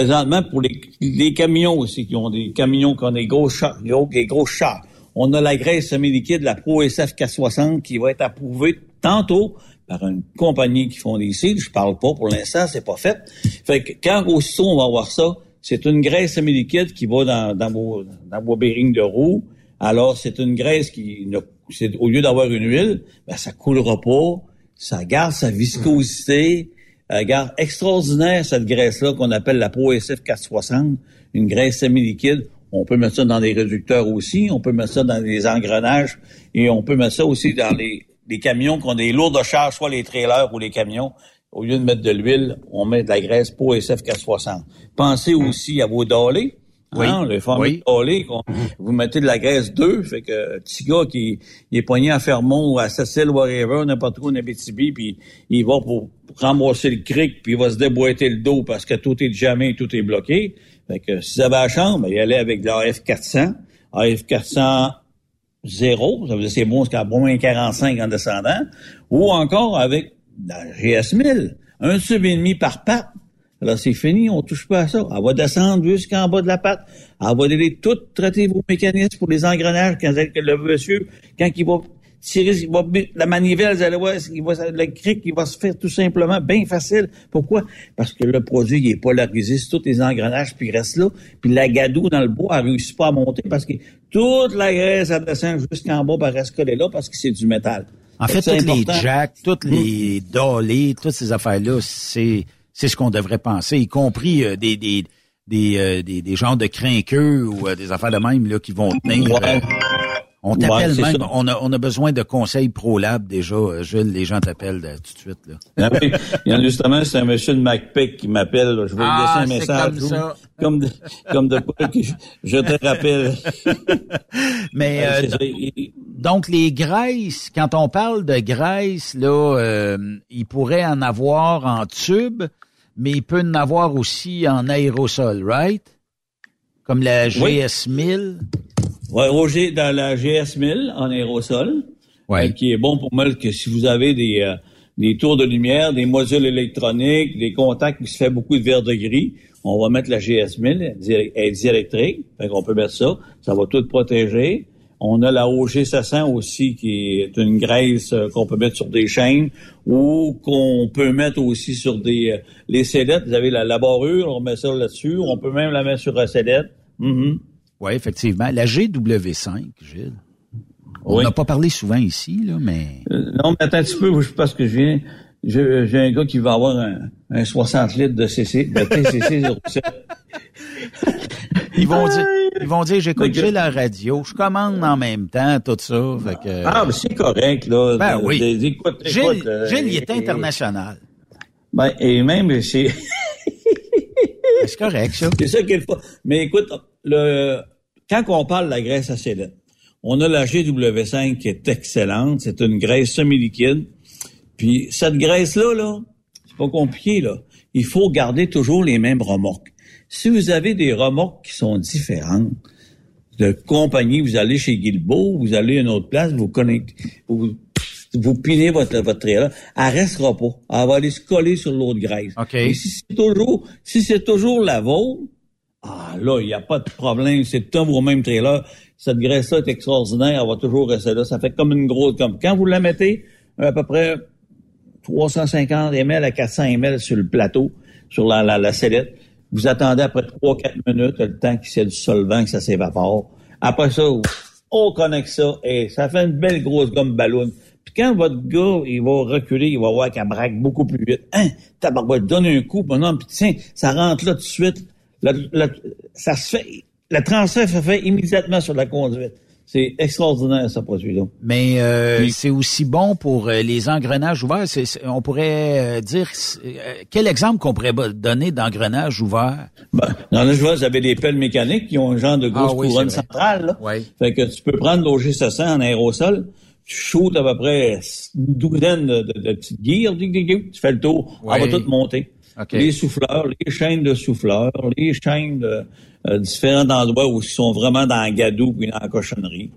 Présentement, pour les, camions aussi, qui ont des camions qui ont des gros chars, des gros, chars, on a la graisse semi-liquide, la Pro SF 460, qui va être approuvée tantôt par une compagnie qui font des cils. Je parle pas pour l'instant, c'est pas fait. Fait que quand aussitôt on va voir ça, c'est une graisse semi-liquide qui va dans, dans, vos, dans vos bearings de roue. Alors, c'est une graisse qui, au lieu d'avoir une huile, ben, ça coulera pas, ça garde sa viscosité, elle garde extraordinaire cette graisse-là qu'on appelle la Pro SF 460, une graisse semi-liquide. On peut mettre ça dans des réducteurs aussi, on peut mettre ça dans des engrenages et on peut mettre ça aussi dans les, les camions qui ont des lourdes charges, soit les trailers ou les camions. Au lieu de mettre de l'huile, on met de la graisse pour SF 460. Pensez aussi à vos dolés. Oui. Hein, les fameux Oui. qu'on- vous mettez de la graisse 2, fait que petit gars qui il est poigné à Fermont ou à Cecil, whatever, n'importe où en Abitibi, puis il va pour, ramasser le cric, puis il va se déboîter le dos parce que tout est jamais, tout est bloqué. Fait que si vous avez la chambre, il allait avec la F400, AF400 0, ça veut dire c'est bon jusqu'à moins 45 en descendant, ou encore avec la GS1000, un tube et demi par patte. Alors c'est fini, on touche pas à ça. Elle va descendre jusqu'en bas de la patte. Elle va aller tout traiter vos mécanismes pour les engrenages quand le monsieur, quand il va tirer, il va, la manivelle, allez voir, il va, le cric, il va se faire tout simplement bien facile. Pourquoi? Parce que le produit, il est polarisé sur tous les engrenages, puis il reste là. Puis la gadoue dans le bois, elle réussit pas à monter parce que toute la graisse, elle descend jusqu'en bas, elle reste collée là parce que c'est du métal. En fait, toutes les jacks, toutes les dollies, toutes ces affaires-là, c'est c'est ce qu'on devrait penser, y compris euh, des des des, euh, des des genres de crinqueux ou euh, des affaires de même là qui vont tenir. Ouais. Euh, on t'appelle même, on a on a besoin de conseils ProLab déjà. euh, Jules, les gens t'appellent euh, tout de suite là. Ah oui. Il y en a justement, c'est un monsieur de MacPic qui m'appelle. Je vais Ah, lui laisser c'est un message. comme vous, ça. Comme de, comme de quoi que je, je te rappelle. Mais euh, ça. Il- donc les graisses, quand on parle de graisse là, euh, il pourrait en avoir en tube, mais il peut en avoir aussi en aérosol, right? Comme la Oui. GS1000. Ouais, Roger, dans la GS1000 en aérosol, Ouais. euh, qui est bon pour moi que si vous avez des, euh, des tours de lumière, des modules électroniques, des contacts qui se fait beaucoup de verre de gris, on va mettre la GS1000, elle est- diélectrique, fait qu'on peut mettre ça, ça va tout protéger. On a la OG 700 aussi, qui est une graisse euh, qu'on peut mettre sur des chaînes ou qu'on peut mettre aussi sur des... euh, les sellettes, vous avez la laborure, on met ça là-dessus. On peut même la mettre sur la sellette. Mhm. Oui, effectivement. La GW5, Gilles. On Oui. n'a pas parlé souvent ici, là, mais. Euh, non, mais attends un petit peu, je parce que je viens. J'ai un gars qui va avoir un, un 60 litres de CC, de TCC 07. Ils vont dire, ils vont dire, j'écoute à la radio, je commande en même temps, tout ça. Fait que, Ah, mais c'est correct, là. Ben De- oui. de- écoute, Gilles, écoute, euh, Gilles, il est international. Ben, et même, c'est. Ben, C'est correct, ça. C'est ça qu'il faut. Mais écoute, le, quand on parle de la graisse à sellette, on a la GW5 qui est excellente. C'est une graisse semi-liquide. Puis cette graisse-là, là, c'est pas compliqué, là. Il faut garder toujours les mêmes remorques. Si vous avez des remorques qui sont différentes de compagnie, vous allez chez Guilbeault, vous allez à une autre place, vous connectez, vous, vous pinez votre, votre trailer, elle restera pas. Elle va aller se coller sur l'autre graisse. OK. Et si c'est toujours, si c'est toujours la vôtre, ah là, il n'y a pas de problème. C'est tout vos mêmes trailers. Cette graisse-là est extraordinaire. Elle va toujours rester là. Ça fait comme une grosse comme Quand vous la mettez à peu près 350 ml à 400 ml sur le plateau, sur la, la, la sellette, vous attendez après 3-4 minutes le temps y ait du solvant, que ça s'évapore. Après ça, on connecte ça et ça fait une belle grosse gomme ballon. Puis quand votre gars, il va reculer, il va voir qu'elle braque beaucoup plus vite. Hein, tabarouette, donne un coup, bonhomme, puis tiens, ça rentre là tout de suite. Le- ça se fait, le transfert se fait immédiatement sur la conduite. C'est extraordinaire, ce produit-là. Mais euh, c'est aussi bon pour euh, les engrenages ouverts. On pourrait euh, dire quel exemple qu'on pourrait donner d'engrenage ouvert. Ben, dans le joueur, vous avez des pelles mécaniques qui ont un genre de grosse Ah oui, couronne centrale. Là. Oui. Fait que tu peux prendre l'OG700 en aérosol, tu shootes à peu près une douzaine de, de- de petites dig, tu fais le tour, elle va tout monter. Les souffleurs, les chaînes de souffleurs, les chaînes de euh, différents endroits où ils sont vraiment dans le gadou puis dans la cochonnerie.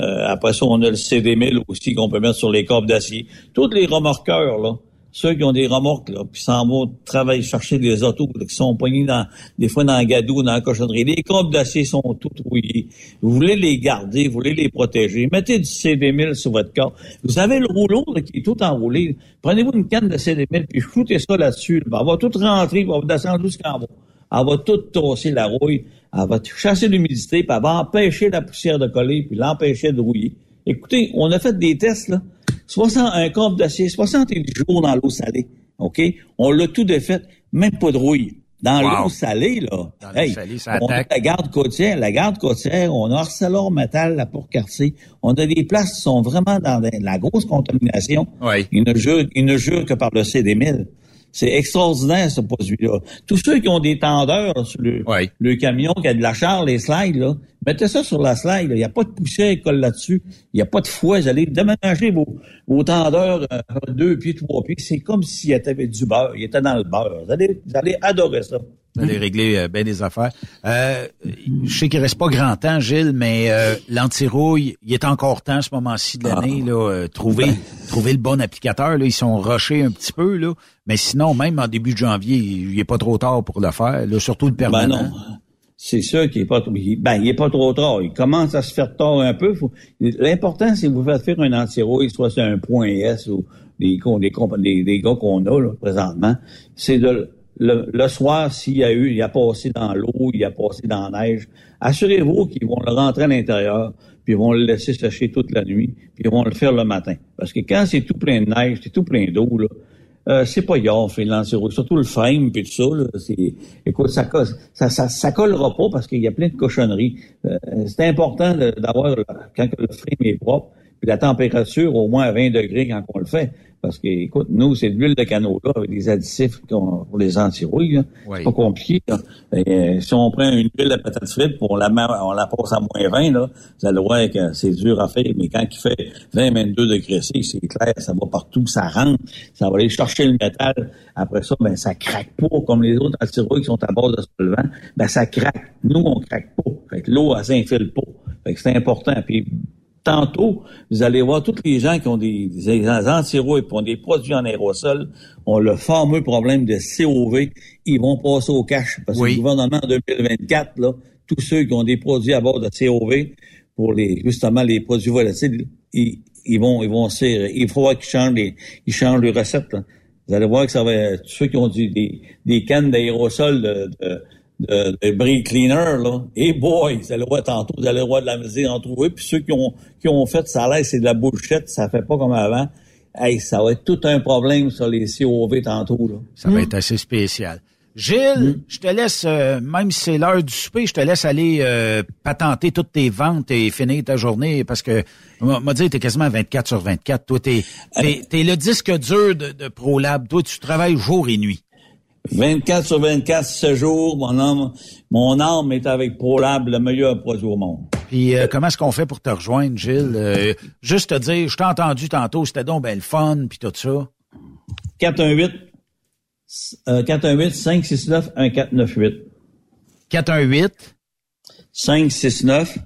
Euh, après ça, on a le CD1000 aussi qu'on peut mettre sur les câbles d'acier. Tous les remorqueurs, là, ceux qui ont des remorques, là, puis s'en vont travailler, chercher des autos, là, qui sont poignés dans, des fois dans le gadou, dans la cochonnerie. Les câbles d'acier sont tout rouillés. Vous voulez les garder, vous voulez les protéger. Mettez du CD1000 sur votre corps. Vous avez le rouleau là, qui est tout enroulé. Prenez-vous une canne de CD1000 puis foutez ça là-dessus. là. Elle va tout rentrer, elle va descendre jusqu'en bas. Elle va tout tosser la rouille. Elle va chasser l'humidité, puis elle va empêcher la poussière de coller, puis l'empêcher de rouiller. Écoutez, on a fait des tests, là. 60, un câble d'acier, 70 jours dans l'eau salée. OK? On l'a tout défait, même pas de rouille. Dans Wow. l'eau salée, là. Dans l'eau salée, ça on a la garde côtière, la garde côtière, on a ArcelorMittal, la Pourcartier. On a des places qui sont vraiment dans de la grosse contamination. Oui. Ils ne jurent, ils ne jurent que par le CD1000. C'est extraordinaire, ce produit-là. Tous ceux qui ont des tendeurs sur le, le camion, qui a de la charre, les slides, là, mettez ça sur la slide. Il n'y a pas de poussière qui colle là-dessus. Il n'y a pas de fouet. Vous allez déménager vos, vos tendeurs euh, deux pieds, trois pieds. C'est comme s'il y avait du beurre. Il était dans le beurre. Vous allez, vous allez adorer ça. Vous allez régler euh, bien des affaires. Euh, je sais qu'il reste pas grand temps, Gilles, mais euh, l'antirouille, il est encore temps, ce moment-ci de l'année, là, euh, trouver, trouver le bon applicateur. Là, ils sont rushés un petit peu, là. Mais sinon, même en début de janvier, il n'est pas trop tard pour le faire, là, surtout le Ben permanent. non. C'est sûr qu'il est pas trop- il- ben, il est pas trop tard. Il commence à se faire tard un peu. Faut- L'important, c'est que vous faites faire un antirouille, soit c'est un point S ou des, des, des, des gars qu'on a là, présentement. C'est de le, le soir, s'il y a eu, il a passé dans l'eau, il a passé dans la neige, assurez-vous qu'ils vont le rentrer à l'intérieur, puis ils vont le laisser sécher toute la nuit, puis ils vont le faire le matin. Parce que quand c'est tout plein de neige, c'est tout plein d'eau, là, euh, c'est pas fait l'antirouille. Surtout le frame puis tout ça, là, c'est, écoute, ça, ça, ça, ça collera pas parce qu'il y a plein de cochonneries. Euh, c'est important d'avoir, quand le frame est propre, puis la température au moins à 20 degrés quand on le fait. Parce que, écoute, nous, c'est de l'huile de canola avec des additifs qu'on- pour les antirouilles. Oui. C'est pas compliqué. là. Et, si on prend une huile de patate frite, on la, on la passe à moins 20, là, vous allez voir que c'est dur à faire. Mais quand il fait 20, 22 degrés C, c'est clair, ça va partout, ça rentre, ça va aller chercher le métal. Après ça, ben, ça craque pas, comme les autres antirouilles qui sont à base de solvant. Ben, ça craque. Nous, on craque pas. Fait que l'eau, elle s'infile pas. Fait que c'est important. Puis, tantôt, vous allez voir tous les gens qui ont des, des antirouilles et ont des produits en aérosol ont le fameux problème de COV. Ils vont passer au cash parce que le gouvernement en 2024, là, tous ceux qui ont des produits à bord de COV pour les justement les produits volatiles, ils, ils vont ils vont il faut qu'ils changent les ils changent les recettes. là. Vous allez voir que ça va tous ceux qui ont du- des, des cannes d'aérosol de, de de, de bris cleaner, là. Et boy, vous allez voir tantôt, vous allez voir de la misère en trouver. Puis ceux qui ont, qui ont fait ça là, c'est de la bullshit, ça fait pas comme avant. Hey, ça va être tout un problème sur les COV tantôt, là. Ça va être assez spécial. Gilles, je te laisse, euh, même si c'est l'heure du souper, je te laisse aller euh, patenter toutes tes ventes et finir ta journée parce que, on m'a dit, t'es quasiment 24 sur 24. Toi, t'es, t'es, t'es le disque dur de, de ProLab. Toi, tu travailles jour et nuit. 24 sur 24, ce jour, mon âme, mon âme est avec ProLab, le meilleur produit au monde. Puis euh, comment est-ce qu'on fait pour te rejoindre, Gilles? Euh, juste te dire, je t'ai entendu tantôt, c'était donc ben le fun, puis tout ça. 418 euh, 418 569 1498. 418 569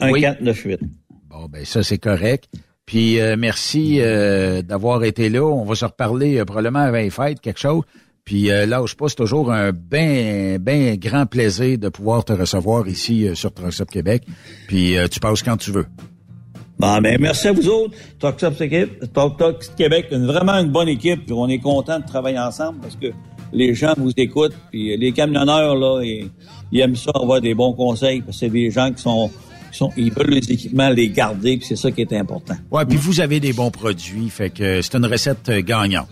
1498. Bon, ben ça, c'est correct. Puis euh, merci euh, d'avoir été là. On va se reparler euh, probablement avant les fêtes, quelque chose. Puis euh, lâche pas, c'est toujours un ben, ben grand plaisir de pouvoir te recevoir ici euh, sur Truckstop Québec. Puis euh, tu passes quand tu veux. Bon, ben, merci à vous autres. Talk Talk équipe, Talk Talk Québec, une, vraiment une bonne équipe. Puis on est content de travailler ensemble parce que les gens vous écoutent. Puis les camionneurs, là, ils, ils aiment ça, avoir des bons conseils. Parce que c'est des gens qui sont, qui sont, ils veulent les équipements, les garder. Puis c'est ça qui est important. Ouais, puis vous avez des bons produits, fait que c'est une recette euh, gagnante.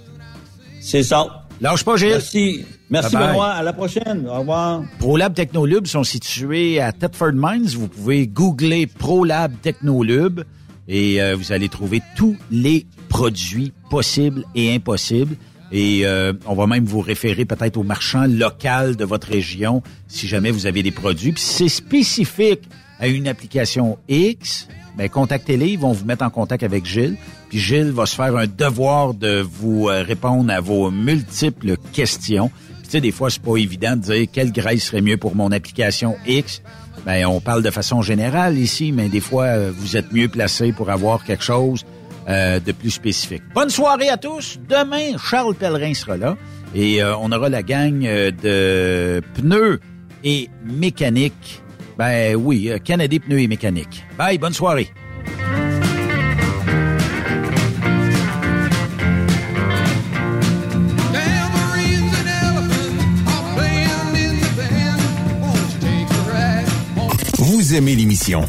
C'est ça. Lâche pas, Gilles. Merci. Merci. Benoît. À la prochaine. Au revoir. ProLab Technolube sont situés à Thetford Mines. Vous pouvez googler ProLab Technolube et euh, vous allez trouver tous les produits possibles et impossibles. Et euh, on va même vous référer peut-être au marchand local de votre région si jamais vous avez des produits. Puis c'est spécifique à une application X, ben contactez-les, ils vont vous mettre en contact avec Gilles. Puis Gilles va se faire un devoir de vous euh, répondre à vos multiples questions. Puis, tu sais, des fois, c'est pas évident de dire quelle graisse serait mieux pour mon application X. Ben, on parle de façon générale ici, mais des fois, euh, vous êtes mieux placé pour avoir quelque chose euh, de plus spécifique. Bonne soirée à tous. Demain, Charles Pellerin sera là et euh, on aura la gang euh, de pneus et mécanique. Ben oui, euh, Canadien Pneus et Mécanique. Bye, bonne soirée. Vous vous aimez l'émission,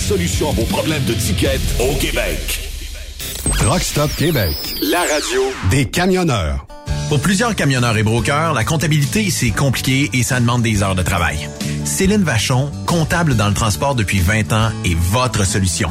solution à vos problèmes de ticket au Québec. Truck Stop Québec. La radio Des camionneurs. Pour plusieurs camionneurs et brokers, la comptabilité, c'est compliqué et ça demande des heures de travail. Céline Vachon, comptable dans le transport depuis 20 ans, est votre solution.